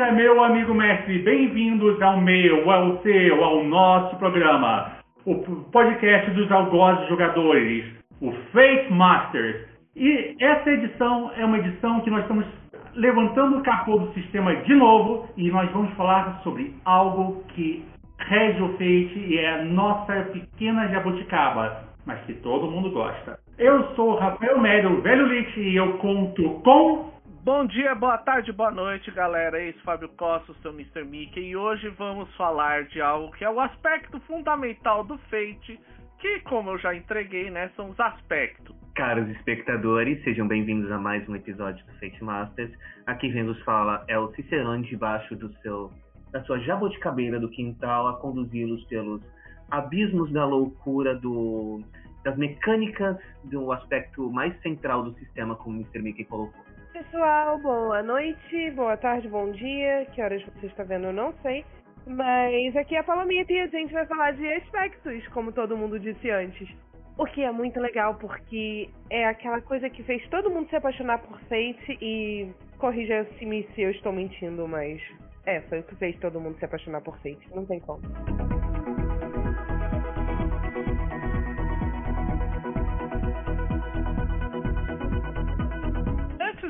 Petra, meu amigo mestre, bem-vindos ao meu, ao seu, ao nosso programa, o podcast dos algozes jogadores, o Fate Masters. E essa edição é uma edição que nós estamos levantando o capô do sistema de novo e nós vamos falar sobre algo que rege o Fate e é a nossa pequena jabuticaba, mas que todo mundo gosta. Eu sou o Rafael Médio, velho Lich, e eu conto com Bom dia, boa tarde, boa noite, galera. Esse é Fábio Costa, o seu Mr. Mickey, e hoje vamos falar de algo que é o aspecto fundamental do Fate, que, como eu já entreguei, né, são os aspectos. Caros espectadores, sejam bem-vindos a mais um episódio do Fate Masters. Aqui quem nos fala é o Cicerone debaixo do seu, da sua jabuticabeira do quintal, a conduzi-los pelos abismos da loucura do, das mecânicas do aspecto mais central do sistema, como o Mr. Mickey colocou. Pessoal, boa noite, boa tarde, bom dia. Que horas você está vendo, eu não sei. Mas aqui é a Palomita e a gente vai falar de aspectos, como todo mundo disse antes. O que é muito legal, porque é aquela coisa que fez todo mundo se apaixonar por Fate e corrija-me se eu estou mentindo, mas é, foi o que fez todo mundo se apaixonar por Fate, não tem como.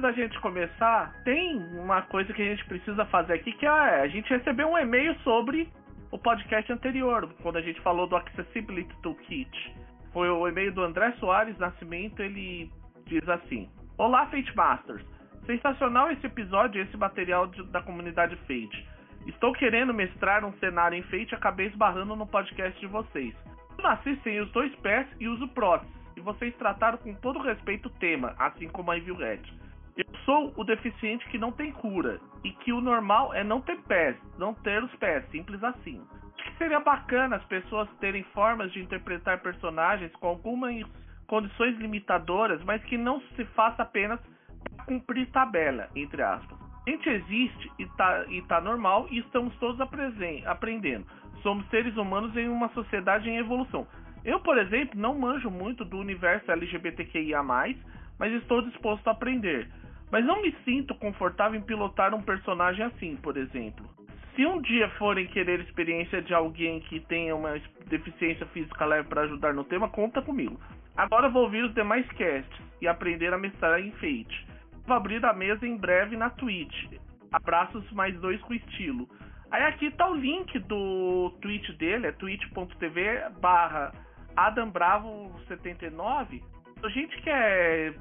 Antes da gente começar, tem uma coisa que a gente precisa fazer aqui, que é a gente recebeu um e-mail sobre o podcast anterior, quando a gente falou do Accessibility Toolkit. Foi o e-mail do André Soares Nascimento, ele diz assim: Olá, Fate Masters. Sensacional esse episódio e esse material de, da comunidade Fate. Estou querendo mestrar um cenário em Fate e acabei esbarrando no podcast de vocês. Eu nasci sem os dois pés e uso próteses, e vocês trataram com todo respeito o tema, assim como a Evil Red. Eu sou o deficiente que não tem cura, e que o normal é não ter pés, não ter os pés, simples assim. Acho que seria bacana as pessoas terem formas de interpretar personagens com algumas condições limitadoras, mas que não se faça apenas cumprir tabela, entre aspas. A gente existe e tá, e tá normal e estamos todos aprendendo. Somos seres humanos em uma sociedade em evolução. Eu, por exemplo, não manjo muito do universo LGBTQIA, mas estou disposto a aprender. Mas não me sinto confortável em pilotar um personagem assim, por exemplo. Se um dia forem querer experiência de alguém que tenha uma deficiência física leve para ajudar no tema, conta comigo. Agora vou ouvir os demais casts e aprender a mestrar em Fate. Vou abrir a mesa em breve na Twitch. Abraços mais dois com estilo. Aí aqui tá o link do tweet dele, é twitch.tv barra adambravo79. A gente quer,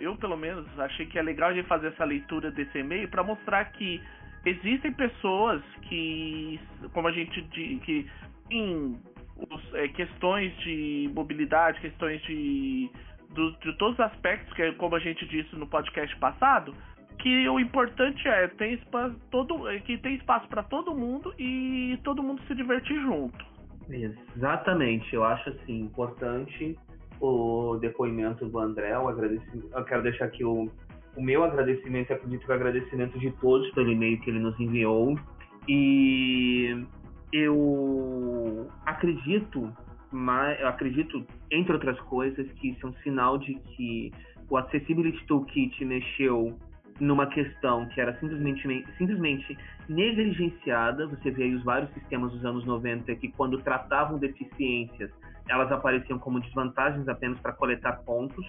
eu pelo menos achei que é legal a gente fazer essa leitura desse e-mail para mostrar que existem pessoas que, como a gente que em é, questões de mobilidade, questões de, do, de todos os aspectos, que é como a gente disse no podcast passado, que o importante é tem espaço, todo, é, que tem espaço para todo mundo e todo mundo se divertir junto. Exatamente, eu acho assim importante o depoimento do André, o. Eu quero deixar aqui o, o meu agradecimento, acredito que o agradecimento de todos pelo e-mail que ele nos enviou. E eu acredito, mas eu acredito, entre outras coisas, que isso é um sinal de que o Accessibility Toolkit mexeu numa questão que era simplesmente, simplesmente negligenciada. Você vê aí os vários sistemas dos anos 90 que, quando tratavam deficiências, elas apareciam como desvantagens apenas para coletar pontos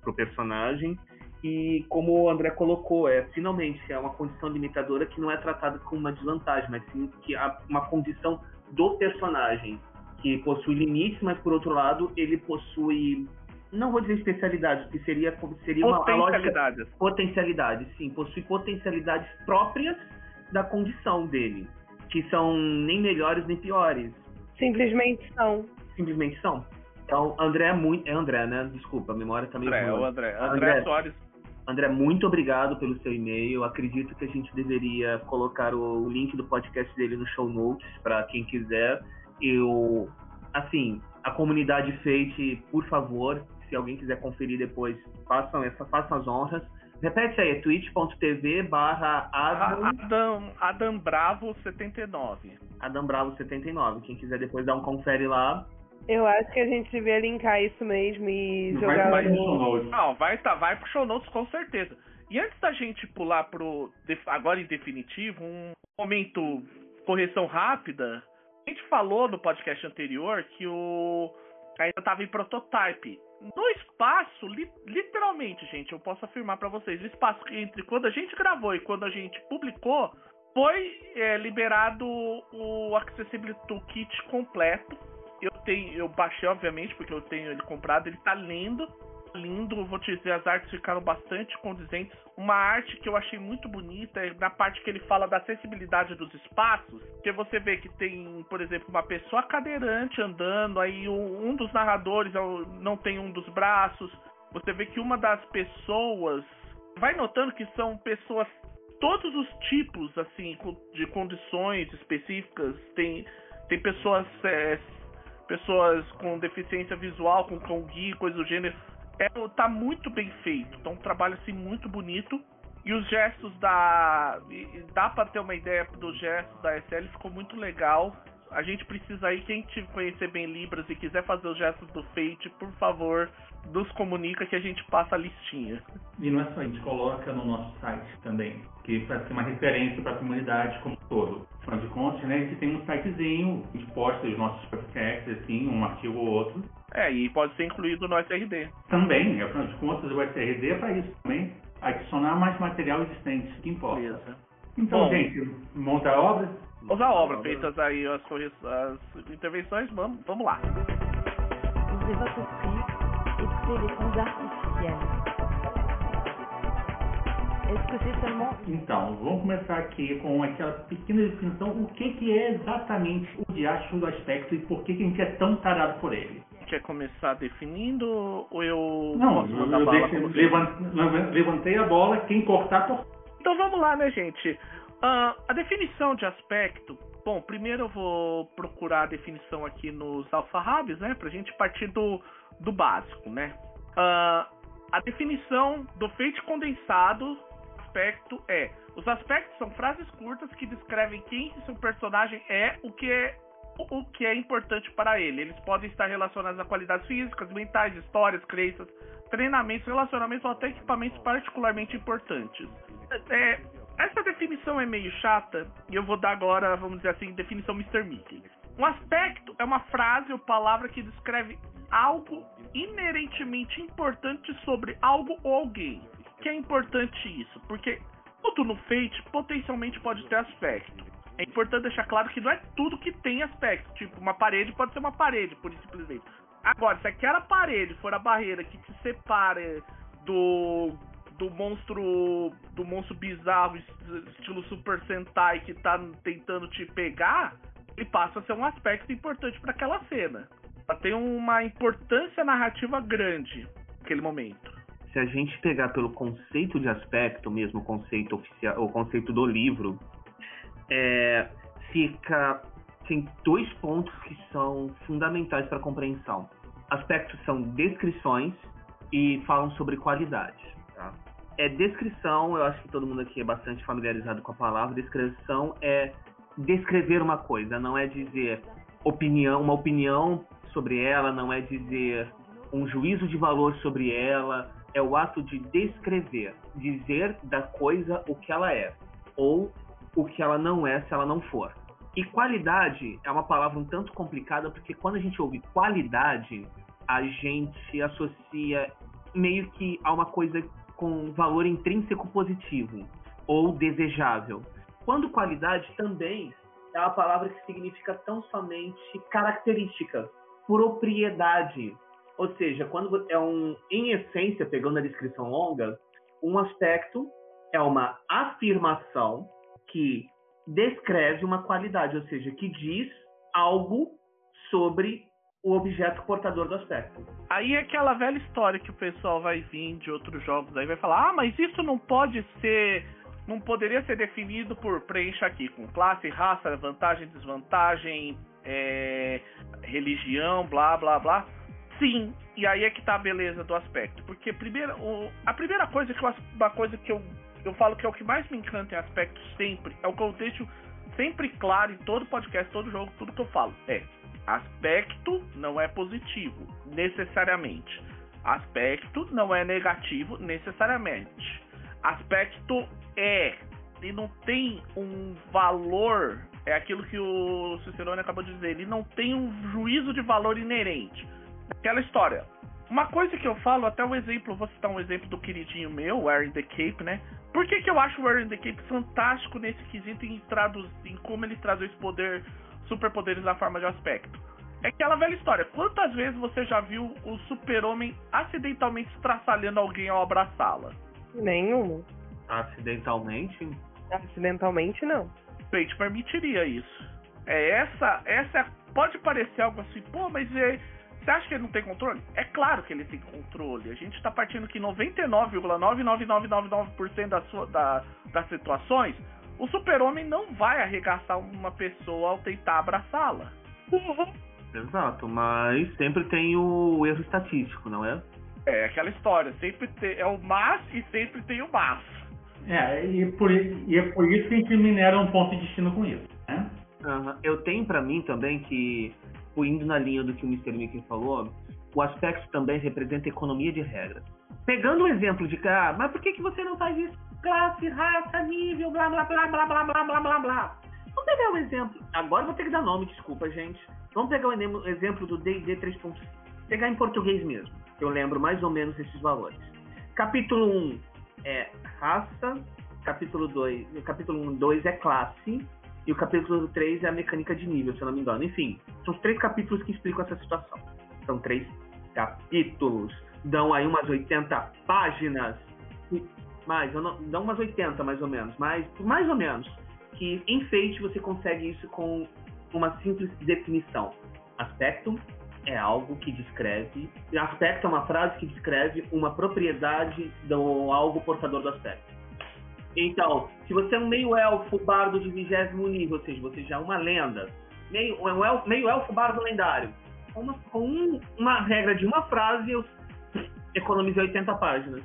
para o personagem. E como o André colocou, é finalmente é uma condição limitadora que não é tratada como uma desvantagem, mas sim que é uma condição do personagem que possui limites, mas por outro lado ele possui não vou dizer especialidades, porque seria seria uma potencialidades. Lógica, potencialidades, sim, possui potencialidades próprias da condição dele, que são nem melhores nem piores. Simplesmente são simplesmente são. Então, André é muito. É André, né? Desculpa, a memória tá meio. André, é o André. André. André Soares. André, muito obrigado pelo seu e-mail. Acredito que a gente deveria colocar o link do podcast dele no show notes para quem quiser. Eu, assim, a comunidade Fate, por favor, se alguém quiser conferir depois, façam, essa, façam as honras. Repete aí, é twitch.tv barra. Adam, Adam Bravo 79. Adam Bravo 79. Quem quiser depois dar um confere lá, eu acho que a gente devia linkar isso mesmo e não jogar vai no show notes. Não, vai, tá, vai pro show notes com certeza. E antes da gente pular pro agora em definitivo, um momento correção rápida. A gente falou no podcast anterior que o ainda estava em prototype. No espaço, li, literalmente, gente, eu posso afirmar para vocês, o espaço entre quando a gente gravou e quando a gente publicou, foi é, liberado o Accessibility Toolkit completo. Eu tenho, eu baixei obviamente porque eu tenho ele comprado, ele tá lindo lindo, vou te dizer, as artes ficaram bastante condizentes. Uma arte que eu achei muito bonita é na parte que ele fala da acessibilidade dos espaços, que você vê que tem, por exemplo, uma pessoa cadeirante andando, aí um, dos narradores é não tem um dos braços. Você vê que uma das pessoas vai notando que são pessoas todos os tipos assim de condições específicas. Tem tem pessoas é, pessoas com deficiência visual, com cão guia, coisa do gênero é, tá muito bem feito. Então, um trabalho assim muito bonito. E os gestos da. Dá para ter uma ideia dos gestos da SL, ficou muito legal. A gente precisa aí, quem te conhecer bem Libras e quiser fazer os gestos do Fate, por favor, nos comunica que a gente passa a listinha. E não é só, a gente coloca no nosso site também, que para ser uma referência para a comunidade como um todo. Afinal de contas, né, a gente tem um sitezinho, a gente posta os nossos podcasts, assim, um artigo ou outro, é, e pode ser incluído no SRD. Também, afinal de contas, o SRD é para isso também. Adicionar mais material existente, que importa. Beleza. Então, Bom, gente, monta a obra? Monta a obra, feitas aí as, as intervenções, vamos, vamos lá. Então, vamos começar aqui com aquela pequena definição. O que, que é exatamente o diacho do aspecto e por que, que a gente é tão tarado por ele? quer começar definindo ou eu Não, posso mandar eu bala deixo, levantei, levantei a bola, quem cortar, cortar. Então vamos lá, né, gente? Uh, a definição de aspecto. Bom, primeiro eu vou procurar a definição aqui nos alfarrabes, né? Pra gente partir do, do básico, né? Uh, a definição do feito condensado aspecto é: os aspectos são frases curtas que descrevem quem seu personagem é, o que é o que é importante para ele. Eles podem estar relacionados a qualidades físicas, mentais, histórias, crenças, treinamentos, relacionamentos ou até equipamentos particularmente importantes. É, essa definição é meio chata e eu vou dar agora, vamos dizer assim, definição Mr. Mickey. Um aspecto é uma frase ou palavra que descreve algo inerentemente importante sobre algo ou alguém. Que é importante isso? Porque tudo no Fate potencialmente pode ter aspecto é importante deixar claro que não é tudo que tem aspecto. Tipo, uma parede pode ser uma parede, por simplesmente. Agora, se aquela parede for a barreira que te separa do do monstro do monstro bizarro estilo Super Sentai que tá tentando te pegar, ele passa a ser um aspecto importante para aquela cena. Ela tem uma importância narrativa grande naquele momento. Se a gente pegar pelo conceito de aspecto, mesmo o conceito oficial, o conceito do livro, é, fica tem dois pontos que são fundamentais para a compreensão. Aspectos são descrições e falam sobre qualidade. Tá? É descrição, eu acho que todo mundo aqui é bastante familiarizado com a palavra. Descrição é descrever uma coisa, não é dizer opinião, uma opinião sobre ela, não é dizer um juízo de valor sobre ela, é o ato de descrever, dizer da coisa o que ela é, ou o que ela não é se ela não for. E qualidade é uma palavra um tanto complicada porque quando a gente ouve qualidade, a gente associa meio que a uma coisa com valor intrínseco positivo ou desejável. Quando qualidade também é uma palavra que significa tão somente característica, propriedade. Ou seja, quando é um, em essência, pegando a descrição longa, um aspecto é uma afirmação que descreve uma qualidade, ou seja, que diz algo sobre o objeto portador do aspecto. Aí é aquela velha história que o pessoal vai vir de outros jogos aí vai falar: "Ah, mas isso não pode ser, não poderia ser definido por preencha aqui com classe, raça, vantagem, desvantagem, é, religião, blá blá blá". Sim, e aí é que tá a beleza do aspecto, porque primeiro, o, a primeira coisa que eu, uma coisa que eu eu falo que é o que mais me encanta em aspectos sempre, é o deixo sempre claro em todo podcast, todo jogo, tudo que eu falo. É, aspecto não é positivo, necessariamente. Aspecto não é negativo, necessariamente. Aspecto é. Ele não tem um valor. É aquilo que o Cicerone acabou de dizer. Ele não tem um juízo de valor inerente. Aquela história. Uma coisa que eu falo, até um exemplo, vou citar um exemplo do queridinho meu, Wearing the Cape, né? Por que, que eu acho o Wearing the Cape fantástico nesse quesito em, traduz, em como ele traduz poder, superpoderes na forma de aspecto? É aquela velha história. Quantas vezes você já viu o super-homem acidentalmente estraçalhando alguém ao abraçá-la? Nenhuma. Acidentalmente? Acidentalmente, não. Fate permitiria isso. É essa, essa pode parecer algo assim, pô, mas é, você acha que ele não tem controle? É claro que ele tem controle. A gente está partindo que 99,99999% da sua, da, das situações, o super-homem não vai arregaçar uma pessoa ao tentar abraçá-la. Exato, mas sempre tem o erro estatístico, não é? É aquela história, sempre tem, é o mas e sempre tem o mas. É, e, por, e é por isso que a gente minera um ponto de destino com isso, né? Uhum. Eu tenho para mim também que, indo na linha do que o Mr. Mickey falou, o aspecto também representa economia de regras. Pegando o exemplo de que, ah, mas por que, que você não faz isso? Classe, raça, nível, blá blá blá blá blá blá blá blá blá. Vamos pegar um exemplo. Agora vou ter que dar nome, desculpa, gente. Vamos pegar o exemplo do D&D 3.5. Pegar em português mesmo. Eu lembro mais ou menos esses valores. Capítulo 1 é raça. Capítulo 2, capítulo 1, 2 é classe. E o capítulo 3 é a mecânica de nível, se eu não me engano. Enfim, são os três capítulos que explicam essa situação. São três capítulos. Dão aí umas 80 páginas. Mais, não, dão umas 80 mais ou menos. Mais, mais ou menos. Que em Fate você consegue isso com uma simples definição. Aspecto é algo que descreve. Aspecto é uma frase que descreve uma propriedade do algo portador do aspecto. Então, se você é um meio-elfo bardo de vigésimo nível, ou seja, você já é uma lenda, meio, um elfo, meio elfo bardo lendário, com, uma, com um, uma regra de uma frase, eu economizei 80 páginas.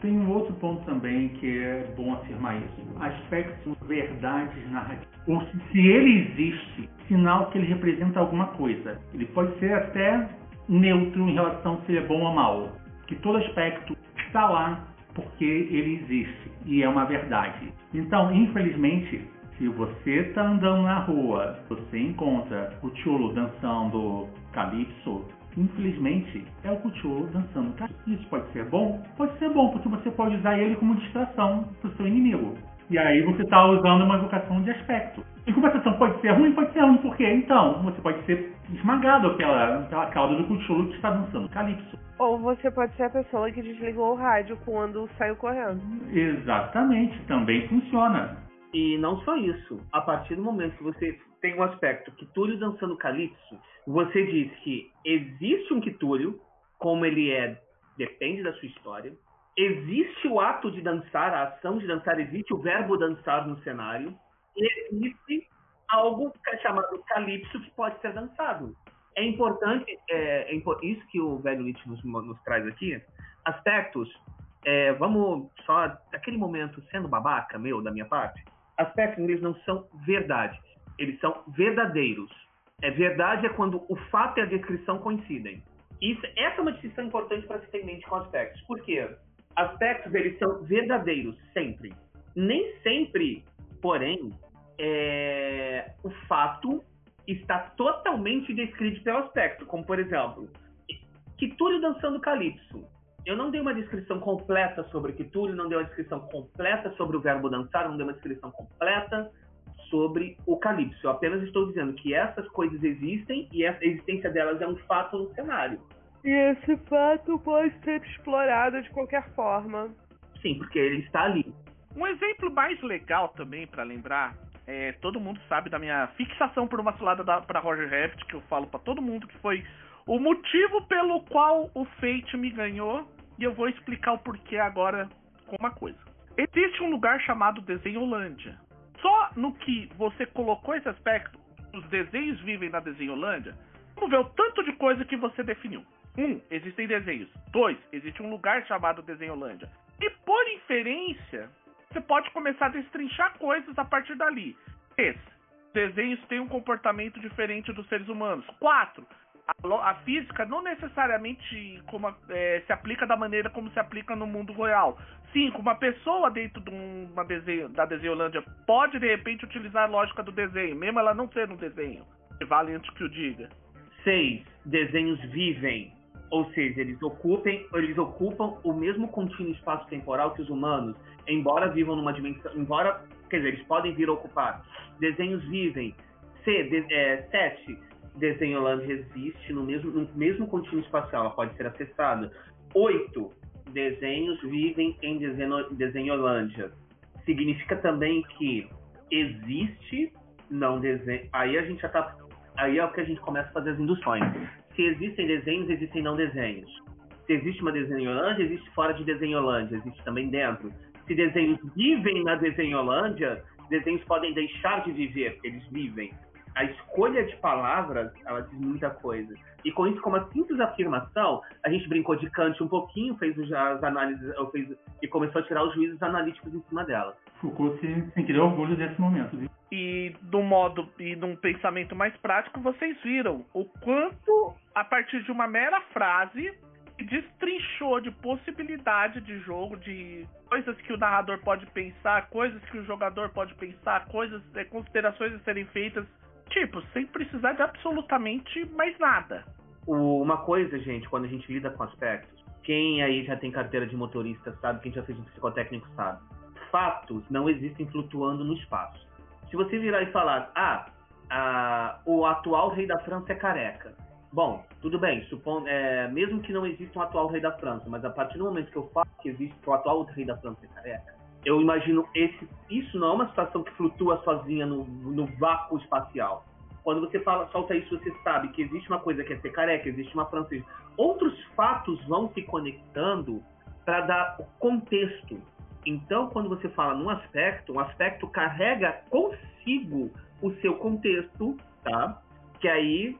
Tem um outro ponto também que é bom afirmar isso. Aspectos, verdades narrativas. Ou se ele existe, sinal que ele representa alguma coisa. Ele pode ser até neutro em relação se ele é bom ou mal. Que todo aspecto está lá porque ele existe e é uma verdade. Então, infelizmente, se você está andando na rua, você encontra o Chulo dançando calypso, infelizmente é o Cthulhu dançando calypso. Isso pode ser bom? Pode ser bom, porque você pode usar ele como distração para o seu inimigo. E aí você está usando uma evocação de aspecto. Em compensação, pode ser ruim? Pode ser ruim, porque então você pode ser esmagado pela, pela cauda do Cthulhu que está dançando calypso. Ou você pode ser a pessoa que desligou o rádio quando saiu correndo. Exatamente, também funciona. E não só isso, a partir do momento que você tem um aspecto Quitúlio dançando calypso, você diz que existe um Quitúlio, como ele é, depende da sua história. Existe o ato de dançar, a ação de dançar, existe o verbo dançar no cenário. E existe algo que é chamado calypso que pode ser dançado. É importante, é, é isso que o velho Nietzsche nos, nos traz aqui, aspectos, é, vamos só, aquele momento sendo babaca meu, da minha parte, aspectos eles não são verdade, eles são verdadeiros. É verdade é quando o fato e a descrição coincidem. Isso, essa é uma distinção importante para se ter em mente com aspectos. Por quê? Aspectos eles são verdadeiros sempre. Nem sempre, porém, é, o fato está totalmente descrito pelo aspecto. Como por exemplo, Kitúrio dançando calypso. Eu não dei uma descrição completa sobre Kitúrio, não dei uma descrição completa sobre o verbo dançar, não dei uma descrição completa sobre o calypso. Eu apenas estou dizendo que essas coisas existem e a existência delas é um fato no cenário. E esse fato pode ser explorado de qualquer forma. Sim, porque ele está ali. Um exemplo mais legal também para lembrar é, todo mundo sabe da minha fixação por uma cilada para Roger Rabbit, que eu falo para todo mundo que foi o motivo pelo qual o Fate me ganhou, e eu vou explicar o porquê agora com uma coisa. Existe um lugar chamado Desenholândia. Só no que você colocou esse aspecto, os desenhos vivem na Desenholândia, vamos ver o tanto de coisa que você definiu. Um, existem desenhos. Dois, existe um lugar chamado Desenholândia. E por inferência, você pode começar a destrinchar coisas a partir dali. Três, desenhos têm um comportamento diferente dos seres humanos. Quatro, a, a física não necessariamente como, é, se aplica da maneira como se aplica no mundo real. Sim, uma pessoa dentro de uma desenho, da Desenholândia pode de repente utilizar a lógica do desenho, mesmo ela não ser um desenho. Vale antes que o diga. Seis desenhos vivem, ou seja, eles ocupem, eles ocupam o mesmo contínuo espaço-temporal que os humanos, embora vivam numa dimensão, embora, quer dizer, eles podem vir a ocupar. Desenhos vivem. C, de, é, sete, Desenholândia existe no mesmo, no mesmo contínuo espacial, ela pode ser acessada. Oito, desenhos vivem em Desenholândia. Significa também que existe não desenho. Aí a gente já tá. Aí é o que a gente começa a fazer as induções. Se existem desenhos, existem não desenhos. Se existe uma Desenholândia, existe fora de Desenholândia, existe também dentro. Se desenhos vivem na Desenholândia, desenhos podem deixar de viver, porque eles vivem a escolha de palavras, ela diz muita coisa. E com isso, como uma simples afirmação, a gente brincou de Kant um pouquinho, fez as análises, fez, e começou a tirar os juízos analíticos em cima dela. Foucault se sentiria orgulho desse momento. Viu? E do modo e num pensamento mais prático, vocês viram o quanto, a partir de uma mera frase, destrinchou de possibilidade de jogo, de coisas que o narrador pode pensar, coisas que o jogador pode pensar, coisas, é, considerações a serem feitas Tipo, sem precisar de absolutamente mais nada. Uma coisa, gente, quando a gente lida com aspectos, quem aí já tem carteira de motorista sabe, quem já fez um psicotécnico sabe. Fatos não existem flutuando no espaço. Se você virar e falar, ah, a, o atual rei da França é careca. Bom, tudo bem, supondo, é, mesmo que não exista um atual rei da França, mas a partir do momento que eu falo que existe que o atual rei da França é careca, eu imagino esse, isso não é uma situação que flutua sozinha no, no vácuo espacial. Quando você fala, solta isso, você sabe que existe uma coisa que é ser careca, existe uma francesa. Outros fatos vão se conectando para dar o contexto. Então, quando você fala num aspecto, um aspecto carrega consigo o seu contexto, tá? Que aí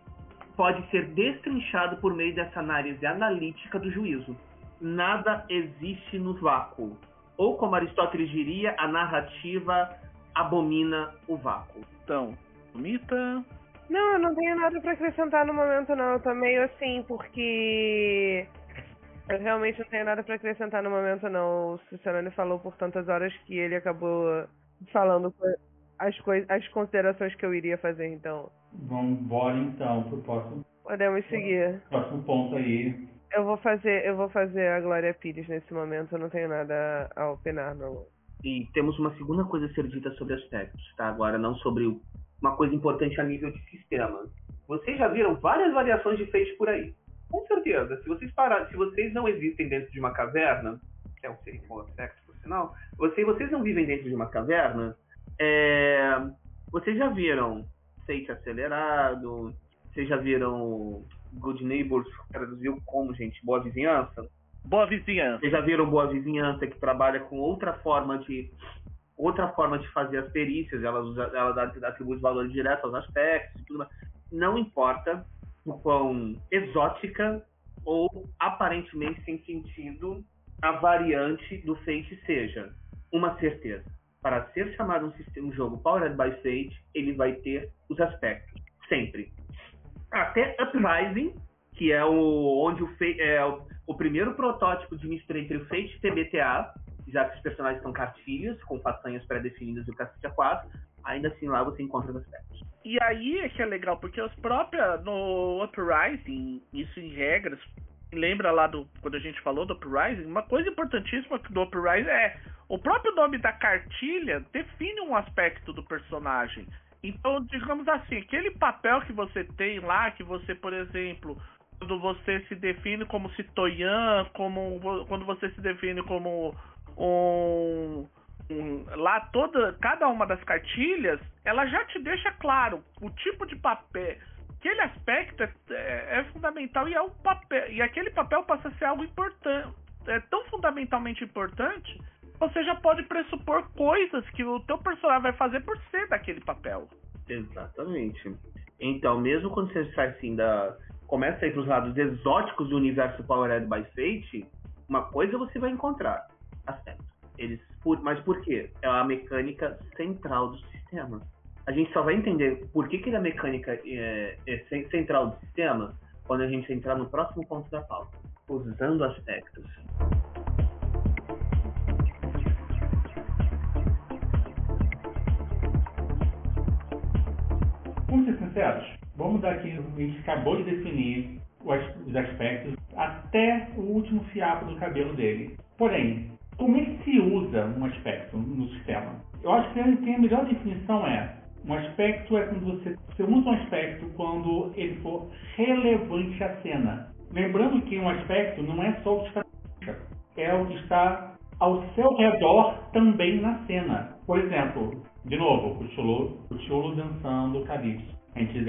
pode ser destrinchado por meio dessa análise analítica do juízo. Nada existe no vácuo ou como Aristóteles diria, a narrativa abomina o vácuo. Então, Mita? Não, eu não tenho nada para acrescentar no momento não, eu tô meio assim, porque eu realmente não tenho nada para acrescentar no momento não. O Cicerone falou por tantas horas que ele acabou falando as coisas, as considerações que eu iria fazer, então. Vamos embora então pro próximo. Podemos seguir. Próximo ponto aí. Eu vou fazer, eu vou fazer a Glória Pires nesse momento, eu não tenho nada a opinar, não. E temos uma segunda coisa a ser dita sobre aspectos, tá? Agora não sobre uma coisa importante a nível de sistema. Vocês já viram várias variações de feitos por aí. Com certeza, se vocês parar, se vocês não existem dentro de uma caverna, que é um ser com aspecto, por sinal, vocês, vocês não vivem dentro de uma caverna, é, vocês já viram fate acelerado, vocês já viram Good Neighbors traduziu como, gente? Boa Vizinhança? Boa Vizinhança. Vocês já viram Boa Vizinhança, que trabalha com outra forma de outra forma de fazer as perícias, ela, usa, ela atribui os valores diretos aos aspectos e tudo mais. Não importa o quão exótica ou aparentemente sem sentido a variante do Fate seja. Uma certeza. Para ser chamado um, sistema, um jogo Powered by Fate, ele vai ter os aspectos. Sempre até Uprising, que é o onde o, é o, o primeiro protótipo de mistura entre o Fate e TBTA, já que os personagens são cartilhas, com façanhas pré-definidas do Cacete A4, ainda assim lá você encontra os aspectos. E aí é que é legal, porque os próprios, no Uprising, isso em regras, lembra lá do quando a gente falou do Uprising, uma coisa importantíssima do Uprising é o próprio nome da cartilha define um aspecto do personagem. Então, digamos assim, aquele papel que você tem lá, que você, por exemplo, quando você se define como citoyen, como quando você se define como um, um, lá toda cada uma das cartilhas, ela já te deixa claro o tipo de papel, aquele aspecto é, é, é fundamental e é um papel e aquele papel passa a ser algo importante, é tão fundamentalmente importante você já pode pressupor coisas que o teu personagem vai fazer por ser daquele papel. Exatamente. Então, mesmo quando você sai assim da. Começa a ir para os lados exóticos do universo Powered by Fate, uma coisa você vai encontrar. Aspecto. Eles, por, mas por quê? É a mecânica central do sistema. A gente só vai entender por que, que ele é a mecânica é, é central do sistema quando a gente entrar no próximo ponto da pauta, usando aspectos. Vamos ser sinceros, vamos dar aqui, a gente acabou de definir os aspectos até o último fiapo do cabelo dele. Porém, como é que se usa um aspecto no sistema? Eu acho que a melhor definição é um aspecto é quando você, você usa um aspecto quando ele for relevante à cena. Lembrando que um aspecto não é só o que está é o que está ao seu redor também na cena. Por exemplo, de novo, o Cholo, o dançando o calypso. A gente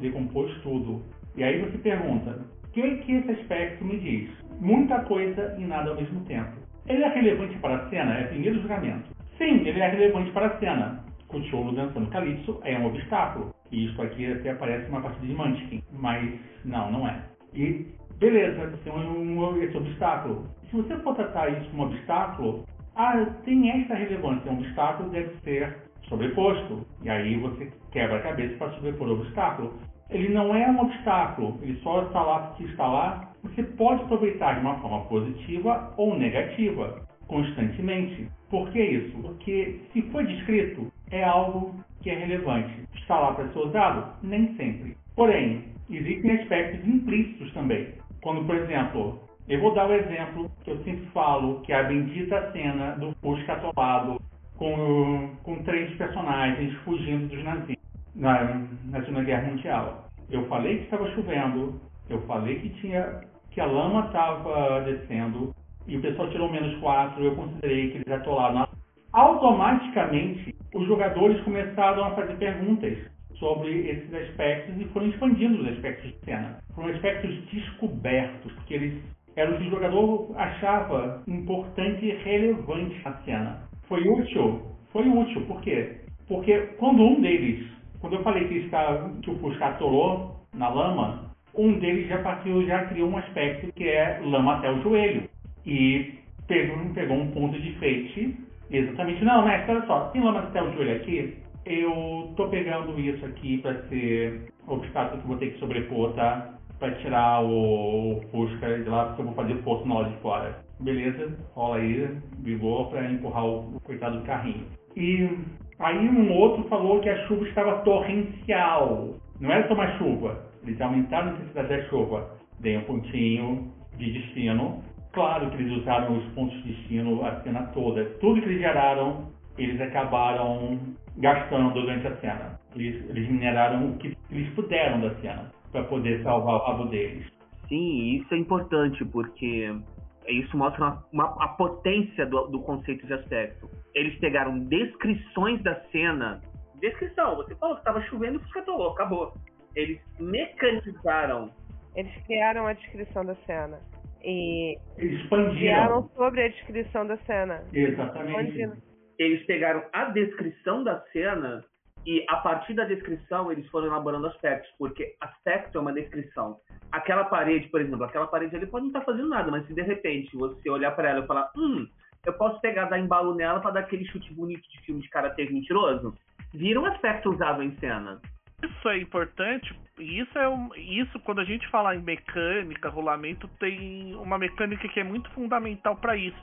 decompôs tudo. E aí você pergunta, o que, que esse aspecto me diz? Muita coisa e nada ao mesmo tempo. Ele é relevante para a cena? É primeiro julgamento. Sim, ele é relevante para a cena. O Cholo dançando calypso é um obstáculo. E isso aqui até parece uma partida de Munchkin. Mas não, não é. E beleza, tem um, um, esse obstáculo. Se você for tratar isso como obstáculo, ah, tem esta relevância. Um obstáculo deve ser sobreposto. E aí você quebra a cabeça para sobrepor o obstáculo. Ele não é um obstáculo, ele só está lá porque está lá. Você pode aproveitar de uma forma positiva ou negativa, constantemente. Por que isso? Porque se foi descrito, é algo que é relevante. Está lá para ser usado? Nem sempre. Porém, existem aspectos implícitos também. Quando, por exemplo, eu vou dar o exemplo que eu sempre falo, que é a bendita cena do Fusca atolado com, com três personagens fugindo dos nazistas na, na Segunda Guerra Mundial. Eu falei que estava chovendo, eu falei que tinha que a lama estava descendo e o pessoal tirou menos quatro, eu considerei que eles atolaram. Automaticamente, os jogadores começaram a fazer perguntas sobre esses aspectos e foram expandindo os aspectos de cena. Foram aspectos descobertos, porque eles eram o que o jogador achava importante e relevante na cena. Foi útil? Foi útil, por quê? Porque quando um deles, quando eu falei que, está, que o Fusca atolou na lama, um deles já partiu, já criou um aspecto que é lama até o joelho. E pegou, pegou um ponto de fate exatamente. Não, mestre, olha só, tem lama até o joelho aqui? Eu tô pegando isso aqui para ser obstáculo que eu vou ter que sobrepor, tá? Para tirar o, o Fusca de lá, porque eu vou fazer força na hora de fora. Beleza, rola aí, brigou para empurrar o, o coitado do carrinho. E aí um outro falou que a chuva estava torrencial. Não era só uma chuva, eles aumentaram a intensidade da chuva. Dei um pontinho de destino. Claro que eles usaram os pontos de destino a cena toda. Tudo que eles geraram, eles acabaram gastando durante a cena. Eles, eles mineraram o que eles puderam da cena para poder salvar o rabo deles. Sim, isso é importante porque isso mostra uma, uma, a potência do, do conceito de aspecto. Eles pegaram descrições da cena. Descrição, você falou que estava chovendo e escatolou, acabou. Eles mecanizaram. Eles criaram a descrição da cena. E Eles expandiram. criaram sobre a descrição da cena. Exatamente. Expandiram. Eles pegaram a descrição da cena e a partir da descrição eles foram elaborando aspectos, porque aspecto é uma descrição. Aquela parede, por exemplo, aquela parede ele pode não estar fazendo nada, mas se de repente você olhar para ela e falar, hum, eu posso pegar, dar embalo nela para dar aquele chute bonito de filme de karatê mentiroso, vira um aspecto usado em cena. Isso é importante, e isso é um, isso quando a gente fala em mecânica, rolamento, tem uma mecânica que é muito fundamental para isso.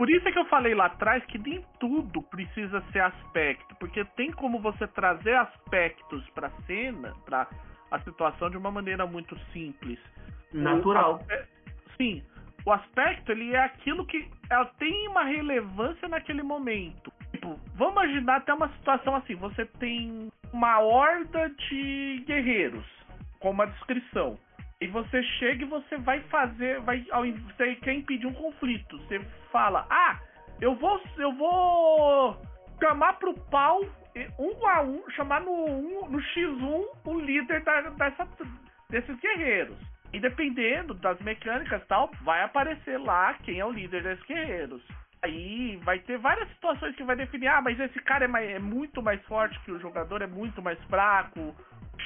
Por isso é que eu falei lá atrás que nem tudo precisa ser aspecto, porque tem como você trazer aspectos para cena, para a situação de uma maneira muito simples. Natural. O aspe- sim, o aspecto ele é aquilo que ela tem uma relevância naquele momento. Tipo, vamos imaginar até uma situação assim: você tem uma horda de guerreiros, com uma descrição. E você chega e você vai fazer, vai, você quer impedir um conflito. Você fala, ah, eu vou, eu vou chamar pro pau um a um, chamar no, um- no X1 o líder da- dessa, desses guerreiros. E dependendo das mecânicas tal, vai aparecer lá quem é o líder desses guerreiros. Aí vai ter várias situações que vai definir, ah, mas esse cara é, mai- é muito mais forte que o jogador, é muito mais fraco,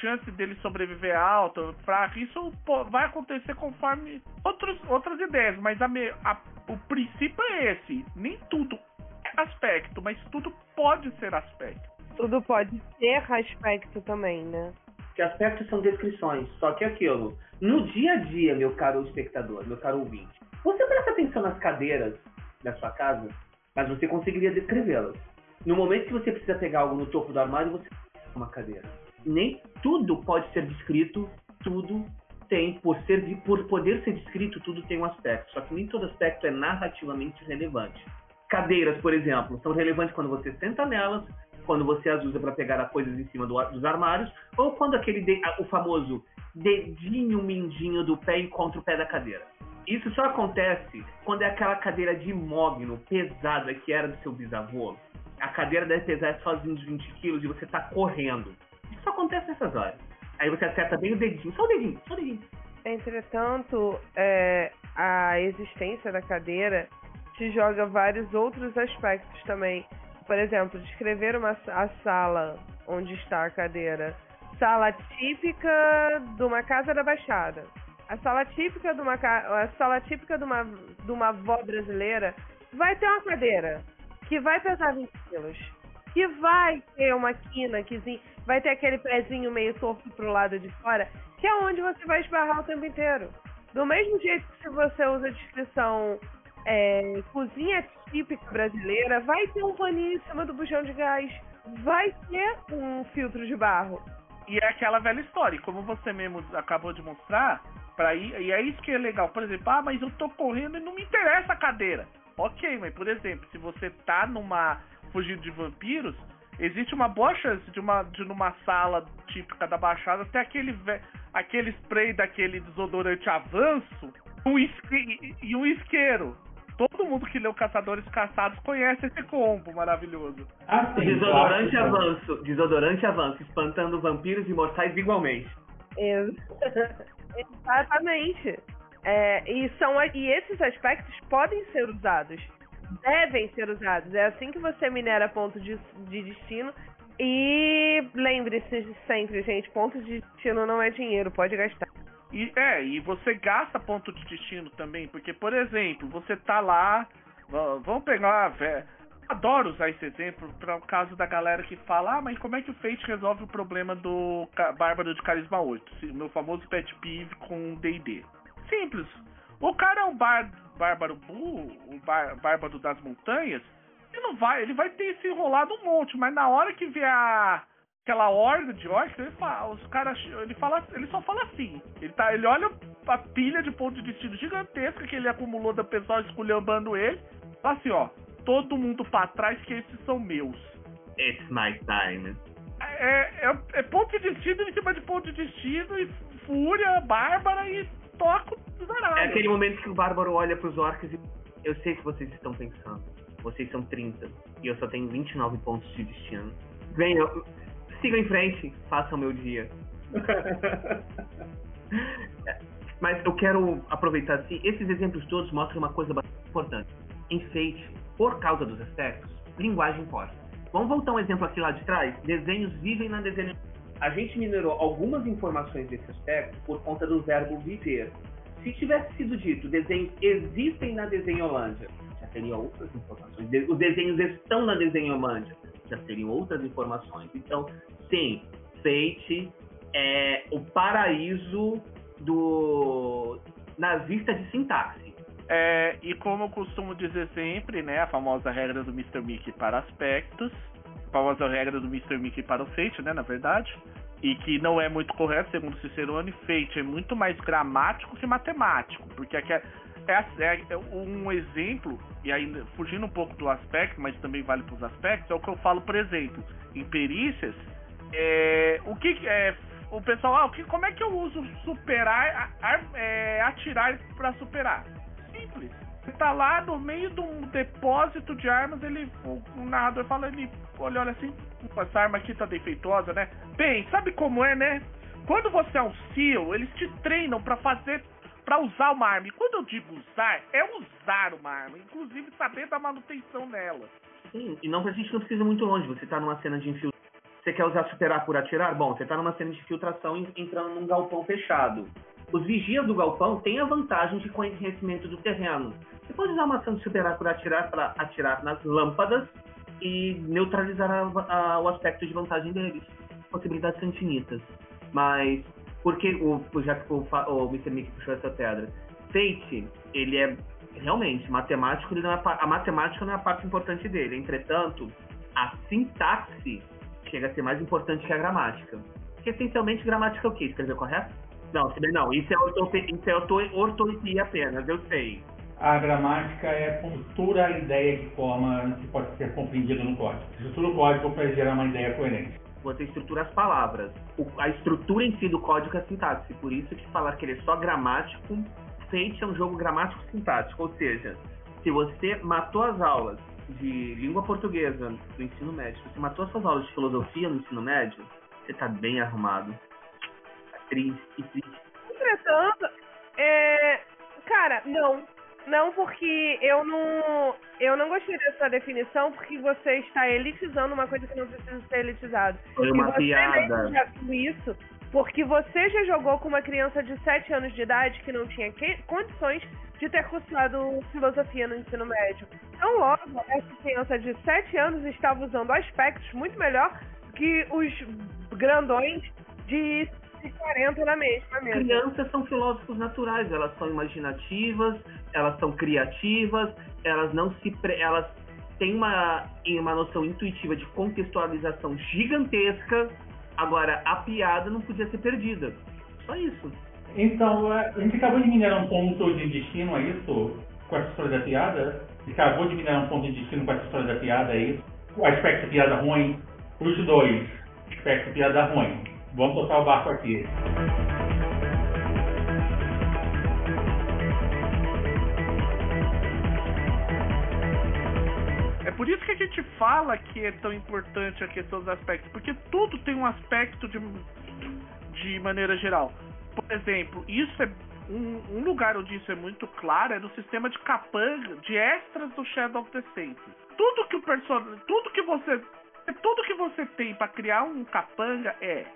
chance dele sobreviver é alta, fraca. Isso pô, vai acontecer conforme outros, outras ideias, mas a me- a- o princípio é esse. Nem tudo é aspecto, mas tudo pode ser aspecto. Tudo pode ter aspecto também, né? que aspectos são descrições. Só que aquilo, no dia a dia, meu caro espectador, meu caro ouvinte, você presta atenção nas cadeiras da sua casa, mas você conseguiria descrevê-las. No momento que você precisa pegar algo no topo do armário, você uma cadeira. Nem tudo pode ser descrito, tudo tem, por, ser, por poder ser descrito, tudo tem um aspecto. Só que nem todo aspecto é narrativamente relevante. Cadeiras, por exemplo, são relevantes quando você senta nelas, quando você as usa para pegar as coisas em cima do, dos armários, ou quando aquele de, o famoso dedinho mindinho do pé encontra o pé da cadeira. Isso só acontece quando é aquela cadeira de mogno pesada que era do seu bisavô. A cadeira deve pesar sozinho de 20 quilos e você está correndo. Isso só acontece nessas horas. Aí você acerta bem o dedinho, só o dedinho, só o dedinho. Entretanto, é, a existência da cadeira te joga vários outros aspectos também. Por exemplo, descrever uma, a sala onde está a cadeira. Sala típica de uma casa da Baixada. A sala típica de uma, a sala típica de uma, de uma avó brasileira vai ter uma cadeira que vai pesar 20 quilos. Que vai ter uma quina que vai ter aquele pezinho meio torto pro lado de fora, que é onde você vai esbarrar o tempo inteiro. Do mesmo jeito que se você usa a descrição é, cozinha típica brasileira, vai ter um paninho em cima do bujão de gás, vai ter um filtro de barro. E é aquela velha história, como você mesmo acabou de mostrar, para ir, e é isso que é legal. Por exemplo, ah, mas eu tô correndo e não me interessa a cadeira. Ok, mas por exemplo, se você tá numa fugindo de vampiros, existe uma boa chance de uma de numa sala típica da Baixada ter aquele aquele spray daquele desodorante avanço um isque, e um isqueiro. Todo mundo que leu Caçadores Caçados conhece esse combo maravilhoso. Assim, desodorante avanço, desodorante avanço, espantando vampiros imortais igualmente. Exatamente. É, e, são, e esses aspectos podem ser usados. Devem ser usados. É assim que você minera ponto de, de destino. E lembre-se sempre, gente, ponto de destino não é dinheiro, pode gastar. E, é, e você gasta ponto de destino também, porque, por exemplo, você tá lá, vamos pegar, véio, adoro usar esse exemplo para o caso da galera que fala, ah, mas como é que o Fate resolve o problema do Bárbaro de Carisma 8, meu famoso pet peeve com D&D. Simples, o cara é um bar, Bárbaro Bull, o bar, Bárbaro das Montanhas, ele não vai, ele vai ter se enrolado um monte, mas na hora que vier a aquela horda de orcs, ele fala, os caras, ele fala, ele só fala assim. Ele tá, ele olha a pilha de ponto de destino gigantesca que ele acumulou da pessoa esculhambando ele, fala assim, ó, todo mundo para trás que esses são meus. It's my time. É, é, é ponto de destino em cima de ponto de destino e fúria, bárbara e toco dos aralhos. É aquele momento que o bárbaro olha pros orcs e eu sei que vocês estão pensando. Vocês são 30 e eu só tenho 29 pontos de destino. Venha, sigam em frente, façam o meu dia. Mas eu quero aproveitar assim, esses exemplos todos mostram uma coisa bastante importante. Enfeite, por causa dos aspectos, linguagem importa. Vamos voltar um exemplo aqui lá de trás? Desenhos vivem na desenho. A gente minerou algumas informações desse aspecto por conta do verbo viver. Se tivesse sido dito desenhos existem na Desenholândia, já teria outras informações. Os desenhos estão na Desenholândia, já teriam outras informações. Então, sim, Fate é o paraíso do nazista de sintaxe. É, e como eu costumo dizer sempre, né, a famosa regra do Mr. Mickey para aspectos, a famosa regra do Mr. Mickey para o Fate, né, na verdade, e que não é muito correto, segundo Cicerone, Fate é muito mais gramático que matemático, porque aqui é, é, é um exemplo, e aí fugindo um pouco do aspecto, mas também vale para os aspectos, é o que eu falo, por exemplo, em perícias, é, o que é o pessoal, ah, o que, como é que eu uso superar, a, é, atirar para superar? Simples. Você tá lá no meio de um depósito de armas, ele, o, narrador fala, ele olha, olha assim, essa arma aqui tá defeituosa, né? Bem, sabe como é, né? Quando você é um SEAL, eles te treinam para fazer para usar uma arma. E quando eu digo usar, é usar uma arma, inclusive saber da manutenção nela. Sim, e não a gente não precisa muito longe. Você tá numa cena de infiltração você quer usar superar por atirar? Bom, você está numa cena de filtração entrando num galpão fechado. Os vigias do galpão têm a vantagem de conhecimento do terreno. Você pode usar uma ação de superar atirar para atirar nas lâmpadas e neutralizar a, a, o aspecto de vantagem deles. Possibilidades são infinitas. Mas, porque o, já que o, o Mr. Mickey puxou essa pedra, Fate, ele é realmente matemático, ele é, a matemática não é a parte importante dele. Entretanto, a sintaxe chega a ser mais importante que a gramática. Porque essencialmente gramática é o quê? Escrever correto? Não, não, isso é, ortope, isso é apenas, eu sei. A gramática é a estrutura a ideia de forma que pode ser compreendida no código. Estrutura o código para gerar uma ideia coerente. Você estrutura as palavras. O, a estrutura em si do código é sintaxe. Por isso que falar que ele é só gramático, Fate é um jogo gramático sintático. Ou seja, se você matou as aulas de língua portuguesa do ensino médio, se você matou as suas aulas de filosofia no ensino médio, você está bem arrumado. Triste, triste. Entretanto, é... cara, não. Não, porque eu não, eu não gostei dessa definição, porque você está elitizando uma coisa que não precisa ser elitizado. Foi uma e você piada. Já viu isso porque você já jogou com uma criança de 7 anos de idade que não tinha que, condições de ter cursado filosofia no ensino médio. Então, logo, essa criança de 7 anos estava usando aspectos muito melhor que os grandões de 40 na mesma mesa. Crianças são filósofos naturais, elas são imaginativas, elas são criativas, elas não se pre... elas têm uma, uma noção intuitiva de contextualização gigantesca. Agora, a piada não podia ser perdida. Só isso. Então, é, a gente acabou de minerar um ponto de destino, é isso? Com essa história da piada? A gente acabou de minerar um ponto de destino com essa história da piada, é isso? O aspecto piada ruim, os dois. Aspecto piada ruim. Vamos tocar o barco aqui. É por isso que a gente fala que é tão importante a questão dos aspectos, porque tudo tem um aspecto de, de maneira geral. Por exemplo, isso é um, um lugar onde isso é muito claro é no sistema de capanga, de extras do Shadow of the Saints. Tudo que o personagem, tudo que você, tudo que você tem para criar um capanga é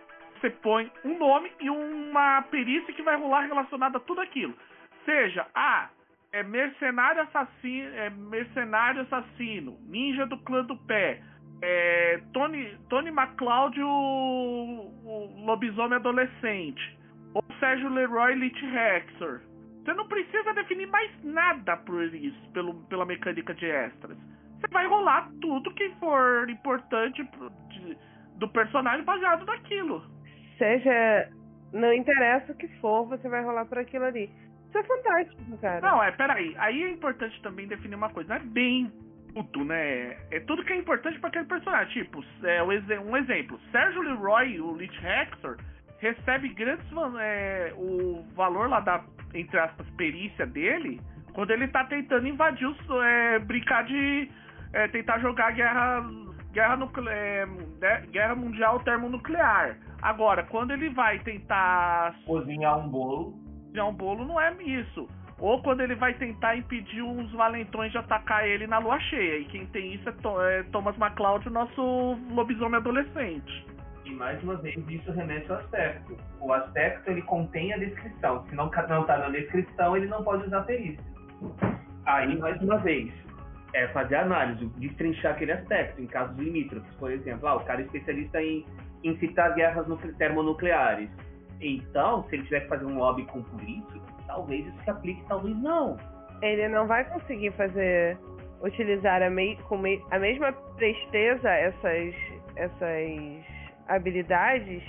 você põe um nome e uma perícia que vai rolar relacionada a tudo aquilo. Seja, ah, é mercenário assassino, é mercenário assassino, ninja do clã do pé, é Tony, Tony McCloud, o, o lobisomem adolescente, ou Sérgio Leroy Lich Hexor. Você não precisa definir mais nada por isso, pelo, pela mecânica de extras. Você vai rolar tudo que for importante de, do personagem baseado naquilo seja, não interessa o que for, você vai rolar por aquilo ali. Isso é fantástico, cara. Não, é, peraí. Aí é importante também definir uma coisa. Não é bem tudo, né? É tudo que é importante para aquele personagem. Tipo, é, um exemplo. Sérgio Leroy, o Lich Hector, recebe grandes... É, o valor lá da, entre aspas, perícia dele, quando ele tá tentando invadir os... É, brincar de... É, tentar jogar guerra guerra, nuclear, é, guerra mundial termonuclear. Agora, quando ele vai tentar cozinhar um bolo, cozinhar um bolo não é isso. Ou quando ele vai tentar impedir uns valentões de atacar ele na lua cheia. E quem tem isso é, é Thomas McCloud, nosso lobisomem adolescente. E mais uma vez, isso remete ao aspecto. O aspecto ele contém a descrição. Se não não está na descrição, ele não pode usar perícia. Aí, mais uma vez, é fazer análise, destrinchar aquele aspecto, em casos limítrofes, por exemplo, ah, o cara é especialista em incitar guerras termonucleares. Então, se ele tiver que fazer um lobby com político, talvez isso se aplique, talvez não. Ele não vai conseguir fazer, utilizar a, mei, com mei, a mesma presteza essas, essas habilidades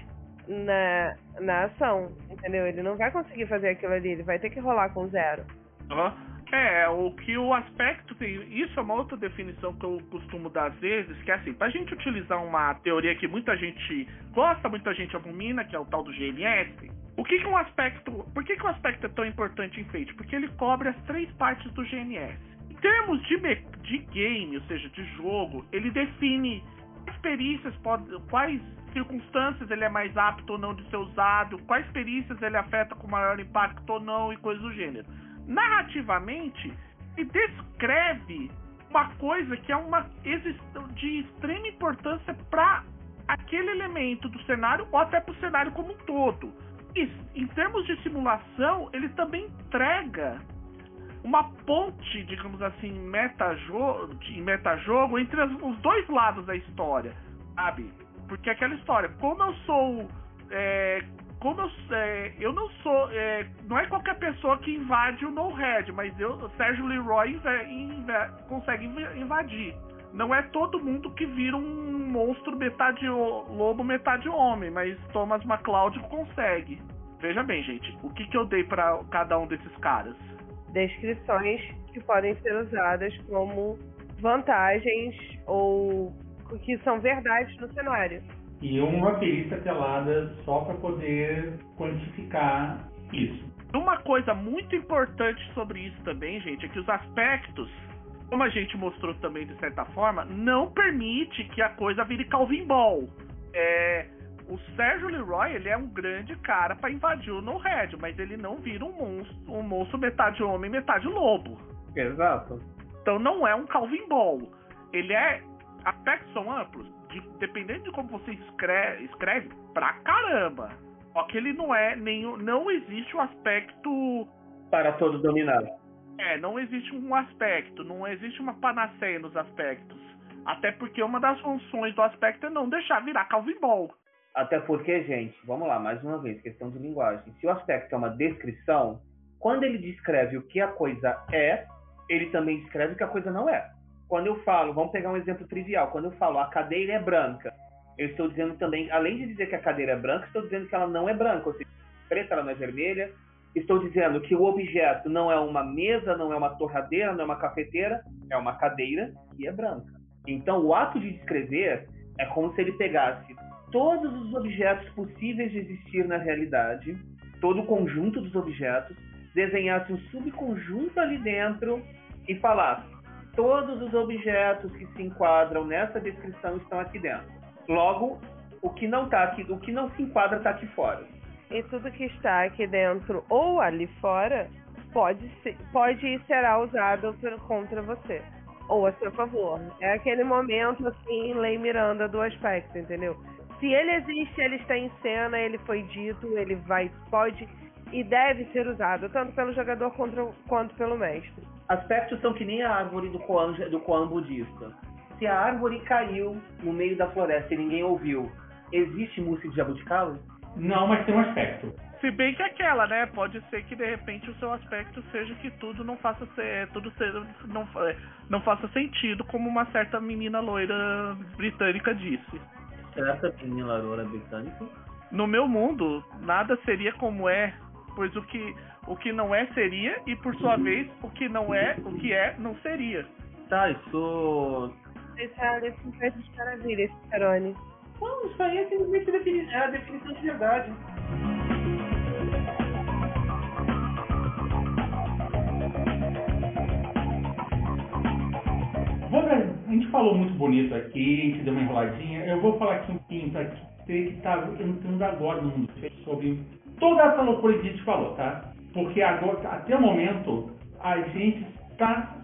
na, na ação, entendeu? Ele não vai conseguir fazer aquilo ali, ele vai ter que rolar com zero. Uhum. É, o que o aspecto. Isso é uma outra definição que eu costumo dar às vezes, que é assim, pra gente utilizar uma teoria que muita gente gosta, muita gente abomina, que é o tal do GNS, o que, que um aspecto. Por que, que o aspecto é tão importante em Fate? Porque ele cobre as três partes do GNS. Em termos de, de game, ou seja, de jogo, ele define quais perícias pode, quais circunstâncias ele é mais apto ou não de ser usado, quais perícias ele afeta com maior impacto ou não e coisas do gênero narrativamente, ele descreve uma coisa que é uma de extrema importância para aquele elemento do cenário ou até para o cenário como um todo. E, em termos de simulação, ele também entrega uma ponte, digamos assim, metajogo, em metajogo entre as, os dois lados da história, sabe? Porque aquela história, como eu sou é, como eu, é, eu não sou. É, não é qualquer pessoa que invade o No Red, mas eu, Sérgio Leroy consegue invadir. Não é todo mundo que vira um monstro metade lobo, metade homem, mas Thomas McCloud consegue. Veja bem, gente, o que, que eu dei para cada um desses caras? Descrições que podem ser usadas como vantagens ou que são verdades no cenário e uma perícia telada só para poder quantificar isso. Uma coisa muito importante sobre isso também, gente, é que os aspectos, como a gente mostrou também de certa forma, não permite que a coisa vire Calvin Ball. É, o Sérgio Leroy ele é um grande cara para invadir o No Red, mas ele não vira um monstro, um monstro metade homem, metade lobo. Exato. Então não é um Calvin Ball. Ele é aspectos são amplos, de, dependendo de como você escreve, escreve, pra caramba. Só que ele não é nenhum. Não existe um aspecto. Para todo dominar. É, não existe um aspecto, não existe uma panaceia nos aspectos. Até porque uma das funções do aspecto é não deixar virar Calvin Ball. Até porque, gente, vamos lá, mais uma vez, questão de linguagem. Se o aspecto é uma descrição, quando ele descreve o que a coisa é, ele também descreve o que a coisa não é. Quando eu falo, vamos pegar um exemplo trivial, quando eu falo a cadeira é branca, eu estou dizendo também, além de dizer que a cadeira é branca, estou dizendo que ela não é branca, ou seja, preta, ela não é vermelha. Estou dizendo que o objeto não é uma mesa, não é uma torradeira, não é uma cafeteira, é uma cadeira e é branca. Então, o ato de descrever é como se ele pegasse todos os objetos possíveis de existir na realidade, todo o conjunto dos objetos, desenhasse um subconjunto ali dentro e falasse: todos os objetos que se enquadram nessa descrição estão aqui dentro. Logo, o que não tá aqui, o que não se enquadra está aqui fora. E tudo que está aqui dentro ou ali fora pode ser, pode e será usado contra você ou a seu favor. É aquele momento assim, Lei Miranda do aspecto, entendeu? Se ele existe, ele está em cena, ele foi dito, ele vai, pode e deve ser usado tanto pelo jogador contra, quanto pelo mestre. Aspectos são que nem a árvore do Koan, do Koan budista. Se a árvore caiu no meio da floresta e ninguém ouviu, existe música de jabuticaba? Não, mas tem um aspecto. Se bem que aquela, né? Pode ser que de repente o seu aspecto seja que tudo não faça ser, tudo seja, não, não faça sentido, como uma certa menina loira britânica disse. Certa menina loira britânica? No meu mundo, nada seria como é, pois o que o que não é seria e por sua vez o que não é, o que é não seria. Tá, isso. Esse é a definição de maravilha, esse Carone. Não, isso aí é simplesmente a definição de verdade. a gente falou muito bonito aqui, a gente deu uma enroladinha. Eu vou falar aqui um pouquinho para você que está entrando agora no mundo sobre toda essa loucura que a gente falou, tá? Porque agora, até o momento, a gente está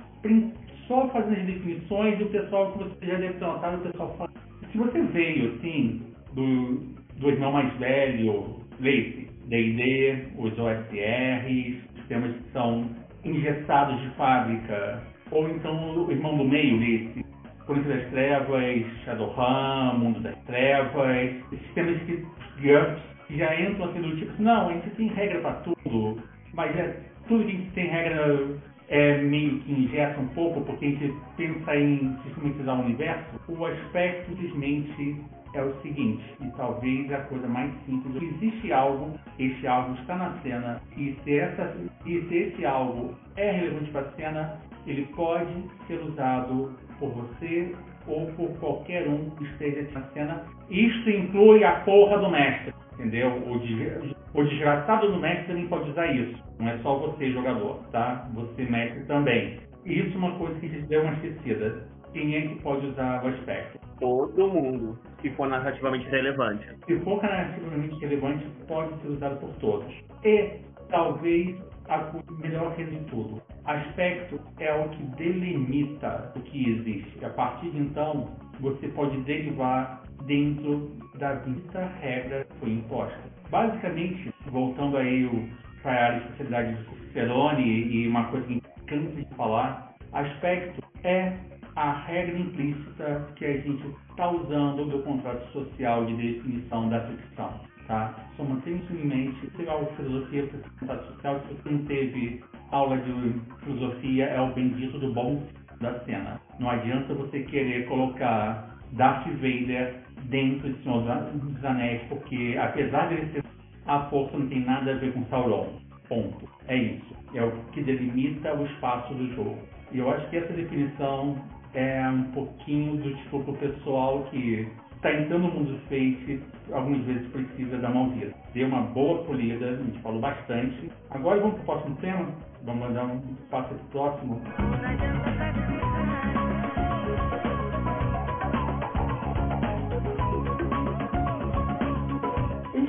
só fazendo as definições e o pessoal, que você já deve ter notado, o pessoal fala. Se você veio, assim, do, do irmão mais velho, leite, D&D, os OSR, sistemas que são engessados de fábrica, ou então o irmão do meio, esse, Crônica das Trevas, Shadowrun, Mundo das Trevas, sistemas que GURPS já entram assim do tipo, não, a gente tem regra para tudo, mas é, tudo que a gente tem regra é meio que ingessa um pouco, porque a gente pensa em sistematizar o universo, o aspecto simplesmente é o seguinte, e talvez a coisa mais simples, existe algo, esse algo está na cena, e se, essa, e se esse algo é relevante para a cena, ele pode ser usado por você ou por qualquer um que esteja na cena. Isto inclui a porra do mestre, entendeu? O, de, o desgraçado do mestre também pode usar isso. Não é só você, jogador, tá? Você, mestre, também. Isso é uma coisa que a gente deu uma esquecida. Quem é que pode usar o aspecto? Todo mundo, se for narrativamente relevante. Se for narrativamente relevante, pode ser usado por todos. E talvez a melhor coisa de tudo. Aspecto é o que delimita o que existe. A partir de então, você pode derivar dentro da vista regra foi imposta. Basicamente, voltando aí para a especialidade do Cicerone e uma coisa que cansa de falar, aspecto é a regra implícita que a gente está usando do contrato social de definição da ficção. tá? Só em mente. Se a filosofia para social, se você não teve aula de filosofia, é o bendito do bom da cena. Não adianta você querer colocar Darth Vader dentro de Senhor dos Anéis, porque apesar de ele ser a força não tem nada a ver com Sauron. Ponto. É isso. É o que delimita o espaço do jogo. E eu acho que essa definição é um pouquinho do tipo pro pessoal que está entrando no mundo do Fate, algumas vezes precisa dar uma ouvida. Deu uma boa polida, a gente falou bastante. Agora vamos para o próximo tema? Vamos mandar um passo para o próximo.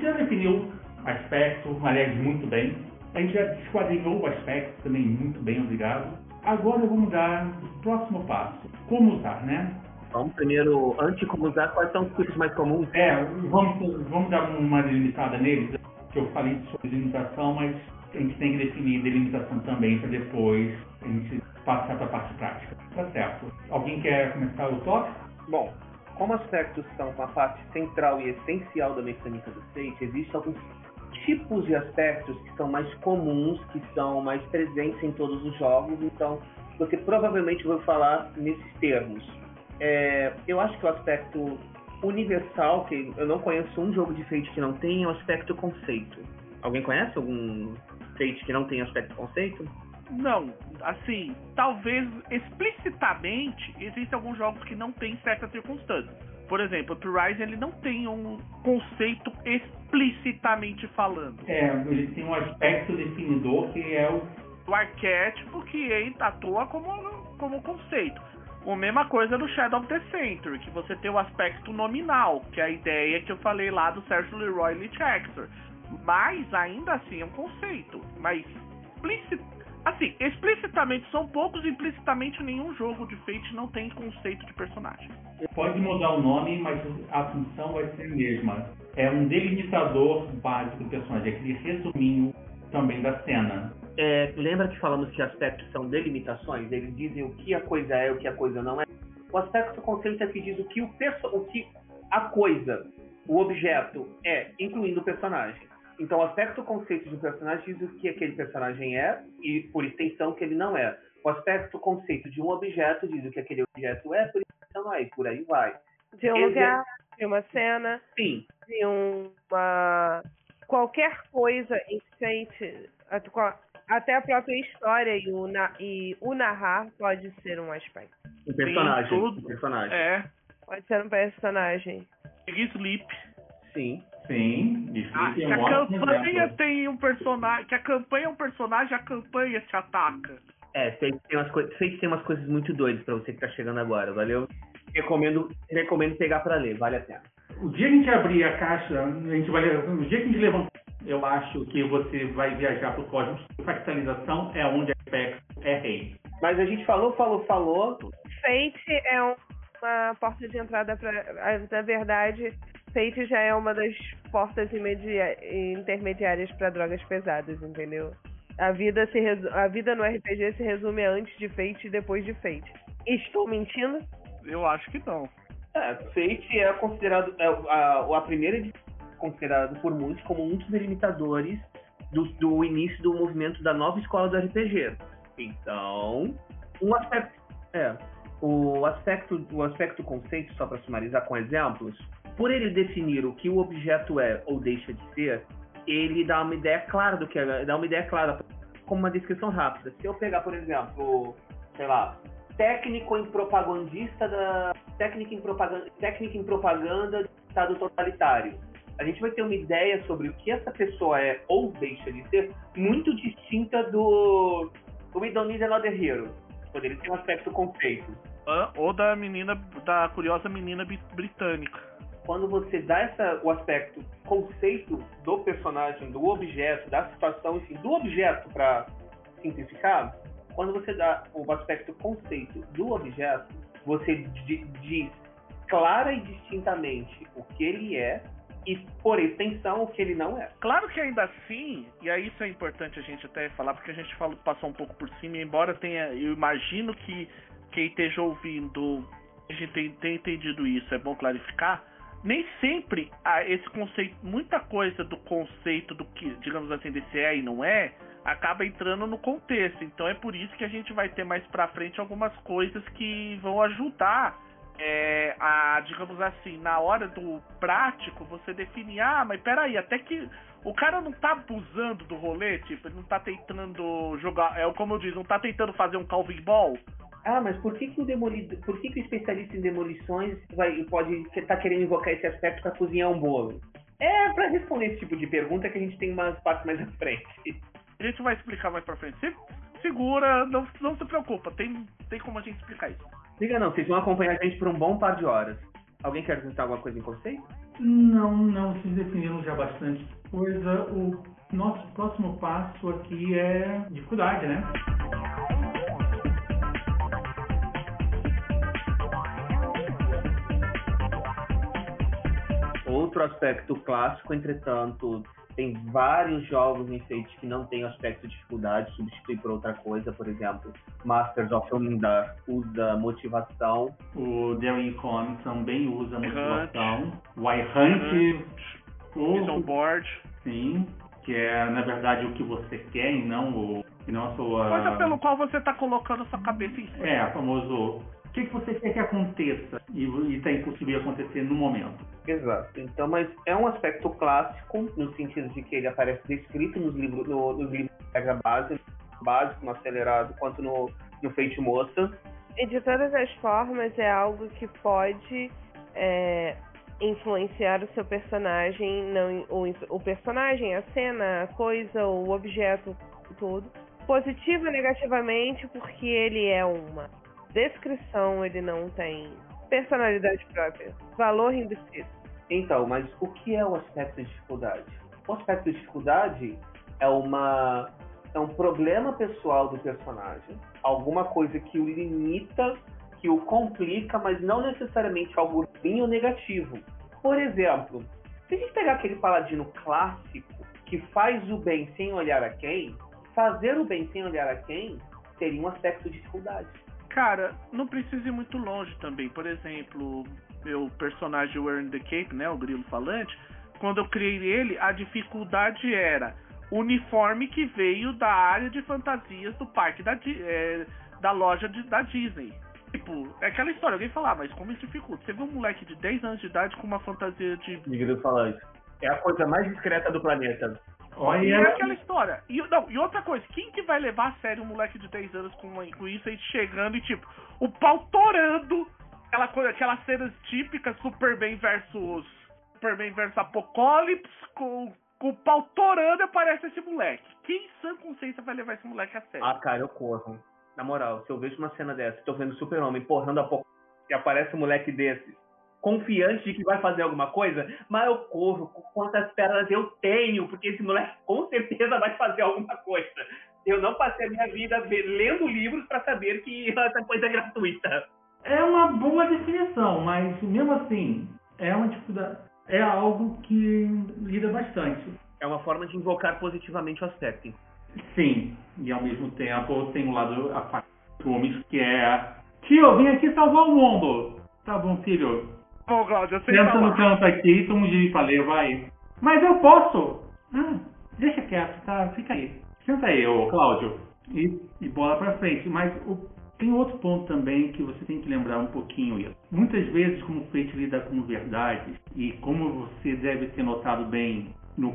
Já definiu aspecto, aliás, muito bem. A gente já desquadrinhou o aspecto também muito bem, obrigado. Agora vamos dar o próximo passo. Como usar, né? Vamos primeiro, antes de como usar, quais são os tipos mais comuns? É, vamos, vamos dar uma delimitada neles, que eu falei sobre delimitação, mas a gente tem que definir delimitação também para depois a gente passar para a parte prática. Tá certo. Alguém quer começar o toque? Bom, como aspectos são uma parte central e essencial da mecânica do Fate, existem alguns tipos de aspectos que são mais comuns, que são mais presentes em todos os jogos, então você provavelmente vai falar nesses termos. É, eu acho que o aspecto universal, que eu não conheço um jogo de Fate que não tem, é o aspecto conceito. Alguém conhece algum Fate que não tem aspecto conceito? Não, assim, talvez explicitamente existem alguns jogos que não têm certas circunstâncias. Por exemplo, o Rise ele não tem um conceito explicitamente falando. É, ele tem um aspecto definidor que é o, o arquétipo que atua como, como conceito. A mesma coisa no Shadow of the Century, que você tem o aspecto nominal, que é a ideia que eu falei lá do Sergio Leroy Lichexer. Mas ainda assim é um conceito. Mas explicit... assim, explicitamente são poucos, implicitamente nenhum jogo de Fate não tem conceito de personagem. Pode mudar o nome, mas a função vai ser a mesma. É um delimitador básico do personagem, aquele resuminho também da cena. É, lembra que falamos que aspectos são delimitações? Eles dizem o que a coisa é e o que a coisa não é. O aspecto conceito é que diz o que, o, perso o que a coisa, o objeto é, incluindo o personagem. Então, o aspecto conceito de um personagem diz o que aquele personagem é e, por extensão, o que ele não é. O aspecto conceito de um objeto diz o que aquele objeto é, por extensão, não é, e por aí vai. De um lugar, de uma cena, Sim, de uma. qualquer coisa em frente. Até a própria história e o, na, e o narrar pode ser um aspecto. um personagem. Sim, tudo. um personagem. É, Pode ser um personagem. Sleep. Sim. Sim, isso Ah, é que um a ótimo campanha exemplo. tem um personagem. Que a campanha é um personagem, a campanha te ataca. É, Fate tem umas, coi Fate tem umas coisas muito doidas pra você que tá chegando agora, valeu? Recomendo, recomendo pegar pra ler, vale a pena. O dia que a gente abrir a caixa, a gente vai, o dia que a gente levantar, eu acho que você vai viajar pro cosmos. Fractalização é onde aspecto é rei. Mas a gente falou, falou, falou. Fate é uma porta de entrada para. Na verdade, Fate já é uma das portas intermediárias para drogas pesadas, entendeu? A vida, se resu- a vida no RPG se resume a antes de Fate e depois de Fate. Estou mentindo? Eu acho que não. É, Fate é considerado é, a, a primeira edição é considerado por muitos como um dos delimitadores do, do início do movimento da nova escola do RPG. Então, um aspecto é o aspecto o aspecto conceito só para sumarizar com exemplos, por ele definir o que o objeto é ou deixa de ser, ele dá uma ideia clara do que é, dá uma ideia clara como uma descrição rápida. Se eu pegar, por exemplo, sei lá, técnico em propagandista da técnica em propaganda, técnica em propaganda do Estado totalitário. A gente vai ter uma ideia sobre o que essa pessoa é ou deixa de ser muito distinta do do Need Another. Quando ele tem um aspecto conceito. Ou da menina, da curiosa menina britânica. Quando você dá essa, o aspecto conceito do personagem, do objeto, da situação, enfim, do objeto para simplificar, quando você dá o aspecto conceito do objeto, você di- diz clara e distintamente o que ele é e, por extensão, o que ele não é. Claro que ainda assim, e aí isso é importante a gente até falar, porque a gente falou, passou um pouco por cima, embora tenha, eu imagino que quem esteja ouvindo, a gente tenha entendido isso, é bom clarificar, nem sempre esse conceito, muita coisa do conceito do que, digamos assim, desse é e não é, acaba entrando no contexto. Então é por isso que a gente vai ter mais pra frente algumas coisas que vão ajudar é, a, digamos assim, na hora do prático, você definir, ah, mas peraí, até que o cara não tá abusando do rolê, tipo, ele não tá tentando jogar, é como eu disse, não tá tentando fazer um Calvin Ball. Ah, mas por que, que o demolidor, por que, que o especialista em demolições vai, pode tá querendo invocar esse aspecto para cozinhar um bolo? É para responder esse tipo de pergunta que a gente tem umas partes mais à frente. A gente vai explicar mais pra frente. Se, segura, não, não se preocupa, tem, tem como a gente explicar isso. Liga não, vocês vão acompanhar a gente por um bom par de horas. Alguém quer acrescentar alguma coisa em conceito? Não, não, vocês definiram já bastante coisa. O nosso próximo passo aqui é dificuldade, né? Outro aspecto clássico, entretanto, tem vários jogos enfeites que não tem aspecto de dificuldade, substitui por outra coisa, por exemplo, Masters of Undar usa motivação. O Daring Con também usa motivação. O iHunt, o Board. Sim, que é na verdade o que você quer e não o e não a sua coisa pelo qual você está colocando sua cabeça em cima. É, famoso o que, que você quer que aconteça e está impossível acontecer no momento. Exato. Então, mas é um aspecto clássico no sentido de que ele aparece descrito nos livros, no, nos livros de regra base, básico, no acelerado, quanto no, no Fate Moça. E de todas as formas é algo que pode é, influenciar o seu personagem, não o, o personagem, a cena, a coisa, o objeto, tudo, positivo ou negativamente, porque ele é uma descrição, ele não tem personalidade própria, valor embutido. Então, mas o que é o aspecto de dificuldade? O aspecto de dificuldade é uma é um problema pessoal do personagem, alguma coisa que o limita, que o complica, mas não necessariamente algo ruim ou negativo. Por exemplo, se a gente pegar aquele paladino clássico que faz o bem sem olhar a quem, fazer o bem sem olhar a quem teria um aspecto de dificuldade. Cara, não precisa ir muito longe também. Por exemplo, meu personagem Wearing the Cape, né, o grilo falante, quando eu criei ele, a dificuldade era uniforme que veio da área de fantasias do parque da, é, da loja de, da Disney. Tipo, é aquela história, alguém falar, ah, mas como isso dificulta? Você vê um moleque de 10 anos de idade com uma fantasia de. Grilo falante. É a coisa mais discreta do planeta. Olha. E é aquela história. E, não, e outra coisa, quem que vai levar a sério um moleque de 10 anos com, com isso aí chegando e tipo, o pau torando, aquela coisa, aquelas cenas típicas Superman versus Superman versus Apocalipse, com, com o pau torando aparece esse moleque. Quem sã consciência vai levar esse moleque a sério? Ah, cara, eu corro. Na moral, se eu vejo uma cena dessa, tô vendo Super-Homem porrando Apocalipse e aparece um moleque desse confiante de que vai fazer alguma coisa, mas eu corro quantas pérolas eu tenho, porque esse moleque com certeza vai fazer alguma coisa. Eu não passei a minha vida lendo livros para saber que essa coisa é gratuita. É uma boa definição, mas mesmo assim, é uma dificuldade. É algo que lida bastante. É uma forma de invocar positivamente o aspecto. Sim, e ao mesmo tempo tem um lado a homens que é Tio, vem aqui salvar o mundo! Tá bom, filho, Bom, Cláudio, sei Senta no canto aqui, toma um giro falei, vai. Mas eu posso! Ah, deixa quieto, tá? Fica aí. Senta aí, ô Cláudio. E, e bola pra frente. Mas o, tem outro ponto também que você tem que lembrar um pouquinho isso. Muitas vezes, como o Fate lida com verdades, e como você deve ter notado bem no,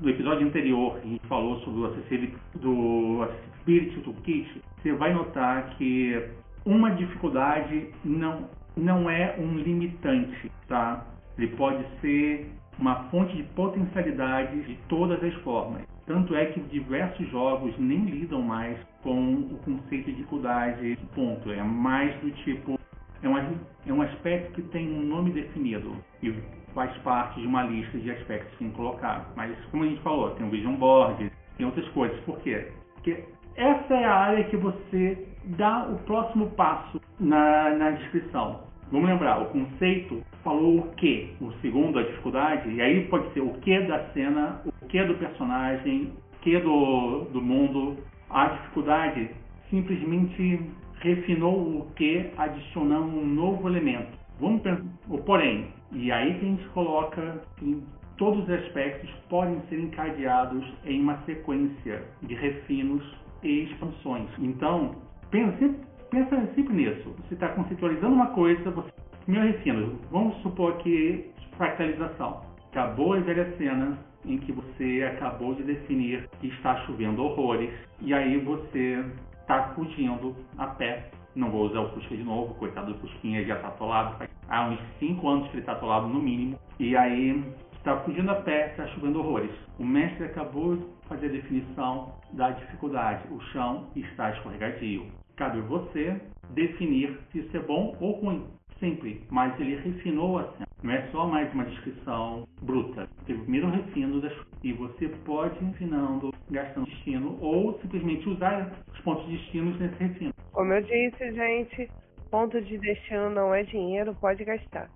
no episódio anterior, que a gente falou sobre o Accessibility do Accessibility Toolkit, você vai notar que uma dificuldade não não é um limitante, tá? Ele pode ser uma fonte de potencialidade de todas as formas. Tanto é que diversos jogos nem lidam mais com o conceito de dificuldade, ponto. É mais do tipo. É um, é um aspecto que tem um nome definido e faz parte de uma lista de aspectos que tem que colocar. Mas, como a gente falou, tem o Vision Board, tem outras coisas. Por quê? Porque essa é a área que você dá o próximo passo na, na descrição. Vamos lembrar, o conceito falou o que, o segundo a dificuldade, e aí pode ser o que da cena, o que do personagem, o que do, do mundo. A dificuldade simplesmente refinou o que adicionando um novo elemento. Vamos pensar, porém, e aí que a gente coloca que todos os aspectos podem ser encadeados em uma sequência de refinos e expansões. Então, pensa sempre, pensa sempre nisso. Você está conceitualizando uma coisa, você primeiro refino. Vamos supor que fractalização. Acabou a velha cena em que você acabou de definir que está chovendo horrores e aí você está fugindo a pé. Não vou usar o Fusca de novo, coitado do Fusquinha já está atolado. Há uns 5 anos que ele está atolado no mínimo. E aí está fugindo a pé, está chovendo horrores. O mestre acabou de fazer a definição da dificuldade. O chão está escorregadio. Cabe você definir se isso é bom ou ruim sempre, mas ele refinou a cena. Não é só mais uma descrição bruta. Teve o primeiro refino das e você pode ir refinando, gastando destino, ou simplesmente usar os pontos de destino nesse refino. Como eu disse, gente, ponto de destino não é dinheiro, pode gastar.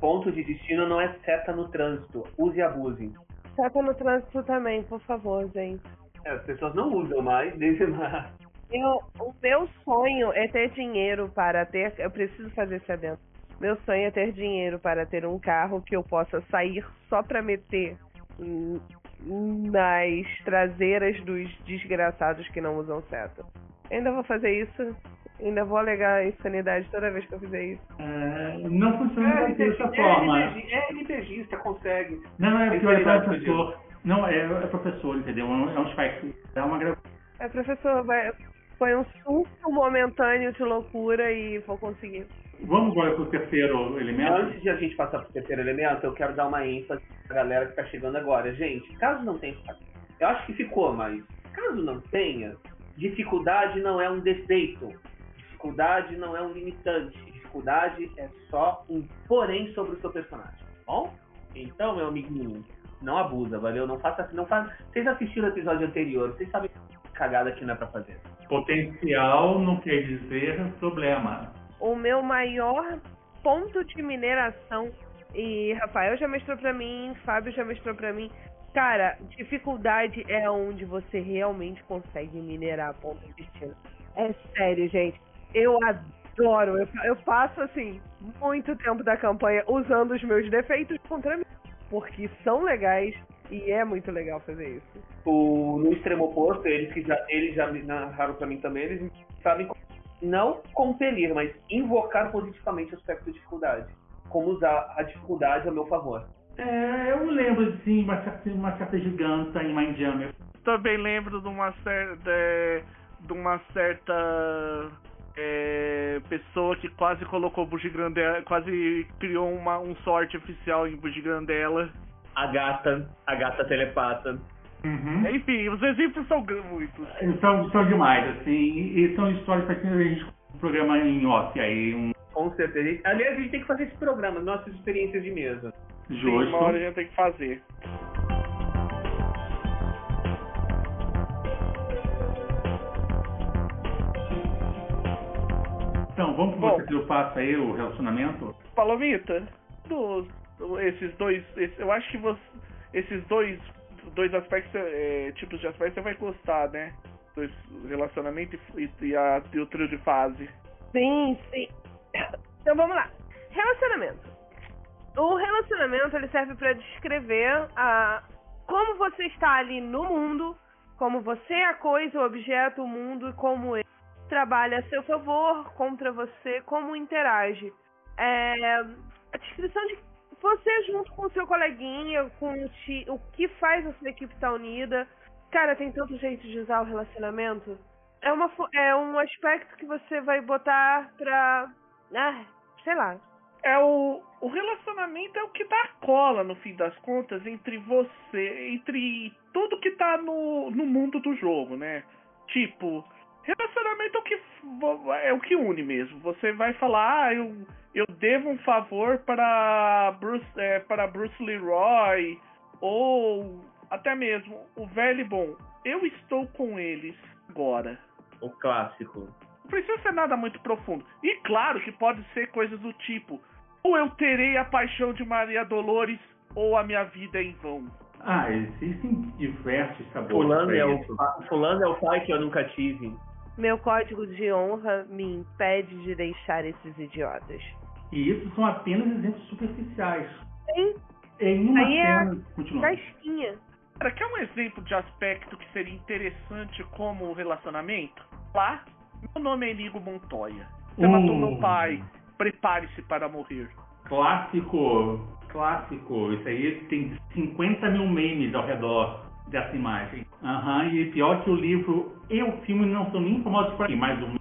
Ponto de destino não é seta no trânsito. Use e abuse. Seta no trânsito também, por favor, gente. É, as pessoas não usam mais, desde lá. Eu, o meu sonho é ter dinheiro para ter. Eu preciso fazer esse adendo. Meu sonho é ter dinheiro para ter um carro que eu possa sair só para meter nas traseiras dos desgraçados que não usam seta. Ainda vou fazer isso. Ainda vou alegar insanidade toda vez que eu fizer isso. É, não funciona é, dessa é, forma. É LPGista, consegue. Não, é porque é professor. Não, é, é professor, entendeu? É um. É uma É professor, vai, foi um surto momentâneo de loucura e vou conseguir. Vamos agora para o terceiro elemento? Antes de a gente passar para o terceiro elemento, eu quero dar uma ênfase para a galera que está chegando agora. Gente, caso não tenha. Eu acho que ficou, mas caso não tenha, dificuldade não é um defeito. Dificuldade não é um limitante. Dificuldade é só um porém sobre o seu personagem. Tá bom? Então, meu amiguinho, não abusa, valeu? Não faça assim, não faça. Vocês assistiram o episódio anterior, vocês sabem cagada que não é pra fazer. Potencial não quer dizer problema. O meu maior ponto de mineração, e Rafael já mostrou pra mim, Fábio já mostrou pra mim, cara, dificuldade é onde você realmente consegue minerar ponto de destino. É sério, gente. Eu adoro. Eu, eu passo, assim, muito tempo da campanha usando os meus defeitos contra mim. Porque são legais, e é muito legal fazer isso. O, no extremo oposto, eles que já, eles já narraram para mim também, eles sabem não compelir, mas invocar positivamente o aspecto de dificuldade. Como usar a dificuldade a meu favor. É, eu lembro sim, uma certa giganta em Mindjammer. Também lembro de uma certa. De, de uma certa. É, pessoa que quase colocou Bugigrandela, quase criou uma, um sorte oficial em Bugigrandela a gata, a gata telepata. Uhum. Enfim, os exemplos são muitos. São, são demais, assim, e são histórias que a gente um programa em off aí. Um... Com certeza. Aliás, a gente tem que fazer esse programa, nossas experiências de mesa. Justo. Sim, uma hora a gente tem que fazer. Então, vamos para o terceiro passo aí, o relacionamento? Palomita, dos esses dois. Esse, eu acho que você, esses dois, dois aspectos, é, tipos de aspectos você vai gostar, né? Dois, relacionamento e, e, a, e o trio de fase. Sim, sim. Então vamos lá. Relacionamento. O relacionamento ele serve para descrever a, como você está ali no mundo, como você é a coisa, o objeto, o mundo e como ele trabalha a seu favor, contra você, como interage. É, a descrição de você junto com o seu coleguinha, com o, o que faz a sua equipe estar tá unida. Cara, tem tanto jeito de usar o relacionamento. É, uma, é um aspecto que você vai botar pra. Ah, sei lá. É o, o relacionamento é o que dá cola, no fim das contas, entre você, entre tudo que tá no, no mundo do jogo, né? Tipo, relacionamento é o que é o que une mesmo. Você vai falar, ah, eu eu devo um favor para Bruce, é, para Bruce Leroy ou até mesmo o velho bom. Eu estou com eles agora. O clássico. Não precisa ser nada muito profundo. E claro que pode ser coisas do tipo: ou eu terei a paixão de Maria Dolores ou a minha vida é em vão. Ah, existem diversos sabores. Fulano é, o, fulano é o pai que eu nunca tive. Meu código de honra me impede de deixar esses idiotas. E isso são apenas exemplos superficiais. Sim. Em uma Aí é cena. Continuando. Casquinha. Cara, quer um exemplo de aspecto que seria interessante como relacionamento? Lá, meu nome é Inigo Montoya. Você Uh. matou meu pai. Prepare-se para morrer. Clássico, clássico. Isso aí tem 50 mil memes ao redor dessa imagem. Aham, e pior que o livro e o filme não são nem famosos por aí, mas um,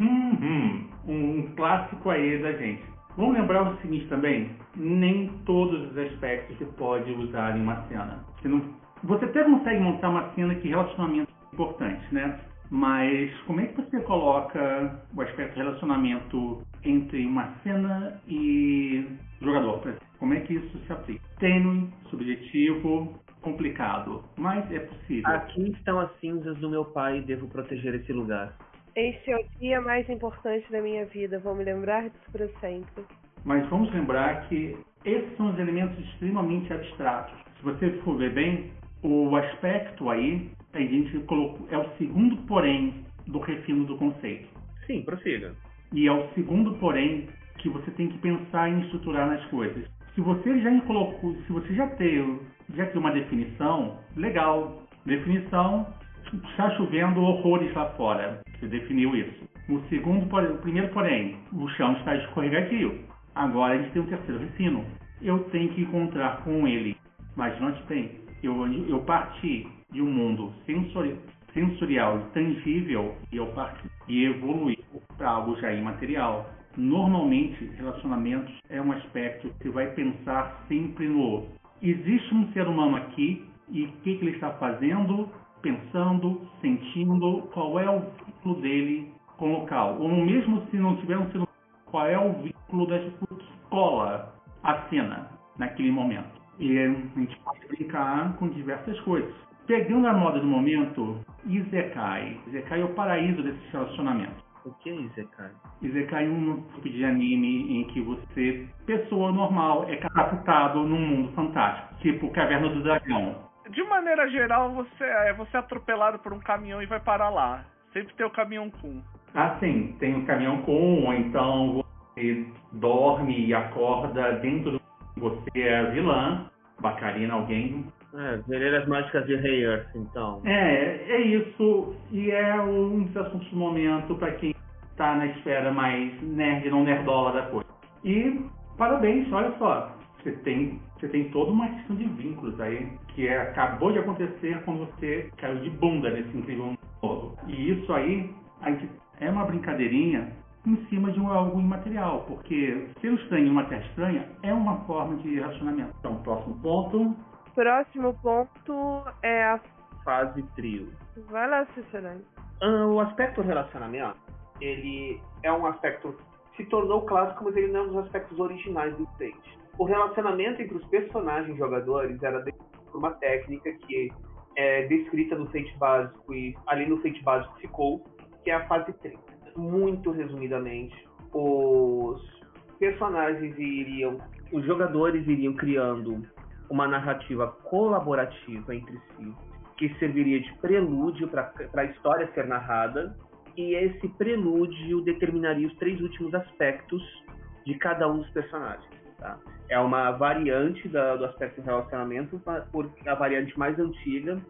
hum, hum, um clássico aí da gente. Vamos lembrar o seguinte também, nem todos os aspectos você pode usar em uma cena. Você, não, você até consegue montar uma cena que relacionamento é importante, né? Mas como é que você coloca o aspecto relacionamento entre uma cena e jogador? Como é que isso se aplica? Tênue, subjetivo, complicado, mas é possível. Aqui estão as cinzas do meu pai e devo proteger esse lugar. Este é o dia mais importante da minha vida. Vou me lembrar disso para sempre. Mas vamos lembrar que esses são os elementos extremamente abstratos. Se você for ver bem, o aspecto aí, a gente colocou, é o segundo porém do refino do conceito. Sim, prossiga. E é o segundo porém que você tem que pensar em estruturar nas coisas. Se você já colocou, se você já tem, já tem uma definição, legal. Definição, está chovendo horrores lá fora. Você definiu isso. O segundo, porém, o primeiro porém, o chão está escorregadio. Agora a gente tem o terceiro refino. Eu tenho que encontrar com ele. Mas note bem, eu, eu parti de um mundo sensori, sensorial e tangível e eu parti e evoluí para algo já imaterial. Normalmente, relacionamentos é um aspecto que vai pensar sempre no existe um ser humano aqui e o que, que ele está fazendo, pensando, sentindo, qual é o vínculo dele com o local. Ou mesmo se não tiver um humano, qual é o vínculo da que cola a cena naquele momento. E a gente pode brincar com diversas coisas. Pegando a moda do momento, Izekai. Izekai é o paraíso desses relacionamentos. O que é Izekai? Izekai é um tipo de anime em que você, pessoa normal, é catapultado num mundo fantástico, tipo Caverna do Dragão. De maneira geral, você é você é atropelado por um caminhão e vai parar lá. Sempre tem o caminhão com. Ah, sim, tem o caminhão com, ou então você dorme e acorda dentro do você é vilã, bacarina alguém. É, Vereiras Mágicas de Rei Earth, então. É, é isso, e é um dos assuntos do momento para quem está na esfera mais nerd, não nerdola da coisa. E parabéns, olha só, você tem, você tem toda uma questão de vínculos aí, que é, acabou de acontecer quando você caiu de bunda nesse incrível mundo novo. E isso aí, a gente, é uma brincadeirinha em cima de um, algo imaterial, porque ser estranho em uma terra estranha é uma forma de relacionamento. Então, próximo ponto. Próximo ponto é a. Fase trio. Vai lá, Cicerone. Ah, o aspecto relacionamento, ele é um aspecto se tornou clássico, mas ele não é um dos aspectos originais do Fate. O relacionamento entre os personagens jogadores era por uma técnica que é descrita no Fate básico e ali no Fate básico ficou, que é a fase 30. Muito resumidamente, os personagens iriam, os jogadores iriam criando uma narrativa colaborativa entre si, que serviria de prelúdio para a história ser narrada, e esse prelúdio determinaria os três últimos aspectos de cada um dos personagens. Tá? É uma variante da, do aspecto relacionamento, por a variante mais antiga,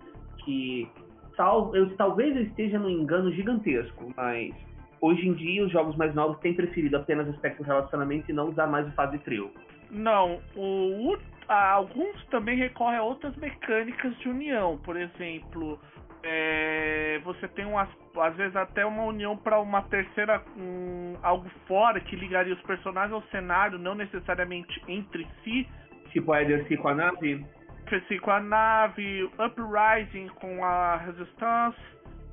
que tal, eu, talvez eu esteja num engano gigantesco, mas hoje em dia os jogos mais novos têm preferido apenas aspecto relacionamento e não usar mais o fase trio. Não, o, alguns também recorrem a outras mecânicas de união. Por exemplo, é, você tem às vezes até uma união para uma terceira um, algo fora que ligaria os personagens ao cenário, não necessariamente entre si. Tipo a Edercy com a nave? Edercy com a nave, Uprising com a Resistance.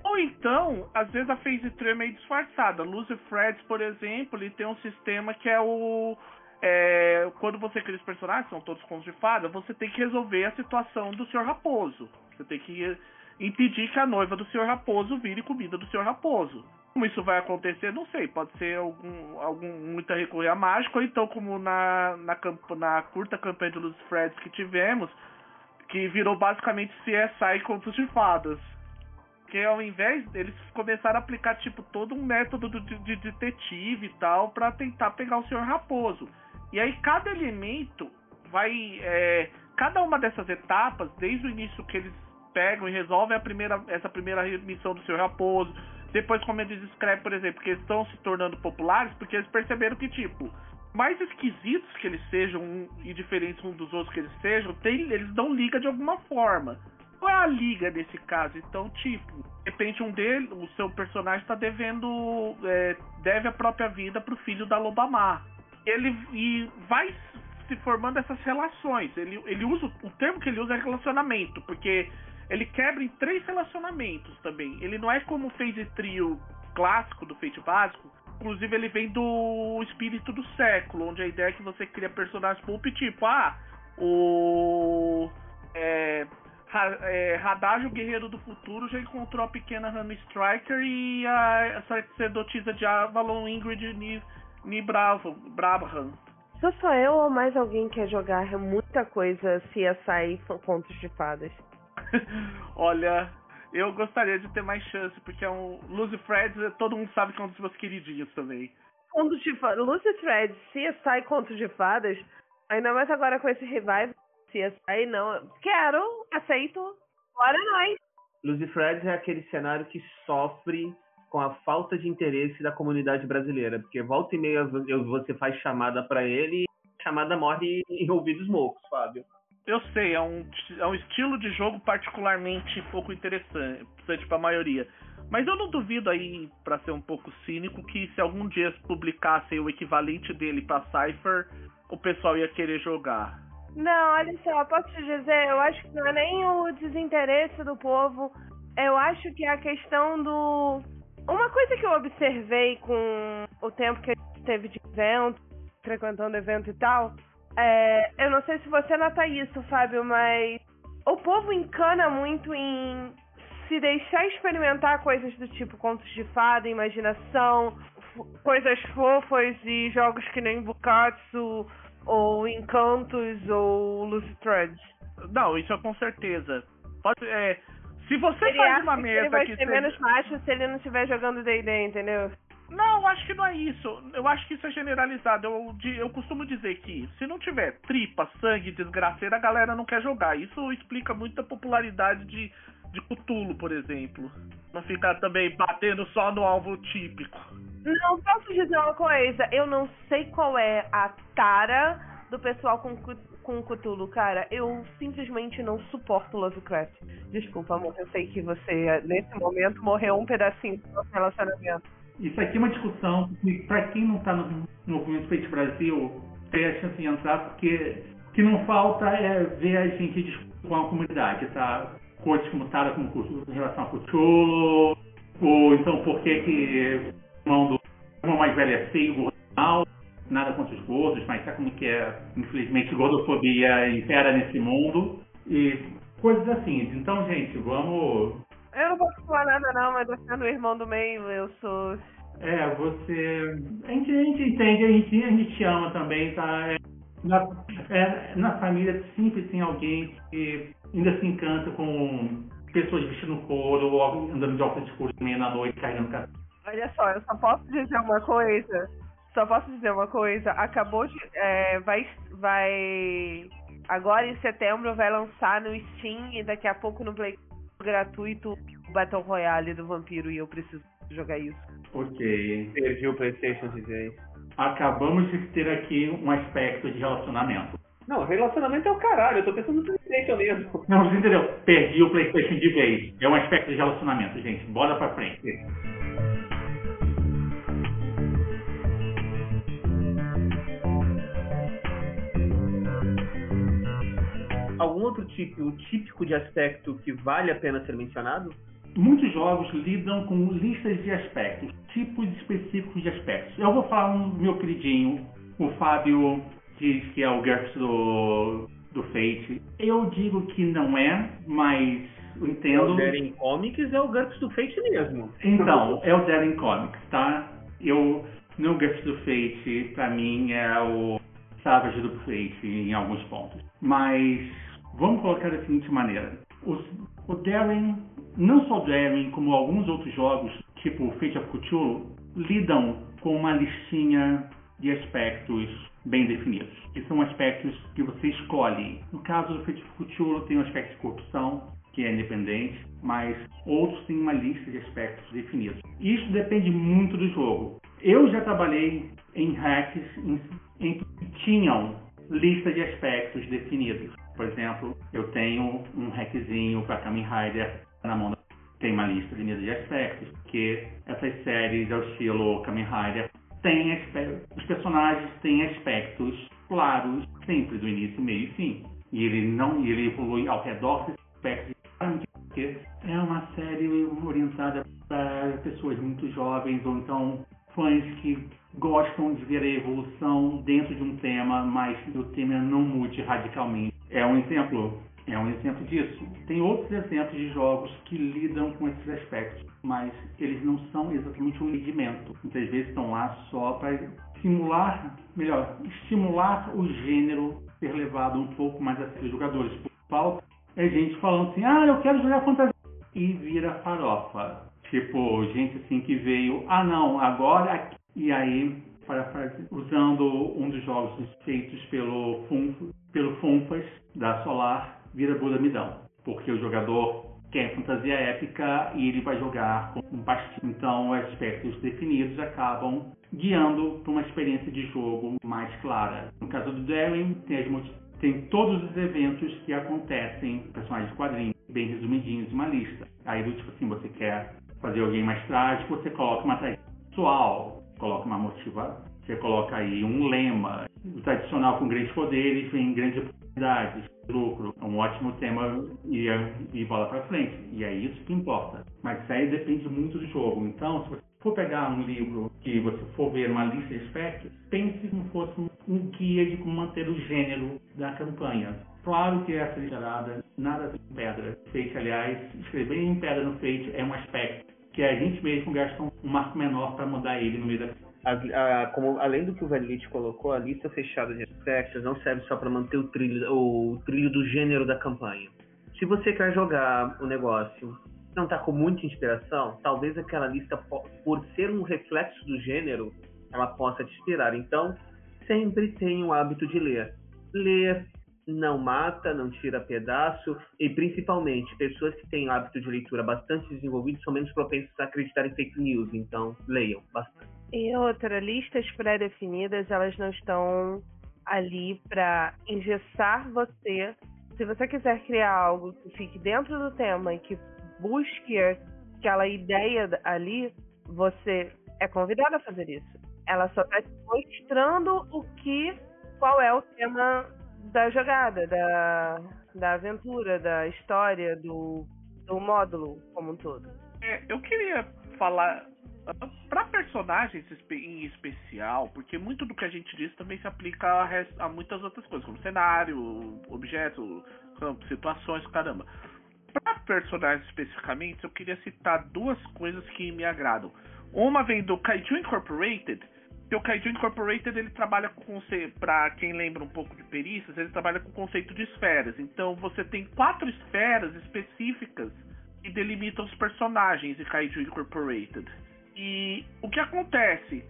Ou então, às vezes a Phase 3 é meio disfarçada. Lucy Freds, por exemplo, ele tem um sistema que é o é, quando você cria os personagens, são todos contos de fada, você tem que resolver a situação do Sr. Raposo. Você tem que impedir que a noiva do Sr. Raposo vire comida do Sr. Raposo. Como isso vai acontecer, não sei. Pode ser algum, algum muita recorrer a mágico, ou então como na, na, na curta campanha de Luz Freds que tivemos, que virou basicamente CSI contos de fadas. porque ao invés deles começaram a aplicar tipo todo um método de, de detetive e tal para tentar pegar o Senhor Raposo. E aí cada elemento vai é, cada uma dessas etapas, desde o início que eles pegam e resolvem primeira, essa primeira missão do Senhor Raposo, depois como eles escrevem, por exemplo, que eles estão se tornando populares porque eles perceberam que tipo mais esquisitos que eles sejam e diferentes uns dos outros que eles sejam, tem, eles dão liga de alguma forma. Qual é a liga nesse caso? Então, tipo, de repente um dele, o seu personagem está devendo, é, deve a própria vida pro filho da Lobamar. Ele e vai se formando essas relações. Ele, ele usa o termo que ele usa é relacionamento, porque ele quebra em três relacionamentos também. Ele não é como o Phase Trio clássico do Fate básico, Inclusive, ele vem do espírito do século, onde a ideia é que você cria personagens pulp tipo, ah, o. É, é, guerreiro do futuro, já encontrou a pequena Hannah Striker e a, a sacerdotisa de Avalon, Ingrid Ni, Ni Bravo, Brabham. Sou só eu ou mais alguém quer jogar muita coisa CSI Contos de Fadas? Olha, eu gostaria de ter mais chance, porque é um. Lucy Fred, todo mundo sabe que é um dos meus queridinhos também. Contos de fadas. Lucy Fred, CSI Contos de Fadas, ainda mais agora com esse revive CSI, não. Quero, aceito, bora nós. Lucy Fred é aquele cenário que sofre com a falta de interesse da comunidade brasileira, porque volta e meia você faz chamada para ele e a chamada morre em ouvidos mocos, Fábio. Eu sei, é um, é um estilo de jogo particularmente pouco interessante para a maioria. Mas eu não duvido aí, para ser um pouco cínico, que se algum dia publicassem o equivalente dele para Cypher, o pessoal ia querer jogar. Não, olha só, posso te dizer, eu acho que não é nem o desinteresse do povo, eu acho que é a questão do. Uma coisa que eu observei com o tempo que a gente teve de evento, frequentando evento e tal, é, eu não sei se você nota isso, Fábio, mas o povo encana muito em se deixar experimentar coisas do tipo contos de fada, imaginação, coisas fofas e jogos que nem Bukatsu, ou Encantos, ou Lucy Threads. Não, isso é com certeza. Pode, é, se você ele faz uma mesa que ele vai que ser menos macho se ele não estiver jogando D&D, entendeu? Não, acho que não é isso. Eu acho que isso é generalizado. Eu, eu costumo dizer que se não tiver tripa, sangue, desgraceira, a galera não quer jogar. Isso explica muito a popularidade de, de Cthulhu, por exemplo. Não ficar também batendo só no alvo típico. Não, posso dizer uma coisa? Eu não sei qual é a tara do pessoal com, com Cthulhu, cara. Eu simplesmente não suporto Lovecraft. Desculpa, amor. Eu sei que você, nesse momento, morreu um pedacinho do nosso relacionamento. Isso aqui é uma discussão que, para quem não está no, movimento Feito Brasil, tem a chance de entrar, porque o que não falta é ver a gente discutir com a comunidade, tá? Coisas como Tara com em relação a Cthulhu, ou então por que que irmão do irmão mais velho é feio, gordal, nada contra os gordos, mas sabe como que é, infelizmente, gordofobia impera nesse mundo, e coisas assim. Então, gente, vamos eu não posso falar nada não, mas você é o irmão do meio, eu sou. É, você. A gente, a gente entende, a gente, a gente te ama também, tá? É, na, é, na família sempre tem alguém que ainda se encanta com pessoas vestindo couro ou andando de óculos escuros meia na noite, caindo no Olha só, eu só posso dizer uma coisa. Só posso dizer uma coisa. Acabou de. É, vai. Vai. Agora em setembro vai lançar no Steam e daqui a pouco no Play gratuito o Battle Royale do Vampiro e eu preciso jogar isso. Ok. Perdi o PlayStation DJ. Acabamos de ter aqui um aspecto de relacionamento. Não, relacionamento é o caralho, eu tô pensando no PlayStation mesmo. Não, você entendeu? Perdi o PlayStation de vez. É um aspecto de relacionamento, gente. Bora pra frente. Algum outro tipo típico de aspecto que vale a pena ser mencionado? Muitos jogos lidam com listas de aspectos, tipos específicos de aspectos. Eu vou falar um meu queridinho, o Fábio diz que é o GURPS do, do Fate. Eu digo que não é, mas entendo. O Daring Comics é o GURPS do Fate mesmo. Então, é o Daring Comics, tá? Eu, no GURPS do Fate, pra mim é o Savage do Fate em alguns pontos. Mas Vamos colocar da seguinte maneira: Os, o Darren não só Daring, como alguns outros jogos, tipo Fate of Cthulhu, lidam com uma listinha de aspectos bem definidos, que são aspectos que você escolhe. No caso do Fate of Cthulhu tem o aspecto de corrupção, que é independente, mas outros têm uma lista de aspectos definidos. Isso depende muito do jogo. Eu já trabalhei em hacks em, em que tinham lista de aspectos definidos. Por exemplo, eu tenho um hackzinho para Kamen Rider na mão. Tem uma lista definida de aspectos, que essas séries ao estilo Kamen Rider têm os personagens têm aspectos claros, sempre do início, meio e fim. E ele não, ele evolui ao redor desses aspectos porque é uma série orientada para pessoas muito jovens ou então fãs que gostam de ver a evolução dentro de um tema, mas o tema não mude radicalmente. É um exemplo, é um exemplo disso. Tem outros exemplos de jogos que lidam com esses aspectos, mas eles não são exatamente um rendimento. Muitas vezes estão lá só para simular, melhor, estimular o gênero ser levado um pouco mais a sério jogadores. Falta é gente falando assim, ah, eu quero jogar fantasia. E vira farofa. Tipo, gente assim que veio, ah não, agora e aí usando um dos jogos feitos pelo, Funf, pelo Funfas da Solar, vira Buda Midão. Porque o jogador quer fantasia épica e ele vai jogar com um pastinho. Então, aspectos definidos acabam guiando para uma experiência de jogo mais clara. No caso do Daring, tem as tem todos os eventos que acontecem, personagens de quadrinhos, bem resumidinhos, uma lista. Aí, tipo assim, você quer fazer alguém mais trágico, você coloca uma tragédia pessoal, coloca uma motiva, você coloca aí um lema. O tradicional com grandes poderes vem grandes oportunidades, lucro. É um ótimo tema e, e bola para frente. E é isso que importa. Mas isso aí depende muito do jogo. Então, se você for pegar um livro que você for ver uma lista de aspectos, pense como fosse um guia de como manter o gênero da campanha. Claro que essa literada nada de pedra. Fate, aliás, escrever em pedra no Fate é um aspecto que a gente mesmo gasta um marco menor para mudar ele no meio da a, a, como, além do que o Velite colocou, a lista fechada de aspectos não serve só para manter o trilho, o trilho do gênero da campanha. Se você quer jogar o negócio não está com muita inspiração, talvez aquela lista, por ser um reflexo do gênero, ela possa te inspirar. Então, sempre tenha o hábito de ler. Ler não mata, não tira pedaço, e principalmente, pessoas que têm hábito de leitura bastante desenvolvido são menos propensas a acreditar em fake news, então leiam bastante. E outra, listas pré-definidas, elas não estão ali para engessar você. Se você quiser criar algo que fique dentro do tema e que busque aquela ideia ali, você é convidado a fazer isso. Ela só está mostrando o que, qual é o tema da jogada, da, da aventura, da história, do, do módulo como um todo. É, eu queria falar para personagens em especial, porque muito do que a gente diz também se aplica a, a muitas outras coisas, como cenário, objeto, campo, situações, caramba. Para personagens especificamente, eu queria citar duas coisas que me agradam. Uma vem do Kaiju Incorporated, que o Kaiju Incorporated ele trabalha com para quem lembra um pouco de perícias, ele trabalha com o conceito de esferas. Então você tem quatro esferas específicas que delimitam os personagens de Kaiju Incorporated. E o que acontece?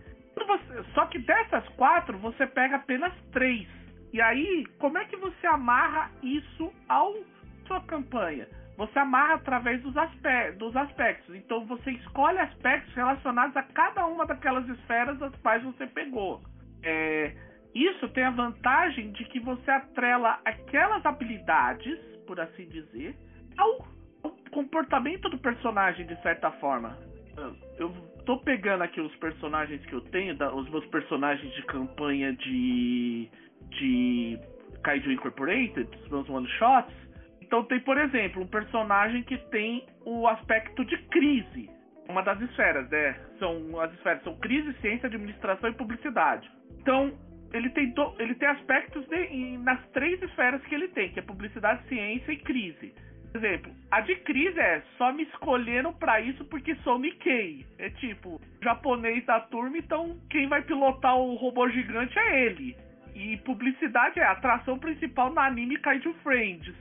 Só que dessas quatro você pega apenas três. E aí, como é que você amarra isso ao sua campanha? Você amarra através dos, aspe dos aspectos. Então você escolhe aspectos relacionados a cada uma daquelas esferas das quais você pegou. É, isso tem a vantagem de que você atrela aquelas habilidades, por assim dizer, ao, ao comportamento do personagem de certa forma. Eu tô pegando aqui os personagens que eu tenho, os meus personagens de campanha de de Kaiju Incorporated, os meus one shots então tem, por exemplo, um personagem que tem o aspecto de crise. Uma das esferas, né? São as esferas são crise, ciência, administração e publicidade. Então, ele tem, do, ele tem aspectos de, nas três esferas que ele tem, que é publicidade, ciência e crise. Por exemplo, a de crise é só me escolheram para isso porque sou Nikkei. É tipo, japonês da turma, então quem vai pilotar o robô gigante é ele. E publicidade é a atração principal no anime Kaiju Friends.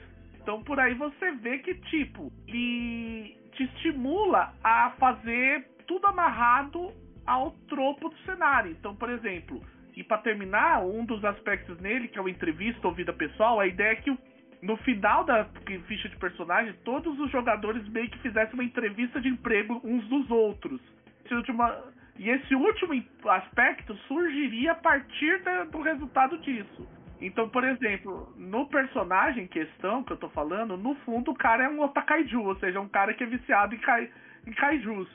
Então por aí você vê que, tipo, ele te estimula a fazer tudo amarrado ao tropo do cenário. Então, por exemplo, e para terminar, um dos aspectos nele, que é o entrevista ou vida pessoal, a ideia é que no final da ficha de personagem, todos os jogadores meio que fizessem uma entrevista de emprego uns dos outros. Esse último, e esse último aspecto surgiria a partir do resultado disso. Então, por exemplo, no personagem em questão que eu tô falando, no fundo o cara é um otakaiju, ou seja, um cara que é viciado em, kai, em kaijus.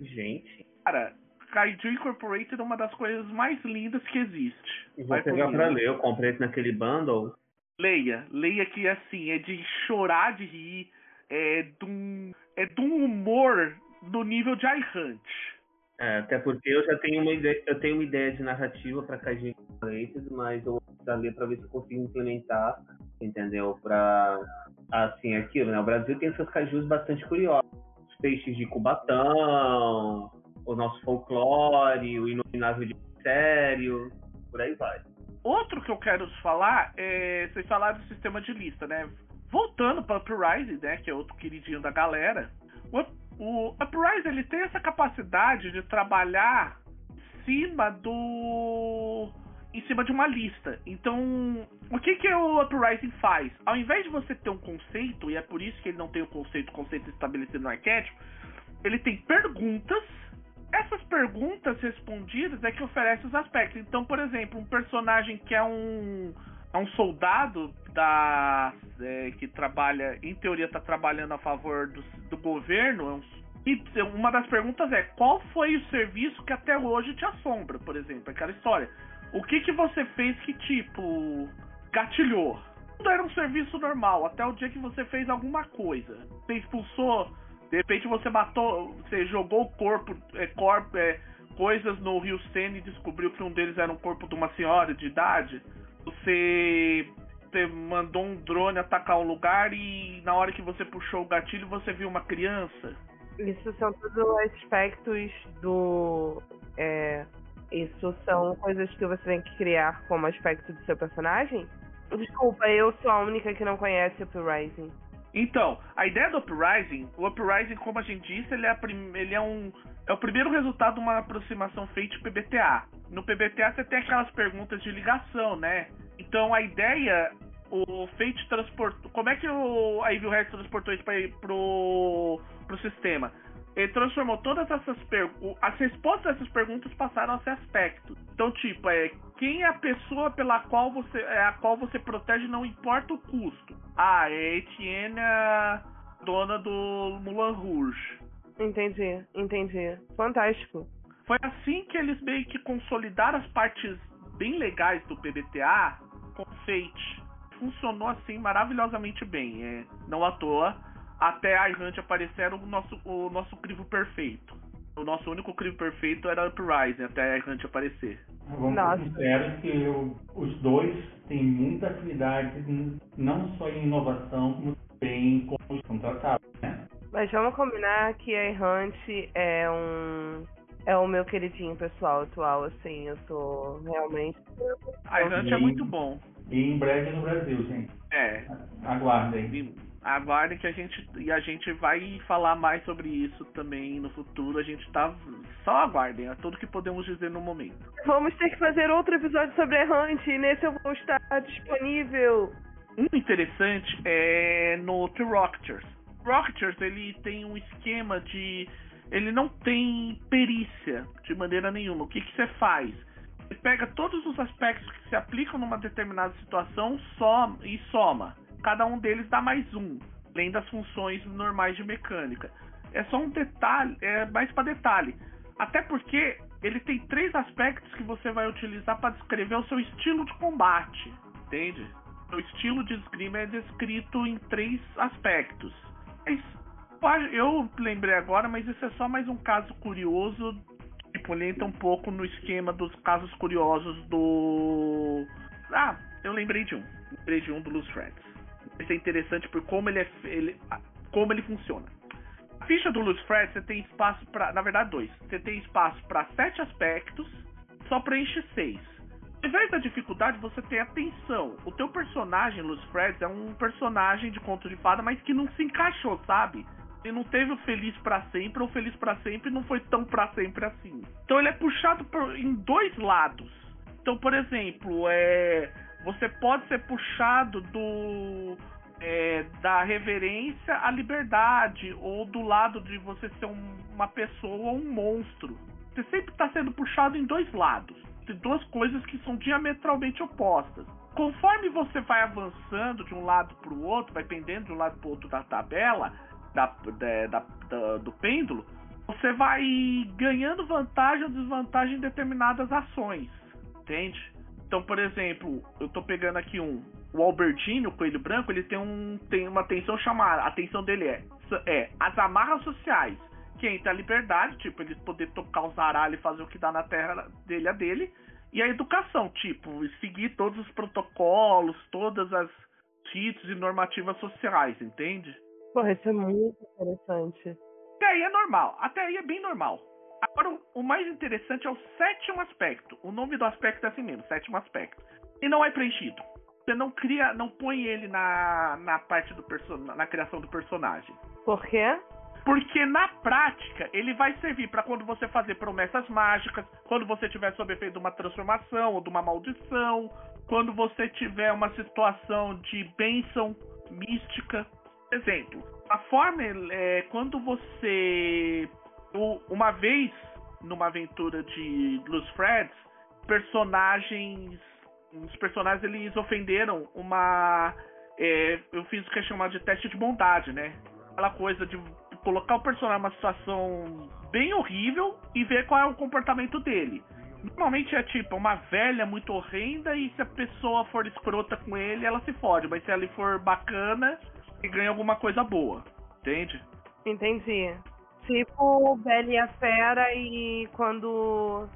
Gente. Cara, Kaiju Incorporated é uma das coisas mais lindas que existe. E vou pegar pra ler, eu comprei naquele bundle. Leia, leia que assim, é de chorar de rir, é de um, é de um humor do nível de iHunt. É, até porque eu já tenho uma ideia, eu tenho uma ideia de narrativa para Kaiju Incorporated, mas eu vou ler para ver se eu consigo implementar, entendeu? Para assim, aquilo, né? O Brasil tem seus cajus bastante curiosos. Os peixes de Cubatão, o nosso folclore, o inominável de sério, por aí vai. Outro que eu quero falar é. Vocês falaram do sistema de lista, né? Voltando para o Uprising, né? Que é outro queridinho da galera. O, o Uprising ele tem essa capacidade de trabalhar em cima do. em cima de uma lista. Então, o que, que o Uprising faz? Ao invés de você ter um conceito, e é por isso que ele não tem o conceito, conceito estabelecido no arquétipo, ele tem perguntas essas perguntas respondidas é que oferece os aspectos. Então, por exemplo, um personagem que é um, é um soldado da é, que trabalha, em teoria, está trabalhando a favor do, do governo. É e uma das perguntas é qual foi o serviço que até hoje te assombra, por exemplo, aquela história. O que que você fez que tipo gatilhou? Tudo era um serviço normal, até o dia que você fez alguma coisa. Você expulsou de repente você matou, você jogou o corpo, é, corpo é, coisas no Rio Sena e descobriu que um deles era um corpo de uma senhora de idade. Você, mandou um drone atacar um lugar e na hora que você puxou o gatilho você viu uma criança. Isso são todos aspectos do. É, isso são coisas que você tem que criar como aspecto do seu personagem? Desculpa, eu sou a única que não conhece o Uprising. Então, a ideia do Uprising, o Uprising, como a gente disse, ele é, prim, ele é um é o primeiro resultado de uma aproximação feita PBTA. No PBTA você tem aquelas perguntas de ligação, né? Então a ideia, o Fate transportou. Como é que o, a Evil Head transportou isso para pro, pro sistema? ele transformou todas essas perguntas. As respostas dessas perguntas passaram a ser aspectos. Então, tipo, é quem é a pessoa pela qual você. É a qual você protege, não importa o custo. Ah, é Etienne, a dona do Mulan Rouge. Entendi, entendi. Fantástico. Foi assim que eles meio que consolidaram as partes bem legais do PBTA com Fate. Funcionou assim maravilhosamente bem. É, não à toa até a Hunt aparecer o nosso, o nosso crivo perfeito. O nosso único crivo perfeito era Uprising, até a Hunt aparecer. Vamos Nossa. sinceros que eu, os dois têm muita afinidade, não só em inovação, como também como são tratados, né? Mas vamos combinar que a Hunt é um é o meu queridinho pessoal atual, assim, eu tô realmente. A Hunt é muito bom. E em breve no Brasil, gente. É. Aguardem. Aguardem que a gente e a gente vai falar mais sobre isso também no futuro. A gente tá só aguardem, é tudo que podemos dizer no momento. Vamos ter que fazer outro episódio sobre Hunt, e nesse eu vou estar disponível. Um interessante é no The Rocketers. Rocketers ele tem um esquema de ele não tem perícia de maneira nenhuma. O que que você faz? Você pega todos os aspectos que se aplicam numa determinada situação, soma e soma cada um deles dá mais um, além das funções normais de mecânica. É só um detalhe, é mais para detalhe. Até porque ele tem três aspectos que você vai utilizar para descrever o seu estilo de combate, entende? O estilo de esgrima é descrito em três aspectos. Eu lembrei agora, mas isso é só mais um caso curioso ele entra um pouco no esquema dos casos curiosos do. Ah, eu lembrei de um. Lembrei de um do Loose Threads. Isso é interessante por como ele, é, ele, como ele funciona. A ficha do Loose Thread você tem espaço para, na verdade, dois. Você tem espaço para sete aspectos, só preenche seis. Ao invés da dificuldade, você tem atenção. O teu personagem, Loose Threads, é um personagem de conto de fada, mas que não se encaixou, sabe? Ele não teve o feliz para sempre, ou feliz para sempre não foi tão para sempre assim. Então ele é puxado por, em dois lados. Então, por exemplo, é, você pode ser puxado do é, da reverência à liberdade, ou do lado de você ser um, uma pessoa ou um monstro. Você sempre está sendo puxado em dois lados. Tem duas coisas que são diametralmente opostas. Conforme você vai avançando de um lado para o outro, vai pendendo de um lado para o outro da tabela, da, da, da, do pêndulo, você vai ganhando vantagem ou desvantagem em determinadas ações. Entende? Então, por exemplo, eu estou pegando aqui um o Albertino, o coelho branco, ele tem, um, tem uma atenção chamada. A atenção dele é, é as amarras sociais, que entra a liberdade, tipo, ele poder tocar os aralhos e fazer o que dá na terra dele a dele. E a educação, tipo, seguir todos os protocolos, todas as ritos e normativas sociais, entende? Porra, isso é muito interessante. Até aí é normal, até aí é bem normal. Agora, o mais interessante é o sétimo aspecto. O nome do aspecto é assim mesmo, sétimo aspecto. E não é preenchido você não cria, não põe ele na, na parte do na criação do personagem. Por quê? Porque na prática ele vai servir para quando você fazer promessas mágicas, quando você tiver sob efeito de uma transformação ou de uma maldição, quando você tiver uma situação de bênção mística. Exemplo, a forma é quando você uma vez numa aventura de Blues Freds, personagens os personagens eles ofenderam uma. É, eu fiz o que é chamado de teste de bondade, né? Aquela coisa de colocar o personagem numa situação bem horrível e ver qual é o comportamento dele. Normalmente é tipo uma velha muito horrenda e se a pessoa for escrota com ele, ela se fode. Mas se ela for bacana, ganha alguma coisa boa. Entende? Entendi. Tipo Bela e a Fera e quando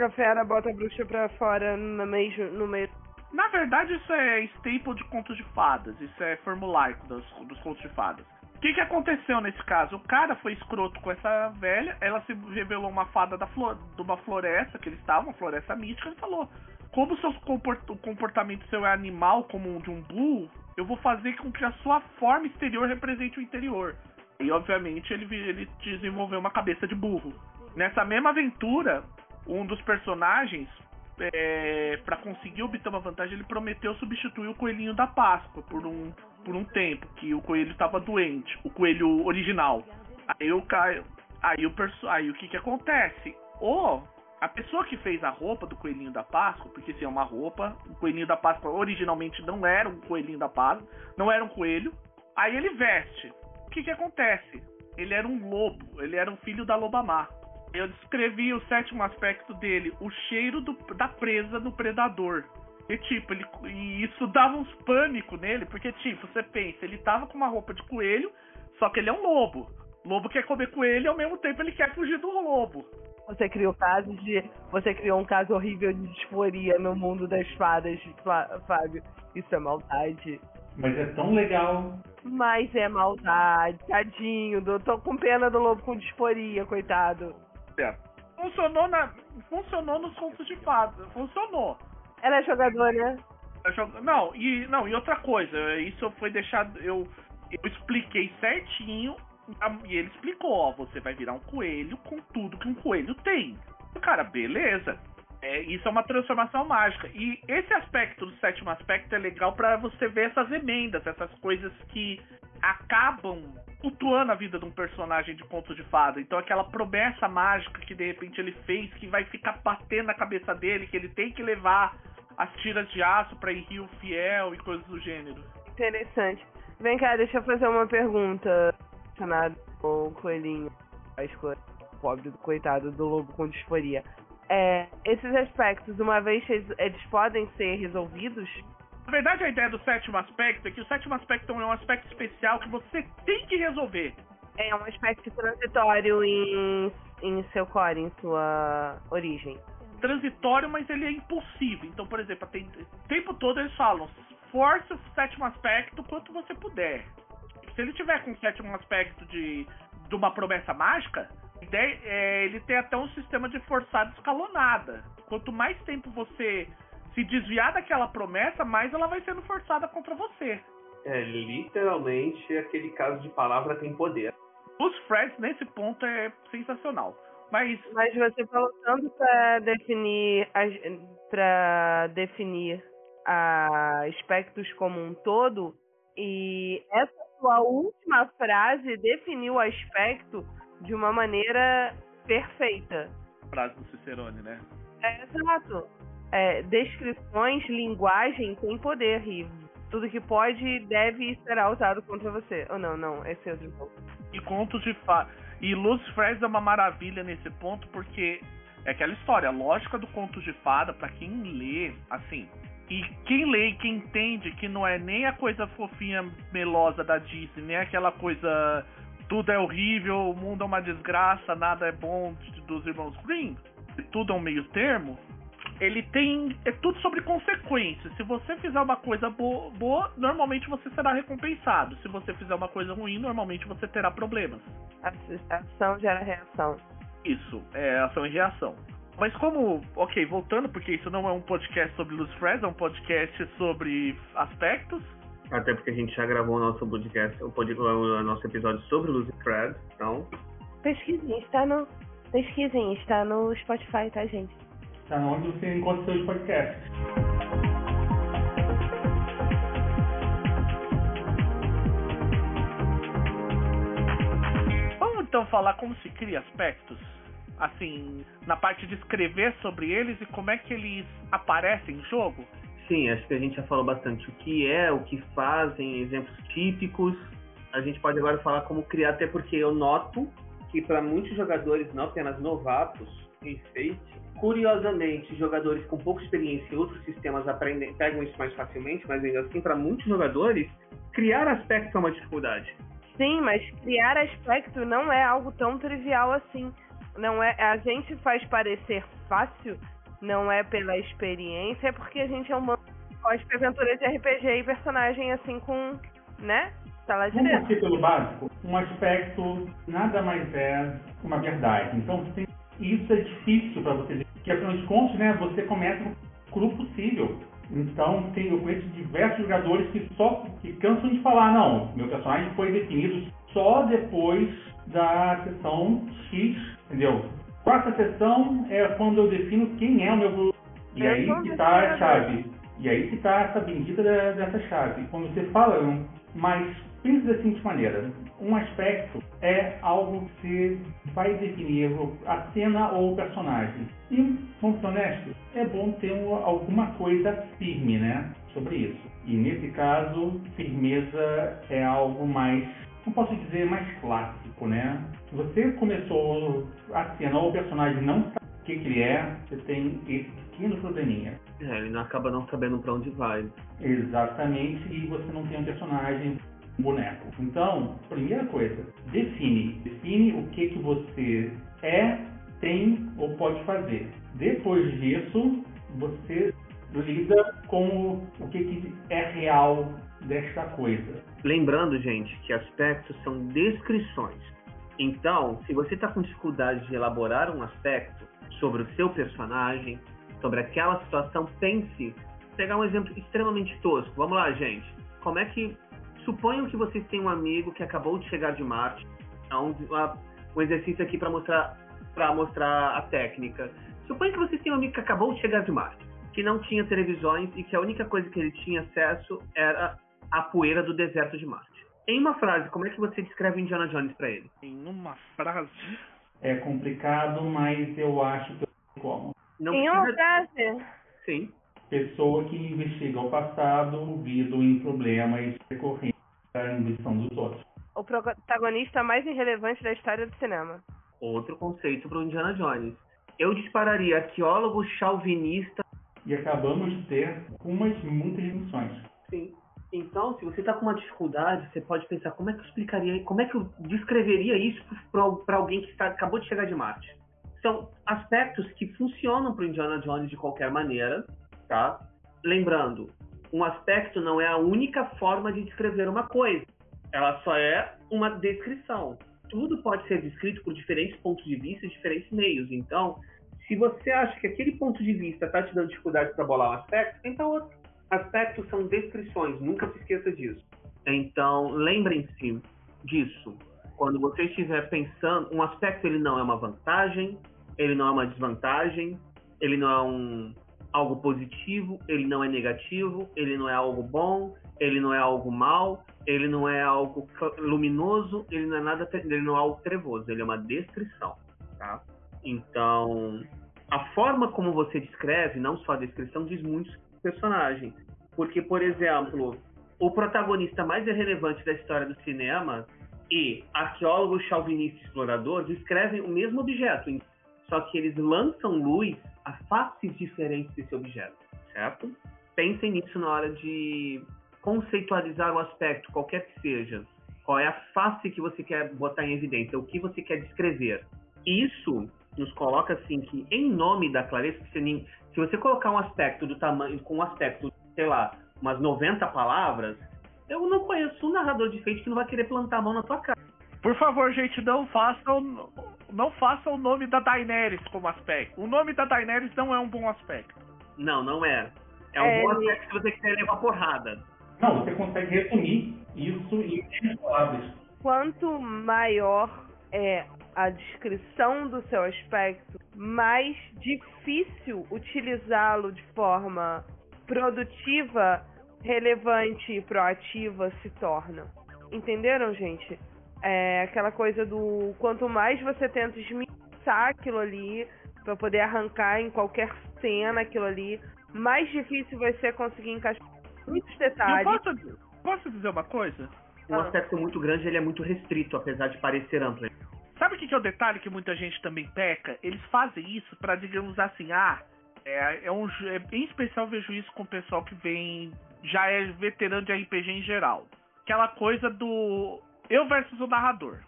a fera bota a bruxa pra fora no meio, no meio. Na verdade, isso é staple de contos de fadas. Isso é formulaico dos, dos contos de fadas. O que, que aconteceu nesse caso? O cara foi escroto com essa velha, ela se revelou uma fada da flor, de uma floresta que eles estavam, uma floresta mística, e falou: Como seu comport, o comportamento seu é animal, como um de um burro, eu vou fazer com que a sua forma exterior represente o interior. E obviamente ele, ele desenvolveu uma cabeça de burro. Nessa mesma aventura, um dos personagens, é, para conseguir obter uma vantagem, ele prometeu substituir o coelhinho da Páscoa por um, por um tempo, que o coelho estava doente, o coelho original. Aí o Caio. Aí o, aí o que que acontece? Ou a pessoa que fez a roupa do coelhinho da Páscoa, porque se é uma roupa, o coelhinho da Páscoa originalmente não era um coelhinho da Páscoa, não era um coelho. Aí ele veste. O que que acontece? Ele era um lobo, ele era um filho da loba má. Eu descrevi o sétimo aspecto dele, o cheiro do, da presa no predador. E tipo, ele, e isso dava uns pânico nele, porque tipo, você pensa, ele tava com uma roupa de coelho, só que ele é um lobo. lobo quer comer coelho e ao mesmo tempo ele quer fugir do lobo. Você criou casos de. Você criou um caso horrível de disforia no mundo das fadas, Fábio. Isso é maldade. Mas é tão legal. Mas é maldade, tadinho. Tô com pena do lobo com disforia, coitado. Funcionou na. Funcionou nos contos de fadas. Funcionou. Ela é jogadora. Não, e não, e outra coisa, isso foi deixado. Eu, eu expliquei certinho. E ele explicou, ó, você vai virar um coelho com tudo que um coelho tem. Cara, beleza. É, isso é uma transformação mágica. E esse aspecto do sétimo aspecto é legal para você ver essas emendas, essas coisas que acabam flutuando a vida de um personagem de conto de fada. Então aquela promessa mágica que de repente ele fez, que vai ficar batendo na cabeça dele, que ele tem que levar as tiras de aço para ir Rio Fiel e coisas do gênero. Interessante. Vem cá, deixa eu fazer uma pergunta. Nada, o coelhinho, a escolha pobre do coitado do lobo com disforia. É, esses aspectos, uma vez eles podem ser resolvidos, na verdade, a ideia do sétimo aspecto é que o sétimo aspecto é um aspecto especial que você tem que resolver. É um aspecto transitório em, em seu core, em sua origem. Transitório, mas ele é impulsivo. Então, por exemplo, tem, o tempo todo eles falam: force o sétimo aspecto quanto você puder. Se ele tiver com o sétimo aspecto de, de uma promessa mágica, ele tem até um sistema de forçada escalonada. Quanto mais tempo você se desviar daquela promessa, mais ela vai sendo forçada contra você. É literalmente aquele caso de palavra tem poder. Os Freds nesse ponto é sensacional. Mas. Mas você falou tanto pra definir para definir aspectos como um todo, e essa sua última frase definiu o aspecto de uma maneira perfeita. Frase do Cicerone, né? É, exato. É, descrições, linguagem tem poder e tudo que pode deve será usado contra você. Ou oh, não, não, esse é outro ponto. E contos de fadas. E Luz Fres é uma maravilha nesse ponto porque é aquela história, a lógica do conto de fada, para quem lê, assim, e quem lê e quem entende que não é nem a coisa fofinha melosa da Disney, nem aquela coisa tudo é horrível, o mundo é uma desgraça, nada é bom dos irmãos Grimm, tudo é um meio termo, ele tem. É tudo sobre consequências. Se você fizer uma coisa boa, boa, normalmente você será recompensado. Se você fizer uma coisa ruim, normalmente você terá problemas. Ação gera reação. Isso, é ação e reação. Mas como, ok, voltando, porque isso não é um podcast sobre Luz Freds, é um podcast sobre aspectos. Até porque a gente já gravou o nosso podcast, o, podcast, o nosso episódio sobre Luz Freds, então. Pesquisem, está no. Pesquisem, está no Spotify, tá, gente? Está onde você encontra seus podcasts. Vamos então falar como se cria aspectos? Assim, na parte de escrever sobre eles e como é que eles aparecem em jogo? Sim, acho que a gente já falou bastante o que é, o que fazem, exemplos típicos. A gente pode agora falar como criar, até porque eu noto que para muitos jogadores, não apenas novatos em Curiosamente, jogadores com pouca experiência em outros sistemas aprendem, pegam isso mais facilmente, mas ainda assim, para muitos jogadores, criar aspecto é uma dificuldade. Sim, mas criar aspecto não é algo tão trivial assim. Não é, a gente faz parecer fácil, não é pela experiência, é porque a gente é um gosta de aventuras de RPG e personagem assim com, né? Lá Vamos partir pelo básico. Um aspecto nada mais é uma verdade. Então, tem isso é difícil para você, porque afinal de contas, né, você começa o cru possível. Então, tem, eu conheço diversos jogadores que só que cansam de falar, não, meu personagem foi definido só depois da sessão X, entendeu? Quarta sessão é quando eu defino quem é o meu E aí que está a chave. E aí que está essa bendita dessa chave. Quando você fala, mas pense da seguinte maneira: um aspecto é algo que vai definir a cena ou o personagem. E, vamos ser honestos, é bom ter alguma coisa firme, né? Sobre isso. E nesse caso, firmeza é algo mais, não posso dizer mais clássico, né? Você começou a cena o personagem não sabe o que, que ele é, você tem esse pequeno probleminha. É, ele não acaba não sabendo para onde vai. Exatamente, e você não tem um personagem boneco. Então, primeira coisa, define. Define o que, que você é, tem ou pode fazer. Depois disso, você lida com o que, que é real desta coisa. Lembrando, gente, que aspectos são descrições. Então, se você está com dificuldade de elaborar um aspecto sobre o seu personagem, sobre aquela situação, pense. Pegar um exemplo extremamente tosco. Vamos lá, gente. Como é que Suponham que vocês têm um amigo que acabou de chegar de Marte. Há um, um exercício aqui para mostrar, mostrar a técnica. Suponham que vocês têm um amigo que acabou de chegar de Marte, que não tinha televisões e que a única coisa que ele tinha acesso era a poeira do deserto de Marte. Em uma frase, como é que você descreve Indiana Jones para ele? Em uma frase? É complicado, mas eu acho que eu como. Não em uma frase? Sim. Pessoa que investiga o passado, vindo em problemas recorrentes a ambição dos outros. O protagonista mais irrelevante da história do cinema. Outro conceito para o Indiana Jones. Eu dispararia arqueólogo chauvinista. E acabamos de ter umas muitas missões. Sim. Então, se você está com uma dificuldade, você pode pensar como é que eu explicaria, como é que eu descreveria isso para alguém que está, acabou de chegar de Marte. São aspectos que funcionam para Indiana Jones de qualquer maneira, tá? Lembrando, um aspecto não é a única forma de descrever uma coisa. Ela só é uma descrição. Tudo pode ser descrito por diferentes pontos de vista e diferentes meios. Então, se você acha que aquele ponto de vista está te dando dificuldade para bolar um aspecto, tenta outro. Aspectos são descrições, nunca se esqueça disso. Então, lembrem-se disso. Quando você estiver pensando, um aspecto ele não é uma vantagem, ele não é uma desvantagem, ele não é um algo positivo, ele não é negativo, ele não é algo bom, ele não é algo mal, ele não é algo luminoso, ele não é nada, ele não é algo trevoso, ele é uma descrição, tá? Então, a forma como você descreve, não só a descrição, diz muito personagem. Porque, por exemplo, o protagonista mais relevante da história do cinema e arqueólogo chauvinista explorador descrevem o mesmo objeto, só que eles lançam luz a faces diferentes desse objeto, certo? Pensem nisso na hora de conceitualizar o aspecto, qualquer que seja. Qual é a face que você quer botar em evidência, o que você quer descrever. Isso nos coloca assim que, em nome da clareza, se, se você colocar um aspecto do tamanho, com um aspecto, sei lá, umas 90 palavras, eu não conheço um narrador de Fate que não vai querer plantar a mão na tua cara. Por favor, gente, não façam não faça o nome da Daenerys como aspecto. O nome da Daenerys não é um bom aspecto. Não, não é. É um é, bom aspecto se você quiser levar porrada. Não, você consegue resumir isso em palavras. Quanto maior é a descrição do seu aspecto, mais difícil utilizá-lo de forma produtiva, relevante e proativa se torna. Entenderam, gente? É aquela coisa do quanto mais você tenta esmiuçar aquilo ali para poder arrancar em qualquer cena aquilo ali, mais difícil vai ser conseguir encaixar muitos detalhes. Eu posso, posso dizer uma coisa? Um ah. aspecto muito grande ele é muito restrito, apesar de parecer amplo. Sabe o que, que é o detalhe que muita gente também peca? Eles fazem isso para digamos assim, ah, é, é um, é, em especial vejo isso com o pessoal que vem já é veterano de RPG em geral. Aquela coisa do eu versus o narrador.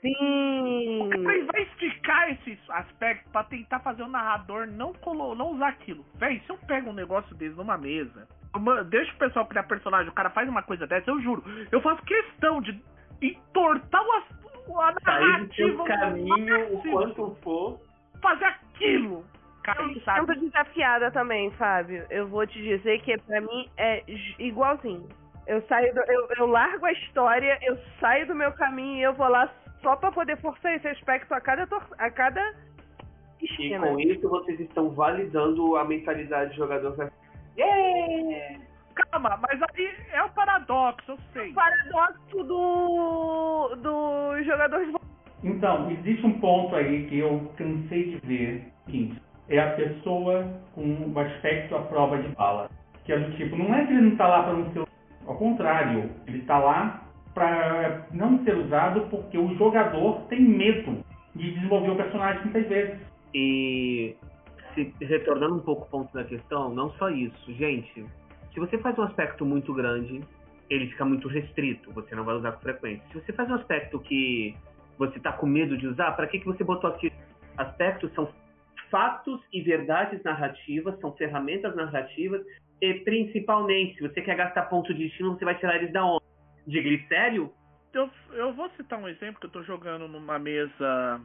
Sim. O cara vai esticar esse aspecto para tentar fazer o narrador não colo não usar aquilo. Véi, se eu pego um negócio desse numa mesa, deixa o pessoal criar personagem, o cara faz uma coisa dessa, eu juro, eu faço questão de entortar o, a narrativa. caminho, o quanto for. Fazer aquilo. Eu sabe? desafiada também, Fábio. Eu vou te dizer que pra mim é igualzinho. Eu saio do, eu, eu largo a história, eu saio do meu caminho e eu vou lá só para poder forçar esse aspecto a cada a cada esquina. E com isso vocês estão validando a mentalidade do jogador. Yeah! Calma, mas aí é o paradoxo, eu sei. O paradoxo do do jogador de Então, existe um ponto aí que eu cansei de ver, seguinte, é a pessoa com o aspecto à prova de bala. Que é do tipo, não é que ele não está lá para não ser ao contrário, ele está lá para não ser usado porque o jogador tem medo de desenvolver o personagem muitas vezes. E se, retornando um pouco ao ponto da questão, não só isso, gente. Se você faz um aspecto muito grande, ele fica muito restrito, você não vai usar com frequência. Se você faz um aspecto que você está com medo de usar, para que, que você botou aqui? Aspectos são fatos e verdades narrativas, são ferramentas narrativas e principalmente, se você quer gastar ponto de destino, você vai tirar eles da onde? De glicério? Eu, eu vou citar um exemplo que eu tô jogando numa mesa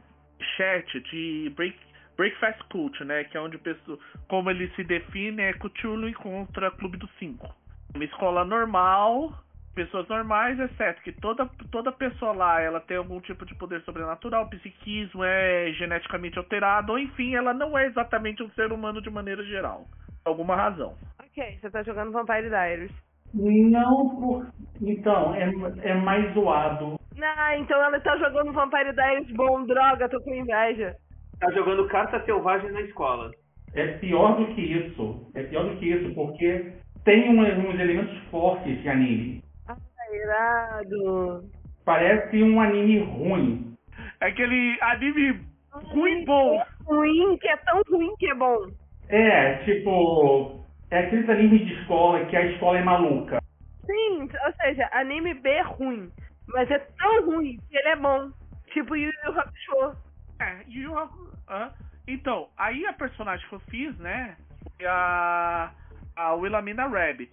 chat de Break, Breakfast Cult, né? Que é onde pessoa, como ele se define é Cthulhu contra Clube dos Cinco. Uma escola normal, pessoas normais, exceto que toda, toda pessoa lá ela tem algum tipo de poder sobrenatural, psiquismo, é geneticamente alterado, ou enfim, ela não é exatamente um ser humano de maneira geral. Por alguma razão. Ok, você tá jogando Vampire Diaries. Não, por... então, é, é mais zoado. Ah, então ela tá jogando Vampire Diaries bom, droga, tô com inveja. Tá jogando carta selvagem na escola. É pior do que isso. É pior do que isso, porque tem um, uns elementos fortes de anime. Ah, irado. Parece um anime ruim. É aquele anime ruim bom. Ruim que é tão ruim que é bom. É, tipo, é aqueles animes de escola que a escola é maluca. Sim, ou seja, anime B é ruim, mas é tão ruim que ele é bom. Tipo Yu Yu Hakusho. É, Yu Yu Hakusho. Então, aí a personagem que eu fiz, né, foi a, a Willamina Rabbit.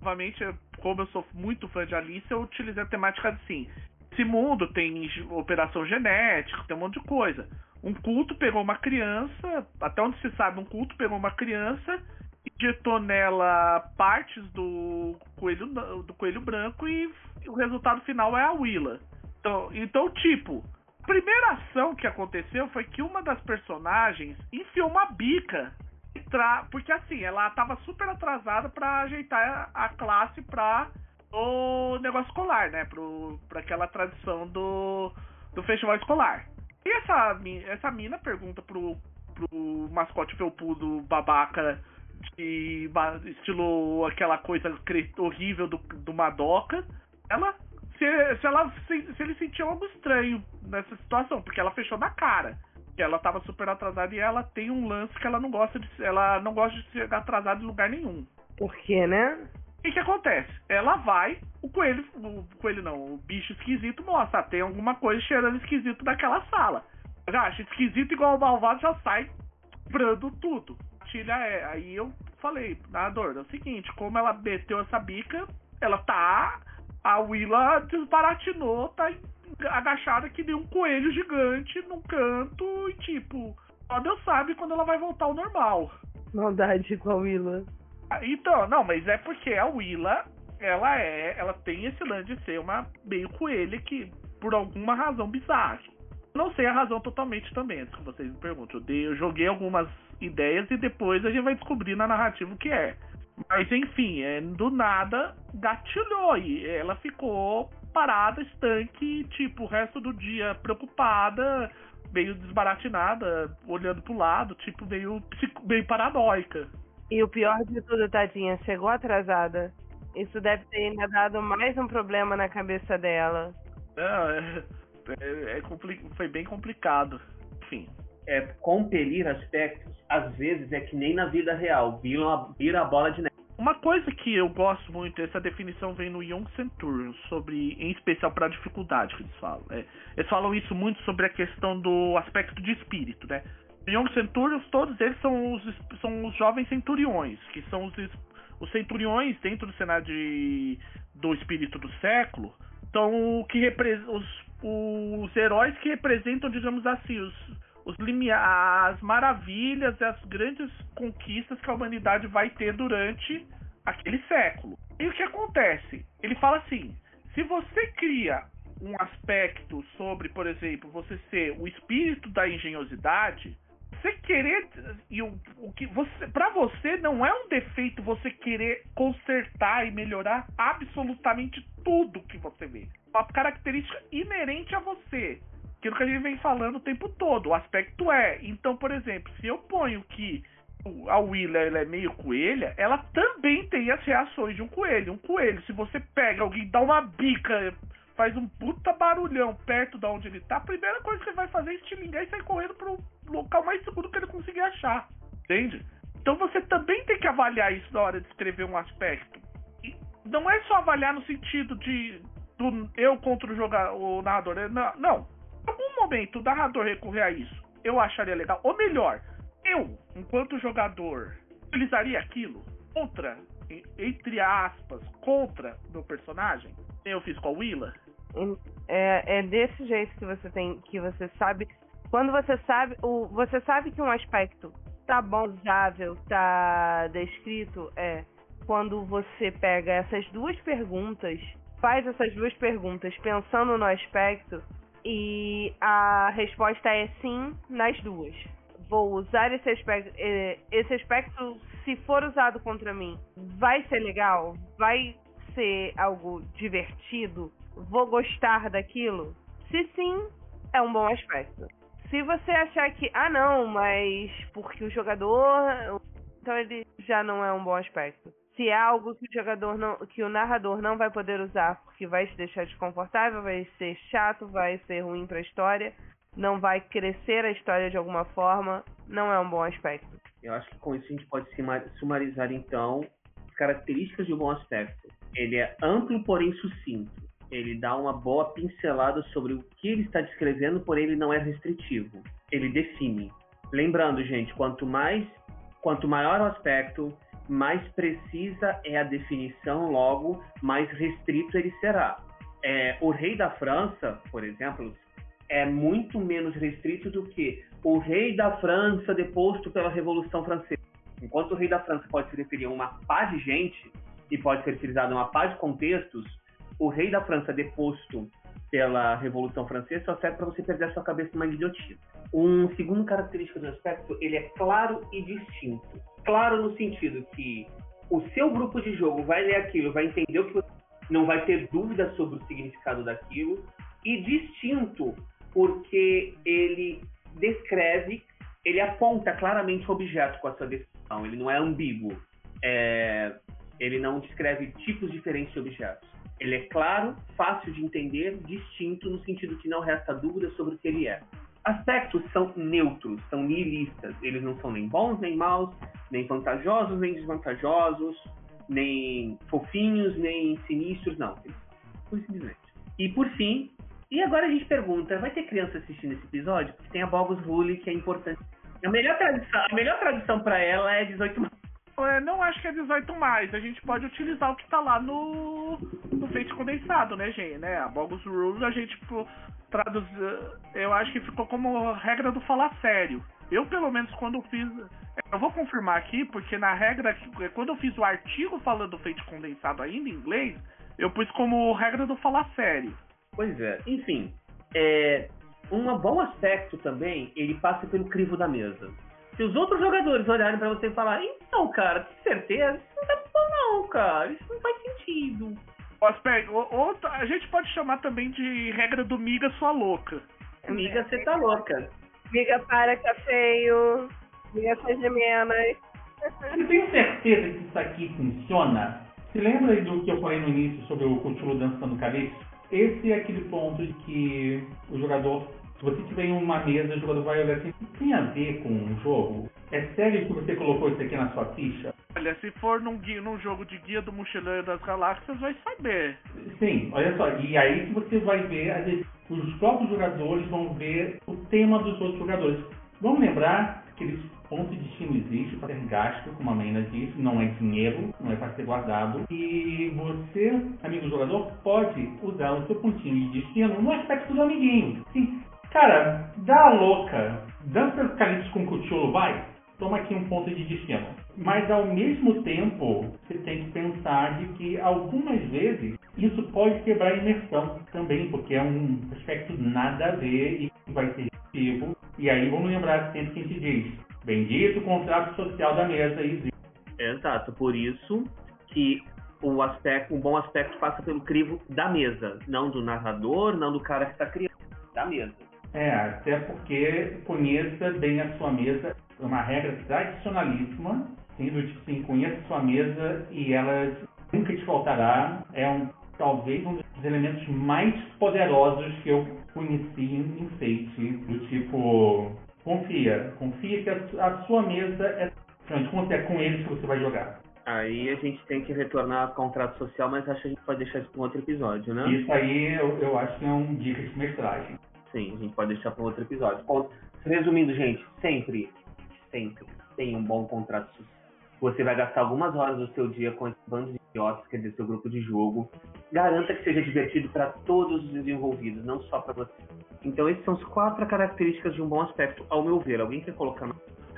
Novamente, como eu sou muito fã de Alice, eu utilizei a temática assim. Esse mundo tem operação genética, tem um monte de coisa. Um culto pegou uma criança, até onde se sabe, um culto pegou uma criança injetou nela partes do coelho, do coelho branco e, o resultado final é a Willa. Então, então tipo, primeira ação que aconteceu foi que uma das personagens enfiou uma bica. Porque assim, ela tava super atrasada para ajeitar a classe pra o negócio escolar, né? Pro, pra aquela tradição do, do festival escolar. E essa, essa mina pergunta pro, pro mascote felpudo babaca de estilo aquela coisa horrível do, do Madoka. Ela se, se ela se, se ele sentiu algo estranho nessa situação, porque ela fechou na cara. Que ela tava super atrasada e ela tem um lance que ela não gosta de ela não gosta de ser atrasada em lugar nenhum. Por quê, né? O que, acontece? Ela vai, o coelho, o coelho não, o bicho esquisito mostra, tem alguma coisa cheirando esquisito daquela sala. Já acha esquisito igual o malvado já sai brando tudo. Tilha é, aí eu falei, nadador, é o seguinte, como ela meteu essa bica, ela tá a Willa desbaratinou, tá agachada que nem um coelho gigante num canto e tipo, só Deus sabe quando ela vai voltar ao normal. Maldade com a Willa. Ah, então, não, mas é porque a Willa, ela é, ela tem esse lance de ser uma meio coelha que, por alguma razão bizarra. Não sei a razão totalmente também, antes que vocês me perguntem. Eu, dei, eu joguei algumas ideias e depois a gente vai descobrir na narrativa o que é. Mas enfim, é, do nada gatilhou e ela ficou parada, estanque, tipo, o resto do dia preocupada, meio desbaratinada, olhando pro lado, tipo, meio, meio paranoica. E o pior de tudo, tadinha, chegou atrasada. Isso deve ter ainda dado mais um problema na cabeça dela. Não, é, é, é foi bem complicado. Enfim. É, compelir aspectos às vezes é que nem na vida real, vira, vira a bola de neve. Uma coisa que eu gosto muito, essa definição vem no Young Centurion, sobre, em especial para a dificuldade que eles falam. É, eles falam isso muito sobre a questão do aspecto de espírito, né? Young Centurions, todos eles são os, são os jovens centuriões, que são os, os centuriões dentro do cenário de, do espírito do século, então que os, os heróis que representam, digamos assim, os, os as maravilhas e as grandes conquistas que a humanidade vai ter durante aquele século. E o que acontece? Ele fala assim: se você cria um aspecto sobre, por exemplo, você ser o espírito da engenhosidade, você querer e o, o que você para você não é um defeito você querer consertar e melhorar absolutamente tudo que você vê. Uma característica inerente a você aquilo que a gente vem falando o tempo todo. O aspecto é. Então, por exemplo, se eu ponho que a Willa ela é meio coelha, ela também tem as reações de um coelho. Um coelho, se você pega alguém, dá uma bica, faz um puta barulhão perto de onde ele tá, a primeira coisa que ele vai fazer é estilingar e sair correndo pro local mais seguro que ele conseguir achar. Entende? Então você também tem que avaliar isso na hora de escrever um aspecto. E não é só avaliar no sentido de do eu contra o jogador, o narrador. Não, não algum momento o narrador recorrer a isso, eu acharia legal. Ou melhor, eu, enquanto jogador, utilizaria aquilo contra, entre aspas, contra meu personagem. Eu fiz com a Willa. É, é desse jeito que você tem, que você sabe. Quando você sabe, o, você sabe que um aspecto tá bom, usável, tá descrito, é quando você pega essas duas perguntas, faz essas duas perguntas pensando no aspecto e a resposta é sim nas duas. Vou usar esse aspecto. Eh, esse aspecto, se for usado contra mim, vai ser legal? Vai ser algo divertido? Vou gostar daquilo? Se sim, é um bom aspecto. Se você achar que, ah não, mas porque o jogador. Então ele já não é um bom aspecto se é algo que o jogador não, que o narrador não vai poder usar porque vai te deixar desconfortável, vai ser chato, vai ser ruim para a história, não vai crescer a história de alguma forma, não é um bom aspecto. Eu acho que com isso a gente pode sumarizar então as características de um bom aspecto. Ele é amplo, porém sucinto. Ele dá uma boa pincelada sobre o que ele está descrevendo, porém ele não é restritivo. Ele define. Lembrando, gente, quanto mais, quanto maior o aspecto, mais precisa é a definição, logo mais restrito ele será. É, o rei da França, por exemplo, é muito menos restrito do que o rei da França deposto pela Revolução Francesa. Enquanto o rei da França pode se referir a uma pá de gente e pode ser utilizado em uma pá de contextos, o rei da França deposto pela Revolução Francesa só serve para você perder a sua cabeça numa guilhotina. Um segundo característica do aspecto, ele é claro e distinto. Claro no sentido que o seu grupo de jogo vai ler aquilo, vai entender o que você não vai ter dúvida sobre o significado daquilo, e distinto porque ele descreve, ele aponta claramente o objeto com a sua descrição, ele não é ambíguo. É, ele não descreve tipos diferentes de objetos. Ele é claro, fácil de entender, distinto no sentido que não resta dúvida sobre o que ele é. Aspectos são neutros, são nihilistas. Eles não são nem bons nem maus, nem vantajosos nem desvantajosos, nem fofinhos nem sinistros, não. Simplesmente. E por fim, e agora a gente pergunta, vai ter criança assistindo esse episódio? Porque tem a Bogus Rule que é importante. A melhor tradução, a melhor tradução para ela é 18 mais. É, não acho que é 18 mais. A gente pode utilizar o que tá lá no, no feito condensado, né, gente? Né? A Bogus Rules a gente tipo, traduz. Eu acho que ficou como regra do falar sério. Eu, pelo menos, quando fiz. Eu vou confirmar aqui, porque na regra. Quando eu fiz o artigo falando do feito condensado ainda em inglês, eu pus como regra do falar sério. Pois é. Enfim, é, um bom aspecto também, ele passa pelo crivo da mesa. Se os outros jogadores olharem para você e falar, então, cara, tem certeza? Isso não tá bom não, cara. Isso não faz sentido. Outra, a gente pode chamar também de regra do miga sua louca. Miga, você tá louca. Miga para que é feio. Miga seja menos. Eu tenho certeza que isso aqui funciona. Se lembra do que eu falei no início sobre o Cthulhu dançando calypso? Esse é aquele ponto de que o jogador se você tiver em uma mesa, o jogador vai olhar assim, tem a ver com o jogo? É sério que você colocou isso aqui na sua ficha? Olha, se for num, guia, num jogo de guia do mochileiro das galáxias, vai saber. Sim, olha só, e aí que você vai ver, os próprios jogadores vão ver o tema dos outros jogadores. Vamos lembrar que eles ponto de destino existe para ser gasto, como a Maina disse, não é dinheiro, não é para ser guardado. E você, amigo jogador, pode usar o seu pontinho de destino no aspecto do amiguinho. Sim, Cara, dá a louca. Dança Calypso com Cthulhu, vai. Toma aqui um ponto de destino. Mas ao mesmo tempo, você tem que pensar de que algumas vezes isso pode quebrar a imersão também, porque é um aspecto nada a ver e vai ser ativo. E aí vamos lembrar sempre que a gente diz: bendito contrato social da mesa existe. Exato, por isso que o aspecto, um bom aspecto passa pelo crivo da mesa, não do narrador, não do cara que está criando, da mesa. É, até porque conheça bem a sua mesa, é uma regra tradicionalíssima, sim, do tipo assim, conheça sua mesa e ela nunca te faltará. É um, talvez um dos elementos mais poderosos que eu conheci em Fate, do tipo, confia, confia que a, a sua mesa é, é com eles que você vai jogar. Aí a gente tem que retornar ao contrato social, mas acho que a gente pode deixar isso para um outro episódio, né? Isso aí eu, eu acho que é um dica de mestragem. Sim, a gente pode deixar para outro episódio. Resumindo, gente, sempre, sempre tem um bom contrato social. Você vai gastar algumas horas do seu dia com esse bando de idiotas, quer dizer, seu grupo de jogo. Garanta que seja divertido para todos os envolvidos, não só para você. Então, essas são as quatro características de um bom aspecto, ao meu ver. Alguém quer colocar?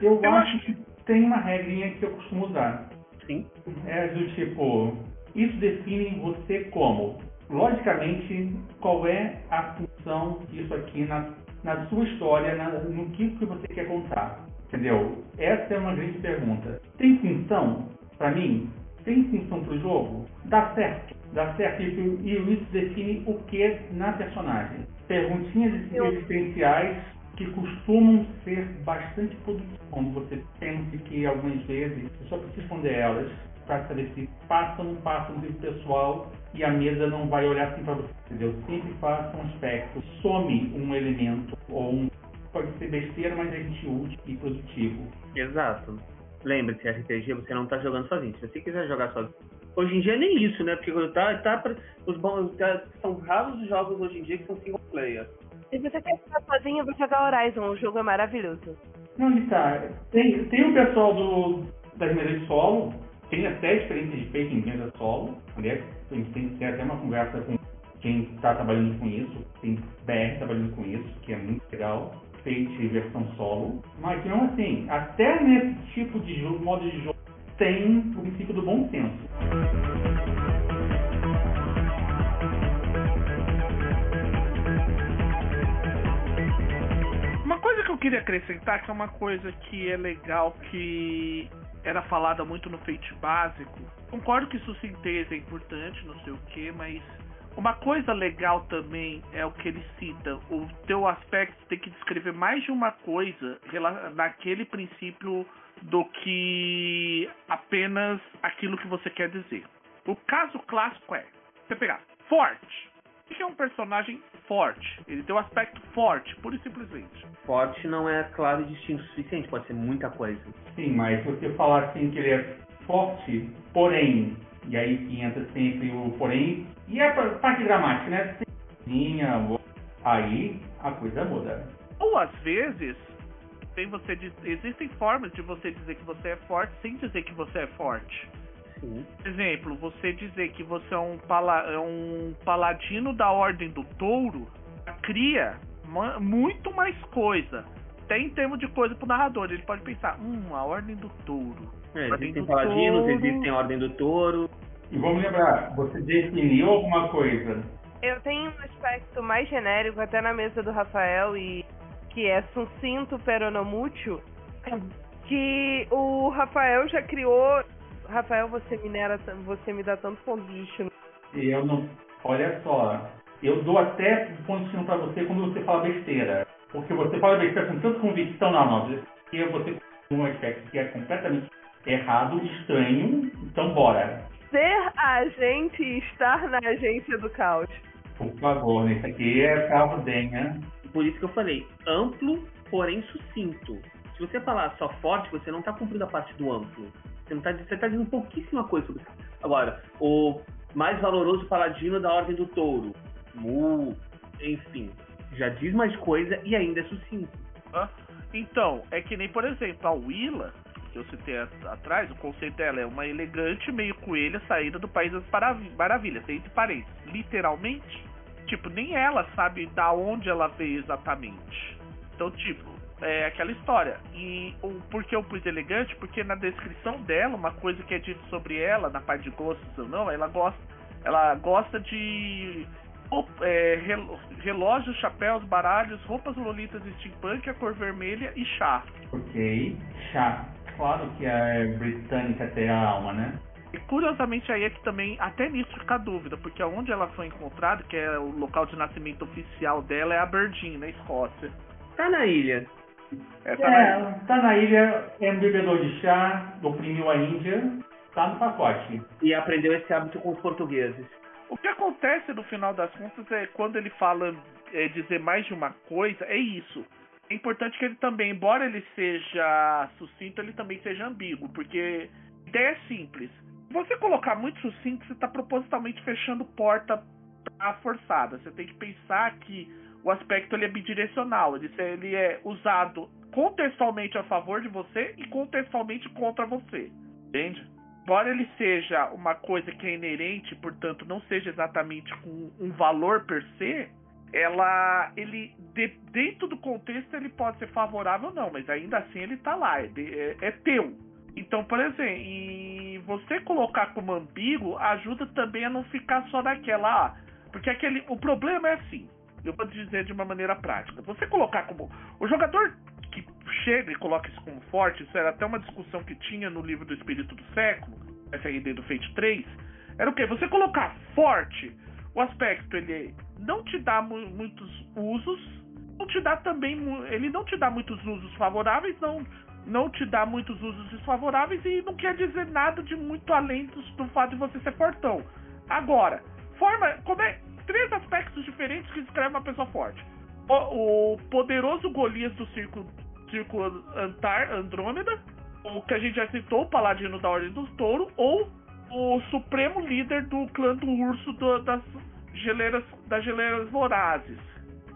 Eu, eu acho que tem uma regrinha que eu costumo usar. Sim. É do tipo, isso define você como logicamente, qual é a função disso aqui na, na sua história, na, no que, que você quer contar? Entendeu? Essa é uma grande pergunta. Tem função? Para mim, tem função para o jogo? Dá certo. Dá certo. E, e isso define o que na personagem. Perguntinhas existenciais que costumam ser bastante produtivas. Quando você pensa que algumas vezes você só precisa responder elas para saber se passa ou não passa no pessoal e a mesa não vai olhar assim para você, entendeu? Sempre faça um aspecto, some um elemento ou um pode ser besteira, mas é gente útil e produtivo. Exato. Lembre-se, RPG você não está jogando sozinho. Se você quiser jogar sozinho. Hoje em dia nem isso, né? Porque tá, tá, os bons, tá, são raros os jogos hoje em dia que são single player. Se você quer ficar sozinho, vou jogar Horizon, o jogo é maravilhoso. Não, está. Tem, tem o pessoal do, das mesas de solo, tem até experiência de fake em mesa solo. Aliás, a gente tem que ter até uma conversa com quem está trabalhando com isso. Tem BR trabalhando com isso, que é muito legal. Fate versão solo. Mas não assim, até nesse tipo de jogo, modo de jogo, tem o princípio do bom senso. Uma coisa que eu queria acrescentar, que é uma coisa que é legal, que era falada muito no Fate básico. Concordo que isso sim é importante, não sei o que, mas uma coisa legal também é o que ele cita. O teu aspecto tem que descrever mais de uma coisa naquele princípio do que apenas aquilo que você quer dizer. O caso clássico é você pegar forte. O que é um personagem forte? Ele tem um aspecto forte, pura e simplesmente. Forte não é claro e distinto o suficiente, pode ser muita coisa. Sim, mas você falar assim que ele é forte, porém, e aí que entra sempre o porém, e a parte gramática, né? Linha, aí a coisa muda. Ou às vezes, tem você diz, existem formas de você dizer que você é forte sem dizer que você é forte. Sim. Exemplo, você dizer que você é um, pala, é um paladino da Ordem do Touro cria muito mais coisa. Até em termos de coisa pro narrador. Ele pode pensar, hum, a Ordem do Touro. É, existem paladinos, touro. existem a Ordem do Touro. E vamos lembrar, você definiu alguma coisa? Eu tenho um aspecto mais genérico, até na mesa do Rafael, e que é sucinto peronomútil, que o Rafael já criou Rafael, você minera, você me dá tanto ponto de destino. Eu não. Olha só, eu dou até ponto de destino pra você quando você fala besteira. Porque você fala besteira com tanta convicção, não, não. Que você um aspecto que é completamente errado, estranho, então bora. Ser agente e estar na agência do caos. Por favor, né? isso aqui é carro denha. Por isso que eu falei, amplo, porém sucinto. Se você falar só forte, você não está cumprindo a parte do amplo. Você não tá, você tá dizendo pouquíssima coisa sobre isso. Agora, o mais valoroso paladino da Ordem do Touro. Mu, enfim. Já diz mais coisa e ainda é sucinto. Ah, então, é que nem, por exemplo, a Willa, que eu citei atrás, o conceito dela é uma elegante meio coelha saída do País das Maravilhas, entre parênteses. Literalmente, tipo, nem ela sabe da onde ela veio exatamente. Então, tipo, é aquela história. E o, por que eu pus elegante? Porque na descrição dela, uma coisa que é dito sobre ela, na parte de gostos ou não, ela gosta, ela gosta de é, relógios, chapéus, baralhos, roupas lolitas steampunk, a cor vermelha e chá. Ok, chá. Claro que é britânica tem a alma, né? E curiosamente aí é que também, até nisso fica a dúvida, porque onde ela foi encontrada, que é o local de nascimento oficial dela, é Aberdeen, na Escócia. Tá na ilha. É, tá, é, na... tá na ilha, é um bebedor de chá, oprimiu a Índia, tá no pacote. E aprendeu esse hábito com os portugueses. O que acontece no final das contas é quando ele fala é, dizer mais de uma coisa, é isso. É importante que ele também, embora ele seja sucinto, ele também seja ambíguo, porque a ideia é simples. Se você colocar muito sucinto, você está propositalmente fechando porta pra forçada. Você tem que pensar que o aspecto ele é bidirecional. Ele, ele é usado contextualmente a favor de você e contextualmente contra você. Entende? Embora ele seja uma coisa que é inerente, portanto não seja exatamente com um valor per se, ela, ele, de, dentro do contexto, ele pode ser favorável ou não, mas ainda assim ele está lá, é, é, é, teu. Então, por exemplo, e você colocar como ambíguo ajuda também a não ficar só naquela, ah, porque aquele, o problema é assim, eu vou dizer de uma maneira prática. Você colocar como. O jogador que chega e coloca isso como forte, isso era até uma discussão que tinha no livro do Espírito do Século, FRD do Fate 3, era o quê? Você colocar forte, o aspecto ele não te dá mu muitos usos, não te dá também. Ele não te dá muitos usos favoráveis, não, não te dá muitos usos desfavoráveis e não quer dizer nada de muito além do, do fato de você ser fortão. Agora, forma. Como é, três aspectos diferentes que descrevem uma pessoa forte. O, o poderoso Golias do Círculo, Círculo Antar, Andrômeda, o que a gente já citou, o Paladino da Ordem do Touro, ou o supremo líder do clã do urso do, das, geleiras, das geleiras vorazes.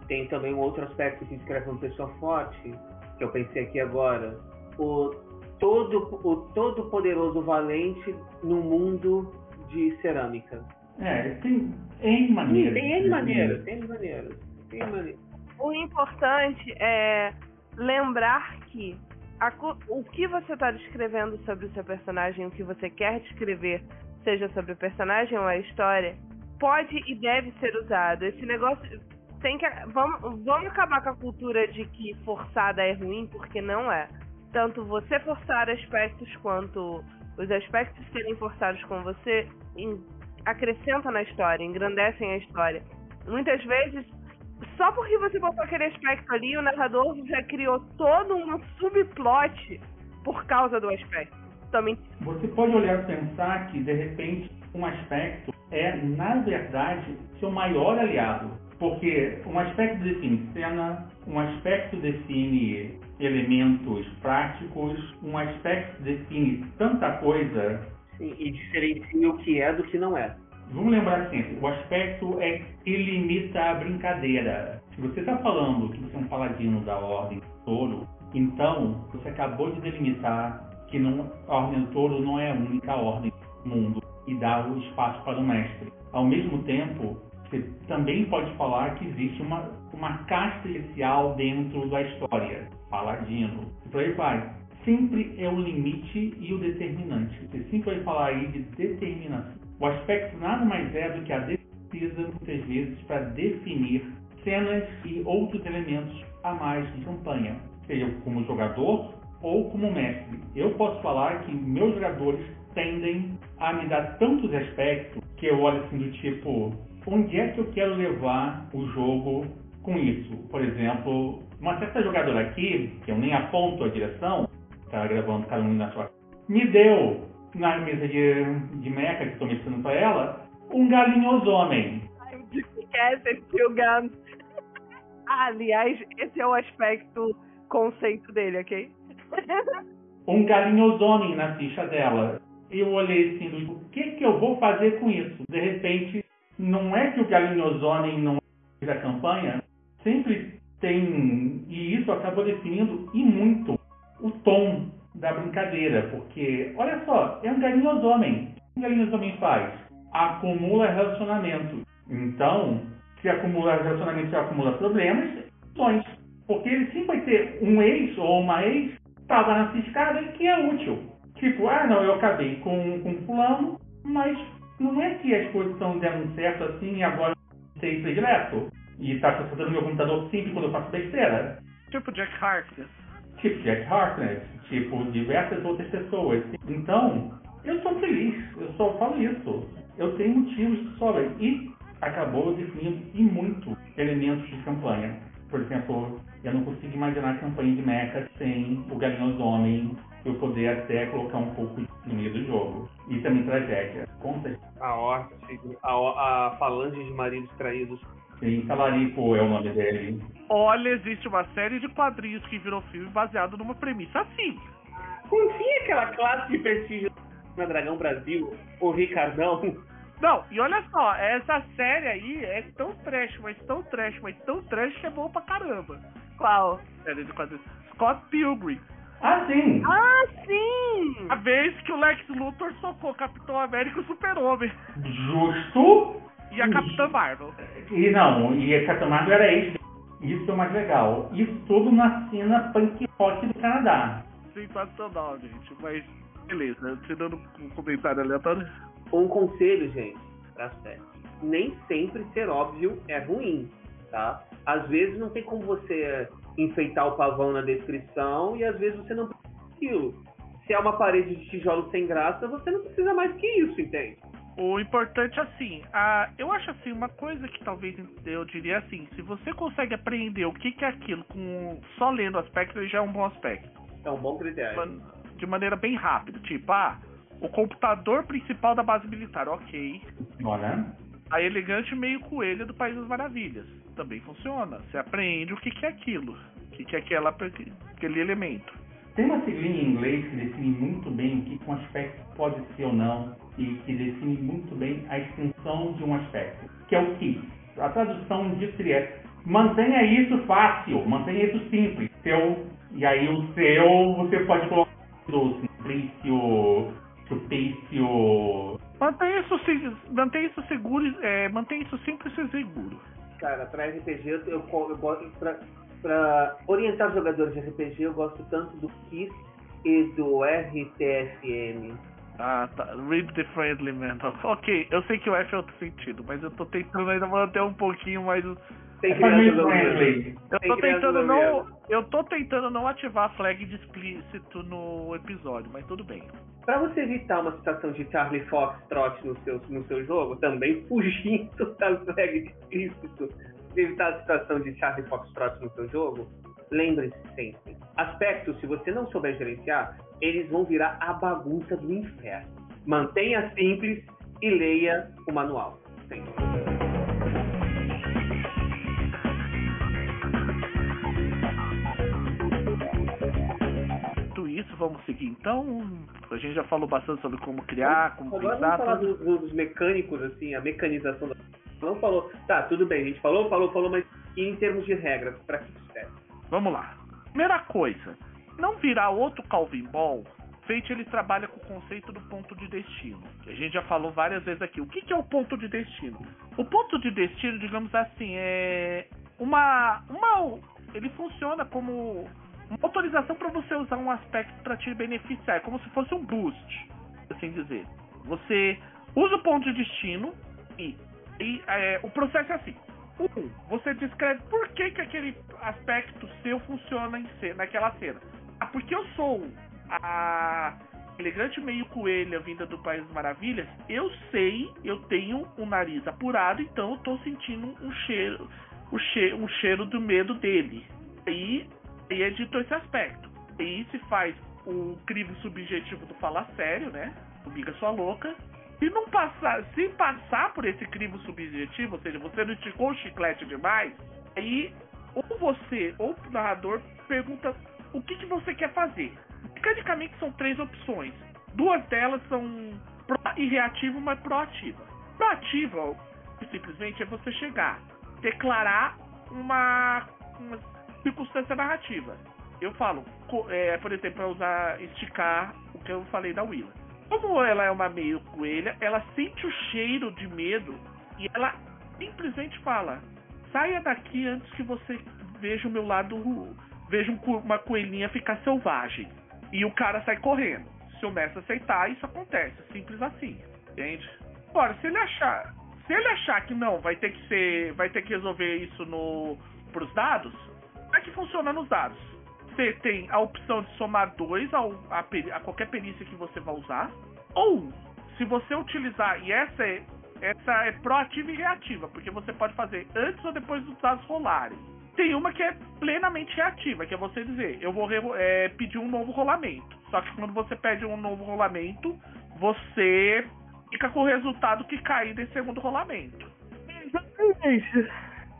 Tem também um outro aspecto que descreve uma pessoa forte, que eu pensei aqui agora. O todo, o todo poderoso valente no mundo de cerâmica. É, tem N maneiras. Tem N maneiras, tem N maneiras. Tem maneiras. O importante é lembrar que a, o que você está descrevendo sobre o seu personagem, o que você quer descrever, seja sobre o personagem ou a história, pode e deve ser usado. Esse negócio. tem que. Vamos, vamos acabar com a cultura de que forçada é ruim, porque não é. Tanto você forçar aspectos quanto os aspectos serem forçados com você acrescentam na história, engrandecem a história. Muitas vezes, só porque você botou aquele aspecto ali, o narrador já criou todo um subplot por causa do aspecto. Também. Você pode olhar e pensar que, de repente, um aspecto é, na verdade, seu maior aliado. Porque um aspecto define cena, um aspecto define elementos práticos, um aspecto define tanta coisa. Sim, e diferencia o que é do que não é. Vamos lembrar sempre, o aspecto é que limita a brincadeira. Se você está falando que você é um paladino da Ordem do Touro, então você acabou de delimitar que não, a Ordem do Touro não é a única ordem do mundo e dá o espaço para o mestre. Ao mesmo tempo, você também pode falar que existe uma, uma casta especial dentro da história, paladino, e por aí vai. Sempre é o limite e o determinante. Você sempre vai falar aí de determinação. O aspecto nada mais é do que a precisa muitas vezes para definir cenas e outros elementos a mais de campanha, seja como jogador ou como mestre. Eu posso falar que meus jogadores tendem a me dar tantos aspectos que eu olho assim do tipo, onde é que eu quero levar o jogo com isso? Por exemplo, uma certa jogadora aqui, que eu nem aponto a direção, está gravando cada um na sua me deu na mesa de, de meca que estou mestrando para ela um galinhoso homem. Aliás, esse é o aspecto conceito dele, ok? um galinhoso homem na ficha dela. Eu olhei assim, o que que eu vou fazer com isso? De repente, não é que o Galinhosone não é da campanha, sempre tem, e isso acabou definindo e muito o tom da brincadeira, porque, olha só, é um galinhosomem. O que um galinhosomem faz? Acumula relacionamento. Então, se acumula relacionamento, se acumula problemas, sonhos. Porque ele sempre vai ter um ex ou uma ex estava na ciscada que é útil. Tipo, ah, não, eu acabei com, com fulano, mas não é que as coisas estão dando certo assim e agora sei predileto. E está consultando meu computador sempre quando eu faço besteira. Tipo Jack Harkness. Tipo Jack Harkness. Tipo diversas outras pessoas. Então, eu estou feliz. Eu só falo isso. Eu tenho motivos de sobra. E acabou definindo e muito elementos de campanha. Por exemplo, eu não consigo imaginar a campanha de Mecha sem o Galinhoso Homem eu poder até colocar um pouco no meio do jogo. E também tragédia. Conta. A Horta, a, a falange de maridos traídos. Sim, Talarico é o nome dele. Olha, existe uma série de quadrinhos que virou filme baseado numa premissa assim. Não tinha aquela classe de prestígio na Dragão Brasil, o Ricardão. Não, e olha só, essa série aí é tão trash, mas tão trash, mas tão trash que é bom pra caramba. Qual? Série de quadrinhos. Scott Pilgrim. Ah, sim! Ah, sim! A vez que o Lex Luthor socou Capitão América e o Super-Homem. Justo! E a Capitã Marvel. E não, e a Capitã Marvel era ex. Isso é o mais legal. Isso tudo na cena punk rock do Canadá. Sensacional, gente. Mas, beleza. Te dando um comentário aleatório. Um conselho, gente, pra série. Nem sempre ser óbvio é ruim, tá? Às vezes não tem como você enfeitar o pavão na descrição e às vezes você não precisa daquilo. Se é uma parede de tijolo sem graça, você não precisa mais que isso, entende? O importante assim, a, eu acho assim, uma coisa que talvez eu diria assim, se você consegue aprender o que, que é aquilo com só lendo aspecto, já é um bom aspecto. É um bom critério. De maneira bem rápida, tipo, ah, o computador principal da base militar, ok. Olha. A elegante meio coelha do País das Maravilhas. Também funciona. Você aprende o que, que é aquilo. O que, que é aquela, aquele elemento. Tem uma siglinha em inglês que define muito bem o que um aspecto pode ser ou não e que define muito bem a extensão de um aspecto, que é o que. A tradução disso seria mantenha isso fácil, mantenha isso simples. Seu, e aí o seu você pode colocar o simplício, supício. Mantenha isso, mantenha isso seguro, é, mantenha isso simples e seguro. Cara, para RPG eu, eu, eu gosto pra, pra orientar jogadores de RPG eu gosto tanto do KISS e do RTFM. Ah, tá. Read the friendly man. Ok, eu sei que o F é outro sentido, mas eu tô tentando ainda manter um pouquinho mais. Tem É ouvindo. friendly. Eu tô tentando não. Eu tô tentando não ativar a flag de explícito no episódio, mas tudo bem. Pra você evitar uma situação de Charlie Foxtrot no seu, no seu jogo, também fugindo da flag de explícito, evitar a situação de Charlie Foxtrot no seu jogo, lembre-se sempre. Aspectos, se você não souber gerenciar, eles vão virar a bagunça do inferno. Mantenha simples e leia o manual. Sempre. Isso, vamos seguir então. A gente já falou bastante sobre como criar, como Agora pensar. vamos falar tudo. dos, dos mecânicos, assim, a mecanização da. Não falou. Tá, tudo bem, a gente falou, falou, falou, mas em termos de regras, pra que isso serve? Vamos lá. Primeira coisa, não virar outro Calvin Ball. Fate ele trabalha com o conceito do ponto de destino. A gente já falou várias vezes aqui. O que, que é o ponto de destino? O ponto de destino, digamos assim, é uma, uma ele funciona como uma autorização para você usar um aspecto para te beneficiar, é como se fosse um boost, assim dizer. Você usa o ponto de destino e, e, é, o processo é assim. Um, você descreve por que, que aquele aspecto seu funciona em ce- naquela cena. Ah, porque eu sou a elegante meio coelha vinda do País das Maravilhas, eu sei, eu tenho um nariz apurado, então eu tô sentindo um cheiro, o che um cheiro do medo dele. Aí, aí é dito esse aspecto. Aí se faz o crivo subjetivo do falar sério, né? O Biga sua louca. Se não passar, se passar por esse crivo subjetivo, ou seja, você não esticou o chiclete demais, aí ou você ou o narrador pergunta o que, que você quer fazer. Mecanicamente são três opções. Duas delas são pró e reativo, mas proativa. Proativa, simplesmente, é você chegar, declarar uma, uma circunstância narrativa. Eu falo, é, por exemplo, para usar esticar o que eu falei da Willa. Como ela é uma meio coelha, ela sente o cheiro de medo e ela simplesmente fala: saia daqui antes que você veja o meu lado, veja um uma coelhinha ficar selvagem. E o cara sai correndo. Se o mestre aceitar, isso acontece, simples assim, entende? Agora, se ele achar, se ele achar que não, vai ter que ser, vai ter que resolver isso no pros dados, é que funciona nos dados? Você tem a opção de somar 2 a, a qualquer perícia que você vai usar. Ou, se você utilizar, e essa é, essa é proativa e reativa, porque você pode fazer antes ou depois dos dados rolarem. Tem uma que é plenamente reativa, que é você dizer, eu vou é, pedir um novo rolamento. Só que quando você pede um novo rolamento, você fica com o resultado que cair desse segundo rolamento.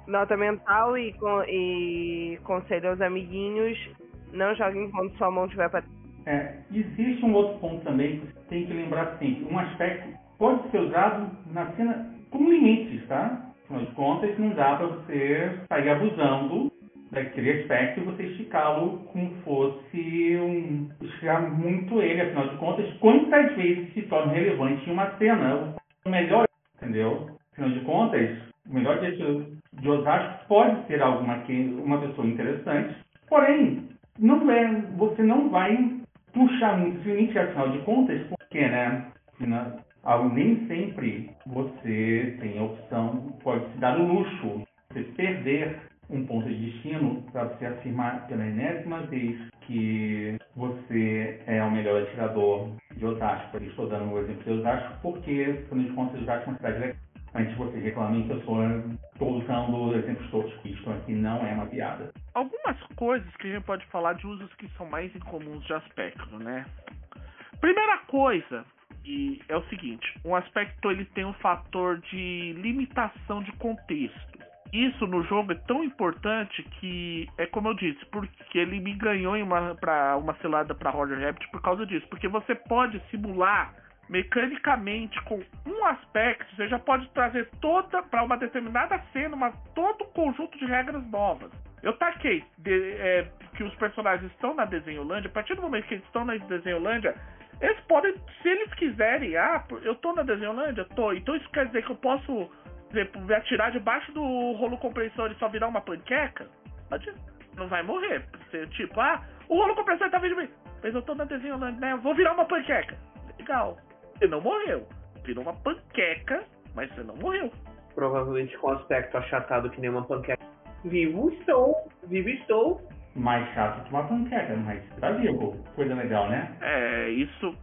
Nota mental e, e conselho aos amiguinhos: não joguem quando sua mão estiver pra. É, existe um outro ponto também que você tem que lembrar sempre. Um aspecto pode ser usado na cena com limites, tá? Afinal de contas, não dá para você sair abusando daquele aspecto e você esticá-lo como fosse um. esticar muito ele. Afinal de contas, quantas vezes se torna relevante em uma cena? O melhor, entendeu? Afinal de contas, o melhor jeito de Osasco pode ser alguma uma pessoa interessante, porém não é, você não vai puxar muito limite, afinal de contas, porque, né? Nem sempre você tem a opção, pode se dar o luxo de perder um ponto de destino para você afirmar pela enésima vez que você é o melhor atirador de Osasco. Estou dando o exemplo de Osasco porque, afinal de contas, Osasco é uma cidade legal. Antes vocês reclamem que eu estou usando exemplos todos que estão aqui, não é uma piada. algumas coisas que a gente pode falar de usos que são mais incomuns de aspecto, né? Primeira coisa e é o seguinte, um aspecto ele tem um fator de limitação de contexto. Isso no jogo é tão importante que é como eu disse, porque ele me ganhou em uma para uma selada para Roger Rabbit por causa disso, porque você pode simular mecanicamente com um aspecto, você já pode trazer toda para uma determinada cena, uma, todo um conjunto de regras novas. Eu taquei de- é, que os personagens estão na Desenholândia, a partir do momento que eles estão na Desenholândia, eles podem, se eles quiserem, ah, eu tô na Desenholândia, tô, então isso quer dizer que eu posso, exemplo, me atirar debaixo do rolo compressor e só virar uma panqueca? Não vai morrer. Você, tipo, ah, o rolo compressor tá vindo de mim, mas eu tô na Desenholândia, né, eu vou virar uma panqueca. Legal. Você não morreu. Virou uma panqueca, mas você não morreu. Provavelmente com aspecto achatado que nem uma panqueca. Vivo estou, vivo estou. Mais chato que uma panqueca, mas tá vivo. Coisa legal, né? É, isso,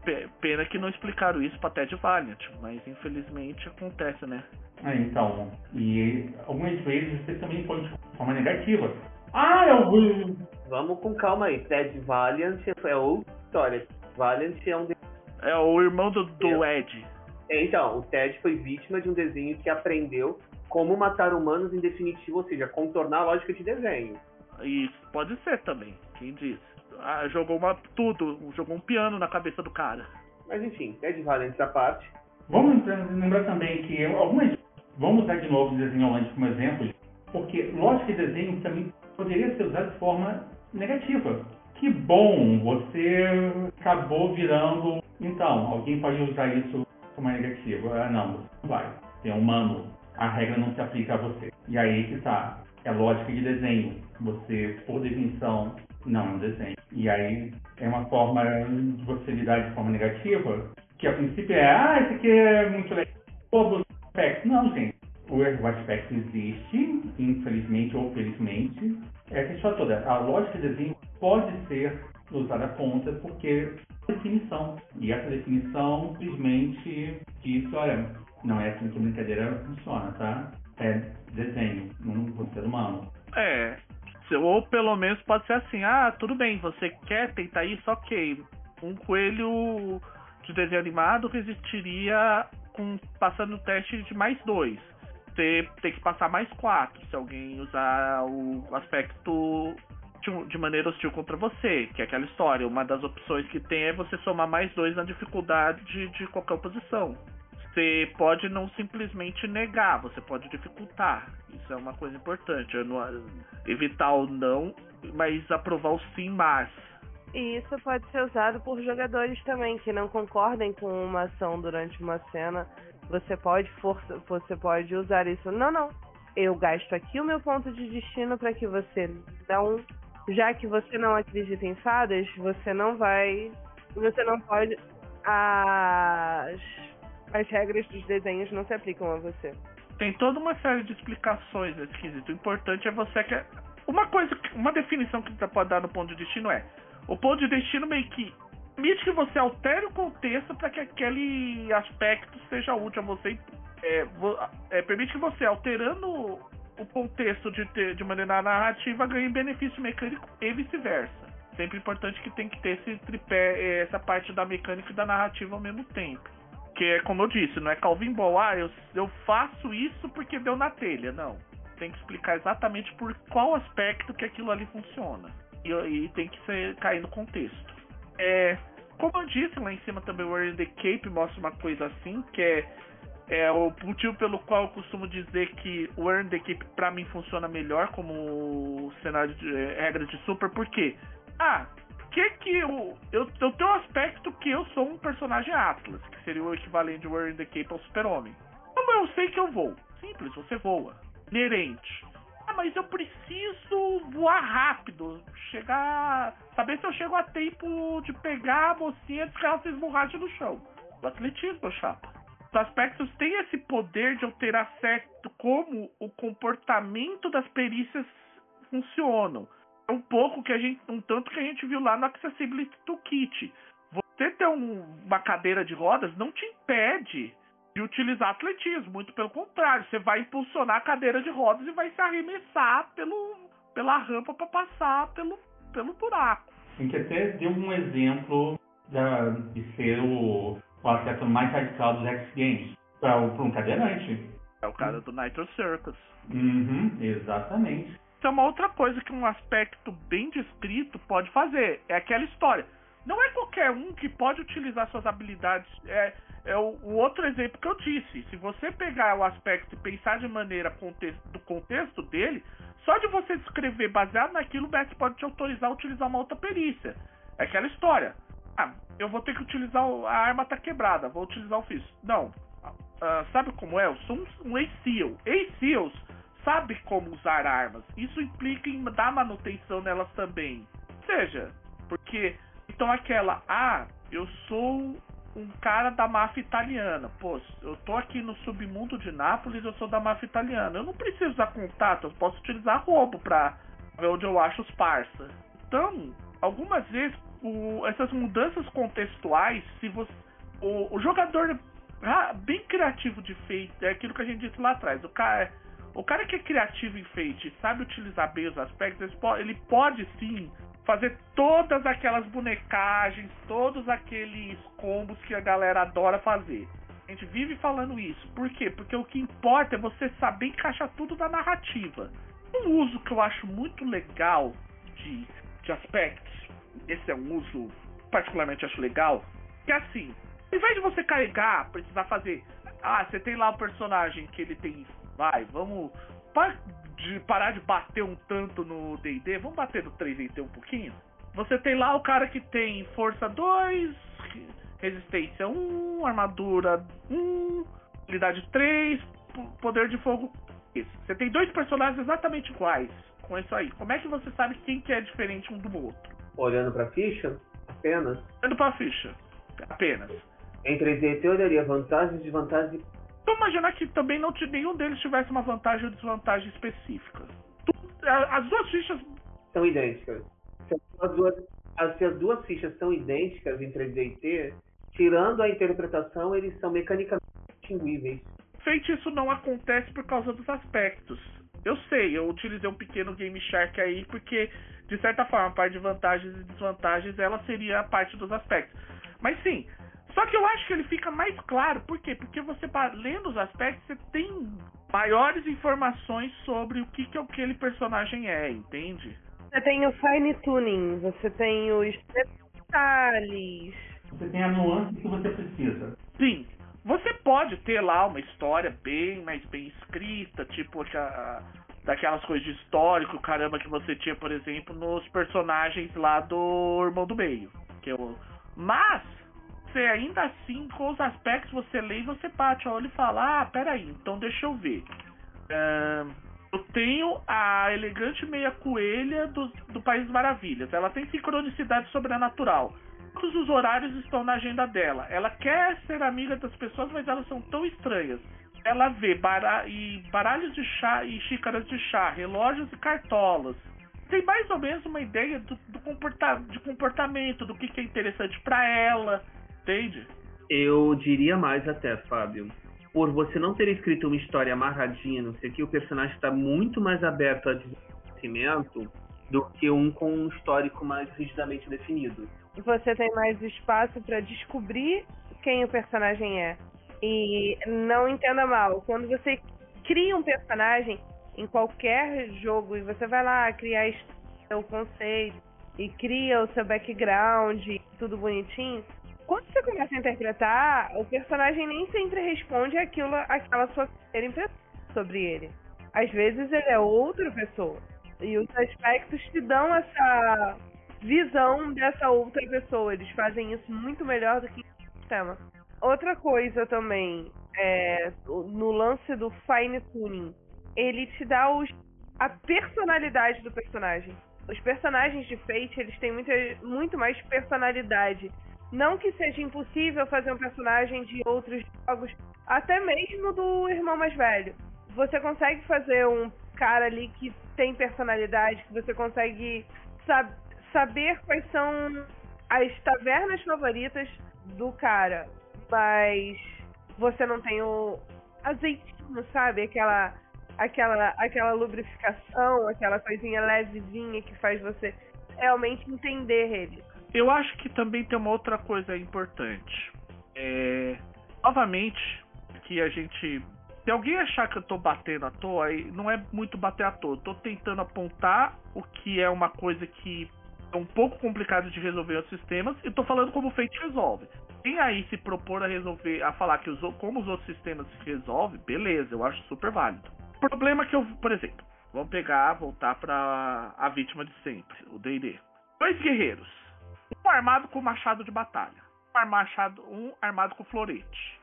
pena que não explicaram isso pra Ted Valiant, mas infelizmente acontece, né? É, então, e algumas vezes você também pode de forma negativa. Ah, eu vou. Vamos com calma aí. Ted Valiant é outra história. Valiant é um. É o irmão do, do Ed. Então, o Ted foi vítima de um desenho que aprendeu como matar humanos em definitivo, ou seja, contornar a lógica de desenho. Isso, pode ser também, quem disse. Ah, jogou uma, tudo, jogou um piano na cabeça do cara. Mas enfim, Ted Valiant à parte. Vamos lembrar também que algumas. Vamos usar de novo o desenho online como exemplo, porque lógica de desenho também poderia ser usada de forma negativa. Que bom, você acabou virando. Então, alguém pode usar isso como negativo. Ah, não, não vai. Tem um humano. A regra não se aplica a você. E aí que tá. É lógica de desenho. Você, por definição, não é um desenho. E aí é uma forma de você lidar de forma negativa, que a princípio é, ah, isso aqui é muito legal. Todo aspecto. Não, gente. O aspecto existe, infelizmente ou felizmente. É a questão toda. A lógica de desenho pode ser usada contra porque definição. E essa definição simplesmente diz, olha, não é assim que brincadeira funciona, tá? É desenho, não ser humano. É, ou pelo menos pode ser assim, ah, tudo bem, você quer tentar isso, ok. Um coelho de desenho animado resistiria com passando o teste de mais dois. Você tem que passar mais quatro se alguém usar o aspecto de maneira hostil contra você, que é aquela história. Uma das opções que tem é você somar mais dois na dificuldade de qualquer oposição. Você pode não simplesmente negar, você pode dificultar. Isso é uma coisa importante. Evitar o não, mas aprovar o sim, mas. E isso pode ser usado por jogadores também que não concordem com uma ação durante uma cena. Você pode força, você pode usar isso. Não, não. Eu gasto aqui o meu ponto de destino para que você não já que você não acredita em fadas, você não vai. Você não pode. As, as regras dos desenhos não se aplicam a você. Tem toda uma série de explicações nesse quesito. O importante é você que. Uma coisa, uma definição que você pode dar no ponto de destino é: o ponto de destino meio que permite que você altere o contexto para que aquele aspecto seja útil a você. É, é, permite que você, alterando o contexto de, ter, de maneira narrativa ganha benefício mecânico e vice-versa. Sempre importante que tem que ter esse tripé, essa parte da mecânica e da narrativa ao mesmo tempo. Que é como eu disse, não é Calvin Ball, ah, eu, eu faço isso porque deu na telha. Não. Tem que explicar exatamente por qual aspecto que aquilo ali funciona. E, e tem que ser, cair no contexto. É, como eu disse lá em cima também, o Warrior the Cape mostra uma coisa assim, que é é o motivo pelo qual eu costumo dizer que o Earn the Keep pra mim funciona melhor como cenário de é, regra de super, porque ah, que que eu, eu eu tenho um aspecto que eu sou um personagem Atlas, que seria o equivalente de Earn the Cape ao Super-Homem. Como eu sei que eu vou? Simples, você voa. Inerente. Mas eu preciso voar rápido, chegar, saber se eu chego a tempo de pegar a mocinha antes que ela se esborrache no chão. O atletismo, chapa. Os aspectos têm esse poder de alterar certo como o comportamento das perícias funcionam. É um pouco que a gente, um tanto que a gente viu lá no Accessibility Toolkit. Você ter um, uma cadeira de rodas não te impede de utilizar atletismo, muito pelo contrário, você vai impulsionar a cadeira de rodas e vai se arremessar pelo, pela rampa para passar pelo, pelo buraco. A gente até deu um exemplo da, de ser o o aspecto mais radical dos X Games para um cadeirante. É o cara do Nitro Circus. Uhum, exatamente. É uma outra coisa que um aspecto bem descrito pode fazer. É aquela história. Não é qualquer um que pode utilizar suas habilidades. É, é o, o, outro exemplo que eu disse. Se você pegar o aspecto e pensar de maneira contexto, do contexto dele, só de você descrever baseado naquilo, o Mestre pode te autorizar a utilizar uma outra perícia. É aquela história. Ah, eu vou ter que utilizar. O, a arma tá quebrada, vou utilizar o Fist. Não. Uh, sabe como é? Eu sou um, um A-Seal. A-Seals sabe como usar armas. Isso implica em dar manutenção nelas também. Ou seja, porque. Então aquela. Ah, eu sou um cara da máfia italiana. Pô, eu tô aqui no submundo de Nápoles, eu sou da máfia italiana. Eu não preciso usar contato, eu posso utilizar roubo pra ver onde eu acho os parça. Então, algumas vezes, o, essas mudanças contextuais, se você. O, o jogador ah, bem criativo de feito, é aquilo que a gente disse lá atrás. O cara, o cara que é criativo em feito sabe utilizar bem os aspectos, ele pode sim fazer todas aquelas bonecagens, todos aqueles combos que a galera adora fazer. A gente vive falando isso. Por quê? Porque o que importa é você saber encaixar tudo na narrativa. Um uso que eu acho muito legal de, de aspectos, esse é um uso particularmente acho legal, que é assim, ao invés de você carregar, precisar fazer. Ah, você tem lá o personagem que ele tem. Vai, vamos de parar de bater um tanto no D&D, vamos bater no 3D um pouquinho? Você tem lá o cara que tem força 2, resistência 1, armadura 1, habilidade 3, poder de fogo. Isso. Você tem dois personagens exatamente iguais com isso aí. Como é que você sabe quem que é diferente um do outro? Olhando pra ficha? Apenas? Olhando pra ficha. Apenas. Em 3D eu olharia vantagens e desvantagens Vamos imaginar que também não nenhum deles tivesse uma vantagem ou desvantagem específica. As duas fichas são idênticas. Se as duas, se as duas fichas são idênticas em 3D e T, tirando a interpretação, eles são mecanicamente distinguíveis. Feito isso não acontece por causa dos aspectos. Eu sei, eu utilizei um pequeno Game Shark aí porque, de certa forma, a parte de vantagens e desvantagens ela seria a parte dos aspectos. Mas sim, só que eu acho que ele fica mais claro, por quê? Porque você, lendo os aspectos, você tem maiores informações sobre o que, que aquele personagem é, entende? Você tem o fine tuning, você tem os detalhes. Você tem a nuance que você precisa. Sim. Você pode ter lá uma história bem mais bem escrita, tipo a, daquelas coisas de histórico, caramba, que você tinha, por exemplo, nos personagens lá do Irmão do Meio. Que eu... Mas você ainda assim, com os aspectos, você lê e você bate o olho e fala, ah, peraí, então deixa eu ver. Uh, eu tenho a elegante meia coelha do, do País Maravilhas. Ela tem sincronicidade sobrenatural. Todos os horários estão na agenda dela. Ela quer ser amiga das pessoas, mas elas são tão estranhas. Ela vê e baralhos de chá e xícaras de chá, relógios e cartolas. Tem mais ou menos uma ideia do, do comporta de comportamento, do que, que é interessante para ela Entende? Eu diria mais até, Fábio. Por você não ter escrito uma história amarradinha, não sei o que, o personagem está muito mais aberto a desenvolvimento do que um com um histórico mais rigidamente definido. Você tem mais espaço para descobrir quem o personagem é. E não entenda mal, quando você cria um personagem em qualquer jogo e você vai lá criar seu conceito e cria o seu background, tudo bonitinho, quando você começa a interpretar, o personagem nem sempre responde aquilo, aquela sua primeira impressão sobre ele. Às vezes ele é outra pessoa. E os aspectos te dão essa visão dessa outra pessoa. Eles fazem isso muito melhor do que o sistema. Outra coisa também, é, no lance do fine tuning, ele te dá os, a personalidade do personagem. Os personagens de Fate, eles têm muita, muito mais personalidade não que seja impossível fazer um personagem de outros jogos, até mesmo do irmão mais velho. Você consegue fazer um cara ali que tem personalidade, que você consegue sab saber quais são as tavernas favoritas do cara, mas você não tem o azeitinho, sabe? Aquela aquela aquela lubrificação, aquela coisinha levezinha que faz você realmente entender ele. Eu acho que também tem uma outra coisa importante. É, novamente, que a gente. Se alguém achar que eu tô batendo à toa, não é muito bater à toa. Eu tô tentando apontar o que é uma coisa que é um pouco complicado de resolver os sistemas e tô falando como o Fate resolve. Quem aí se propor a resolver, a falar que os, como os outros sistemas se resolve, beleza, eu acho super válido. O problema que eu, por exemplo, vamos pegar, voltar para a vítima de sempre, o D&D. Dois guerreiros um armado com machado de batalha. Um armado, um armado com florete.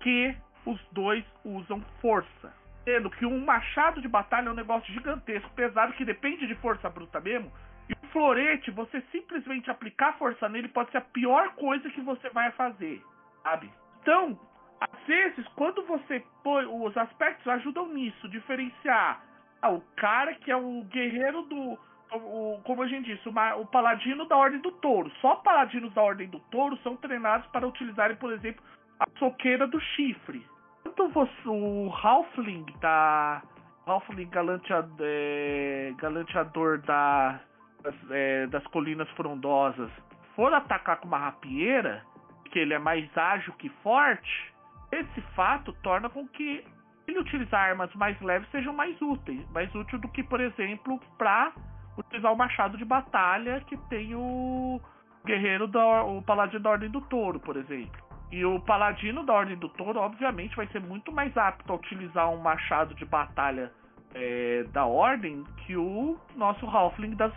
Que os dois usam força. Sendo que um machado de batalha é um negócio gigantesco, pesado, que depende de força bruta mesmo. E o florete, você simplesmente aplicar força nele pode ser a pior coisa que você vai fazer. sabe? Então, às vezes, quando você põe. Os aspectos ajudam nisso, diferenciar ah, o cara que é o guerreiro do. O, como a gente disse, uma, o paladino da Ordem do Touro. Só paladinos da Ordem do Touro são treinados para utilizarem, por exemplo, a soqueira do chifre. Quando você, o Halfling da. Halfling galanteador, é, galanteador da, das, é, das colinas frondosas for atacar com uma rapieira, que ele é mais ágil que forte, esse fato torna com que ele utilizar armas mais leves sejam mais úteis, mais útil do que, por exemplo, para utilizar o machado de batalha que tem o guerreiro da o paladino da ordem do touro, por exemplo. E o paladino da ordem do touro, obviamente, vai ser muito mais apto a utilizar um machado de batalha é, da ordem que o nosso Halfling das,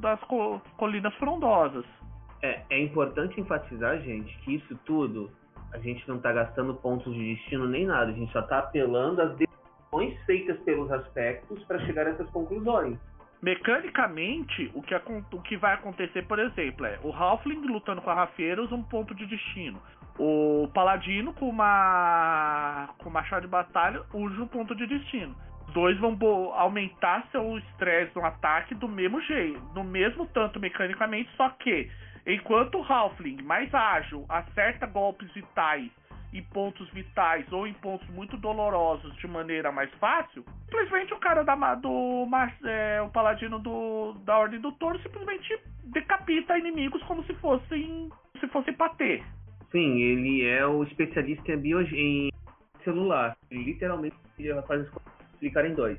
das colinas frondosas. É, é importante enfatizar, gente, que isso tudo a gente não está gastando pontos de destino nem nada, a gente só está apelando às decisões feitas pelos aspectos para chegar a essas conclusões. Mecanicamente, o que, o que vai acontecer, por exemplo, é o Halfling lutando com a Rafeira usa um ponto de destino. O Paladino com uma com machado de batalha usa um ponto de destino. Os dois vão aumentar seu estresse no ataque do mesmo jeito, no mesmo tanto mecanicamente, só que Enquanto o Halfling, mais ágil, acerta golpes vitais em pontos vitais ou em pontos muito dolorosos de maneira mais fácil, simplesmente o cara da, do é, o paladino do, da Ordem do Touro simplesmente decapita inimigos como se fossem se fosse patê. Sim, ele é o especialista em, bio, em celular. Ele literalmente faz explicar em dois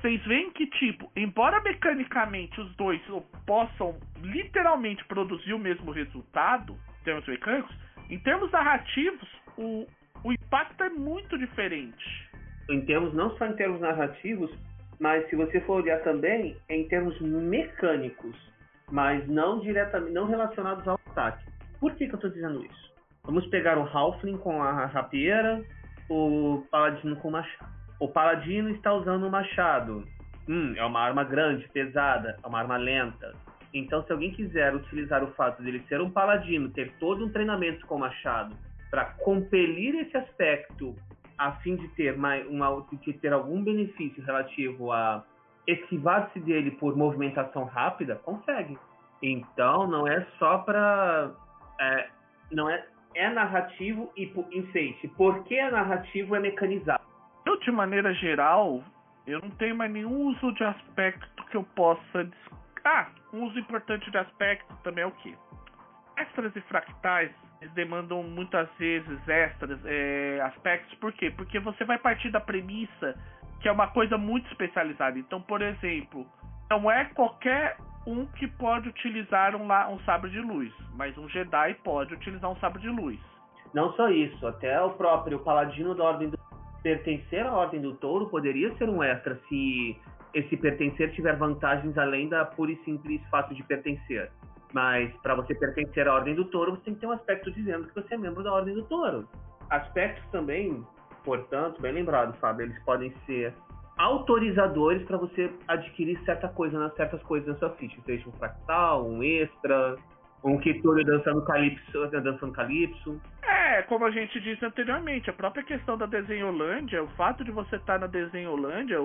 vocês veem que, tipo, embora mecanicamente os dois possam literalmente produzir o mesmo resultado, em termos mecânicos, em termos narrativos, o, o impacto é muito diferente. Em termos, não só em termos narrativos, mas se você for olhar também, é em termos mecânicos, mas não diretamente, não relacionados ao ataque. Por que, que eu estou dizendo isso? Vamos pegar o Halfling com a rapieira, o Paladino com o machado. O paladino está usando um machado. Hum, é uma arma grande, pesada, é uma arma lenta. Então, se alguém quiser utilizar o fato dele ser um paladino, ter todo um treinamento com machado, para compelir esse aspecto, a fim de ter, mais, uma, de ter algum benefício relativo a esquivar-se dele por movimentação rápida, consegue. Então, não é só para. É, não é, é narrativo e enfeite. Por que é narrativo é mecanizado? Eu, de maneira geral, eu não tenho mais nenhum uso de aspecto que eu possa. Ah, um uso importante de aspecto também é o que? Extras e fractais eles demandam muitas vezes extras, é, aspectos, por quê? Porque você vai partir da premissa que é uma coisa muito especializada. Então, por exemplo, não é qualquer um que pode utilizar um, um sabre de luz, mas um Jedi pode utilizar um sabre de luz. Não só isso, até o próprio Paladino da Ordem do pertencer à Ordem do Touro poderia ser um extra se esse pertencer tiver vantagens além da pura e simples fato de pertencer. Mas para você pertencer à Ordem do Touro, você tem que ter um aspecto dizendo que você é membro da Ordem do Touro. Aspectos também, portanto, bem lembrado, Fábio, eles podem ser autorizadores para você adquirir certa coisa, certas coisas na sua ficha, seja um fractal, um extra, um Kituri dançando calypso, dançando calypso. É, como a gente disse anteriormente, a própria questão da desenholândia, o fato de você estar na desenholândia,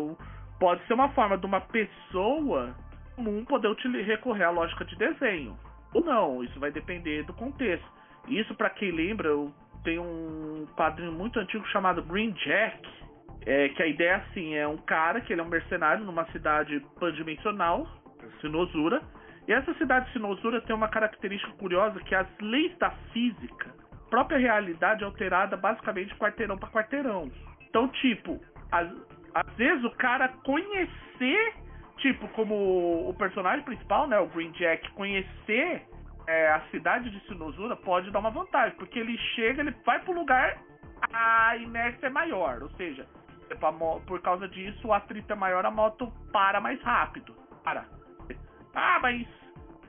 pode ser uma forma de uma pessoa comum poder recorrer à lógica de desenho. Ou não, isso vai depender do contexto. Isso, para quem lembra, tenho um quadrinho muito antigo chamado Green Jack, é, que a ideia é assim, é um cara que ele é um mercenário numa cidade pandimensional, Sinosura, e essa cidade de Sinosura tem uma característica curiosa que as leis da física, própria realidade alterada basicamente quarteirão para quarteirão. Então, tipo, às, às vezes o cara conhecer, tipo, como o personagem principal, né, o Green Jack, conhecer é, a cidade de Sinosura pode dar uma vantagem, porque ele chega, ele vai pro lugar, a inércia é maior, ou seja, por causa disso o atrito é maior, a moto para mais rápido. Para. Ah, mas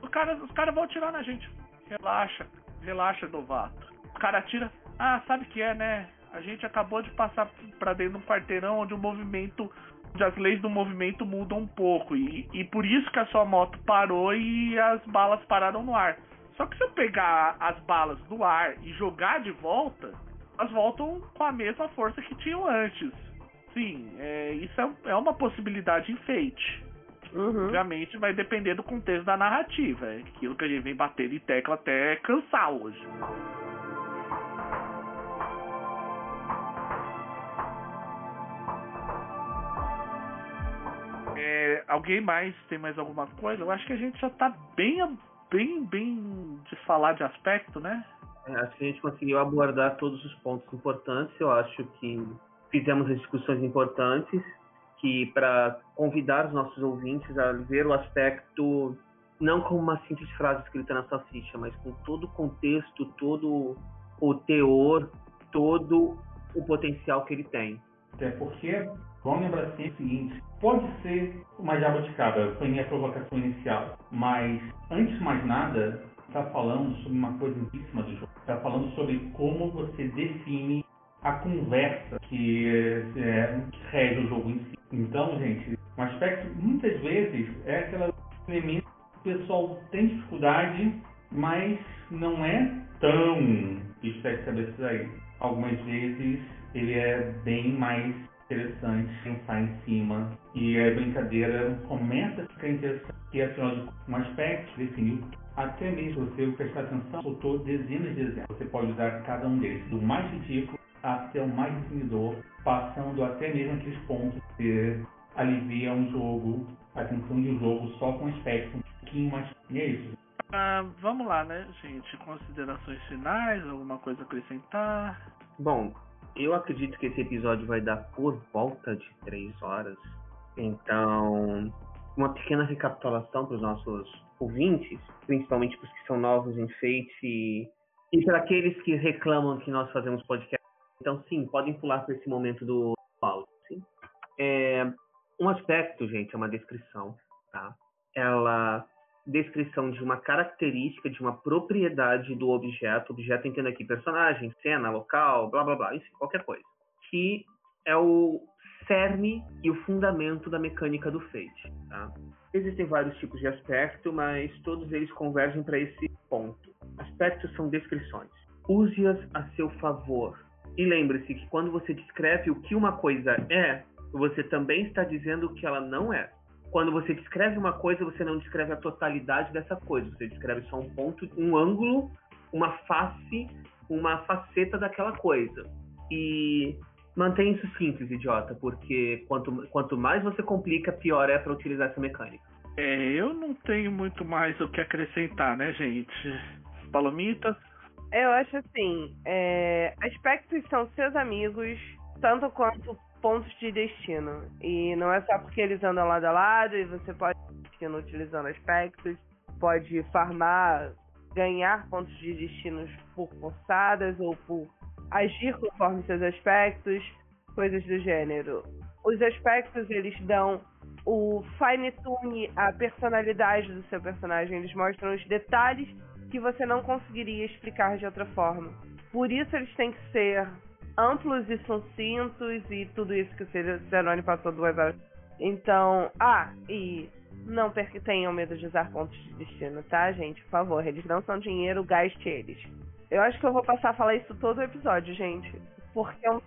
os caras os cara vão atirar na gente. Relaxa, relaxa, novato. O cara atira. Ah, sabe o que é, né? A gente acabou de passar para dentro de um quarteirão onde o movimento, as leis do movimento mudam um pouco. E, e por isso que a sua moto parou e as balas pararam no ar. Só que se eu pegar as balas do ar e jogar de volta, elas voltam com a mesma força que tinham antes. Sim, é, isso é, é uma possibilidade enfeite. Uhum. Obviamente vai depender do contexto da narrativa. É aquilo que a gente vem batendo em tecla até cansar hoje. É, alguém mais tem mais alguma coisa? Eu acho que a gente já tá bem, bem, bem de falar de aspecto, né? É, acho que a gente conseguiu abordar todos os pontos importantes. Eu acho que fizemos as discussões importantes que para convidar os nossos ouvintes a ver o aspecto não como uma simples frase escrita na sua ficha, mas com todo o contexto, todo o teor, todo o potencial que ele tem. Até porque, vamos lembrar sempre o seguinte, pode ser uma jabuticaba, foi minha provocação inicial, mas antes de mais nada, está falando sobre uma coisa cima do jogo. Está falando sobre como você define a conversa que, é, que rege o jogo em si. Então, gente, um aspecto muitas vezes é aquele elemento que o pessoal tem dificuldade, mas não é tão especialista aí. Algumas vezes ele é bem mais interessante pensar em cima e a brincadeira começa a ficar interessante e afinal de um aspecto definiu até mesmo você prestar atenção soltou dezenas de exemplos você pode usar cada um deles do mais ridículo até o mais definidor passando até mesmo aqueles pontos que aliviam o jogo a tensão de um jogo só com aspecto um pouquinho mais e é isso ah, vamos lá, né, gente? Considerações finais, alguma coisa a acrescentar? Bom, eu acredito que esse episódio vai dar por volta de três horas. Então, uma pequena recapitulação para os nossos ouvintes, principalmente para os que são novos em Fate e, para aqueles que reclamam que nós fazemos podcast. Então, sim, podem pular para esse momento do. Sim? É, um aspecto, gente, é uma descrição, tá? Ela descrição de uma característica, de uma propriedade do objeto, objeto entendo aqui personagem, cena, local, blá blá blá, enfim, qualquer coisa, que é o cerne e o fundamento da mecânica do Fate. Tá? Existem vários tipos de aspecto, mas todos eles convergem para esse ponto. Aspectos são descrições. Use-as a seu favor. E lembre-se que quando você descreve o que uma coisa é, você também está dizendo o que ela não é quando você descreve uma coisa, você não descreve a totalidade dessa coisa, você descreve só um ponto, um ângulo, uma face, uma faceta daquela coisa. E mantém isso simples, idiota, porque quanto, quanto mais você complica, pior é para utilizar essa mecânica. É, eu não tenho muito mais o que acrescentar, né, gente? Palomitas? Eu acho assim, é, aspectos são seus amigos, tanto quanto pontos de destino. E não é só porque eles andam lado a lado e você pode destino utilizando aspectos, pode farmar, ganhar pontos de destinos por forçadas ou por agir conforme seus aspectos, coisas do gênero. Os aspectos eles dão o fine tune, a personalidade do seu personagem, eles mostram os detalhes que você não conseguiria explicar de outra forma. Por isso eles têm que ser amplos e sucintos e tudo isso que o Zeroni passou duas horas. Então, ah, e não tenham medo de usar pontos de destino, tá, gente? Por favor, eles não são dinheiro, gaste eles. Eu acho que eu vou passar a falar isso todo o episódio, gente. Porque é um...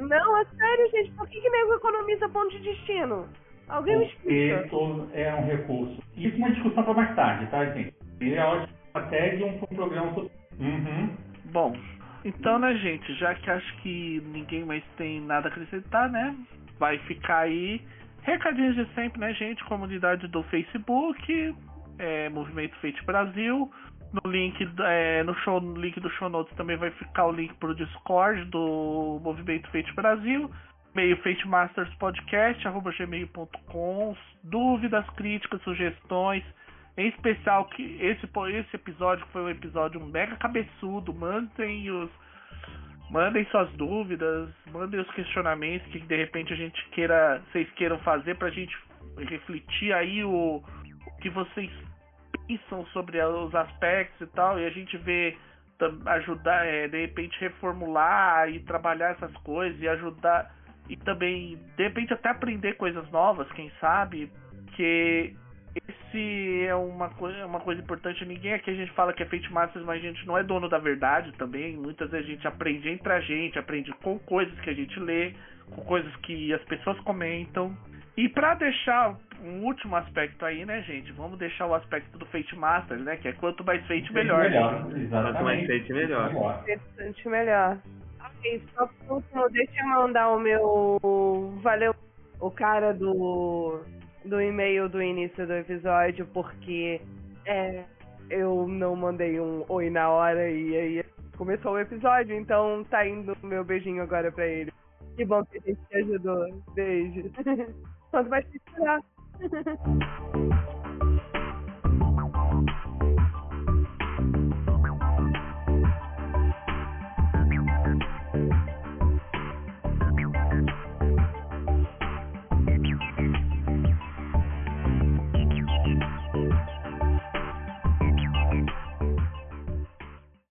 Não, é sério, gente. Por que, que nego economiza ponto de destino? Alguém me explica. Isso é um recurso. Isso é uma discussão para mais tarde, tá, gente? Ele é ótimo até de um, um programa. Uhum. Bom, então, né, gente, já que acho que ninguém mais tem nada a acrescentar, né? Vai ficar aí. Recadinhos de sempre, né, gente? Comunidade do Facebook, é, Movimento Fate Brasil. No link, é, no show, no link do show notes também vai ficar o link pro Discord do Movimento Fate Brasil. Meio Fate Masters Podcast, arroba gmail.com. Dúvidas, críticas, sugestões. Em especial que esse, esse episódio foi um episódio mega cabeçudo. Mandem os. Mandem suas dúvidas, mandem os questionamentos que de repente a gente queira. Vocês queiram fazer pra gente refletir aí o, o que vocês pensam sobre os aspectos e tal. E a gente vê ajudar, é, de repente reformular e trabalhar essas coisas e ajudar e também de repente até aprender coisas novas, quem sabe, que esse se é uma, coisa, é uma coisa importante. Ninguém aqui a gente fala que é Fate Masters, mas a gente não é dono da verdade também. Muitas vezes a gente aprende entre a gente, aprende com coisas que a gente lê, com coisas que as pessoas comentam. E para deixar um último aspecto aí, né, gente? Vamos deixar o aspecto do Fate Masters, né? Que é quanto mais Fate, melhor. melhor. Quanto mais Fate, melhor. Bastante melhor. Ok, só por último, deixa eu mandar o meu. Valeu, o cara do, do e-mail do início do episódio, porque é, eu não mandei um oi na hora e aí começou o episódio, então tá indo o meu beijinho agora pra ele. Que bom que a gente te ajudou. Beijo. Quanto mais te melhor.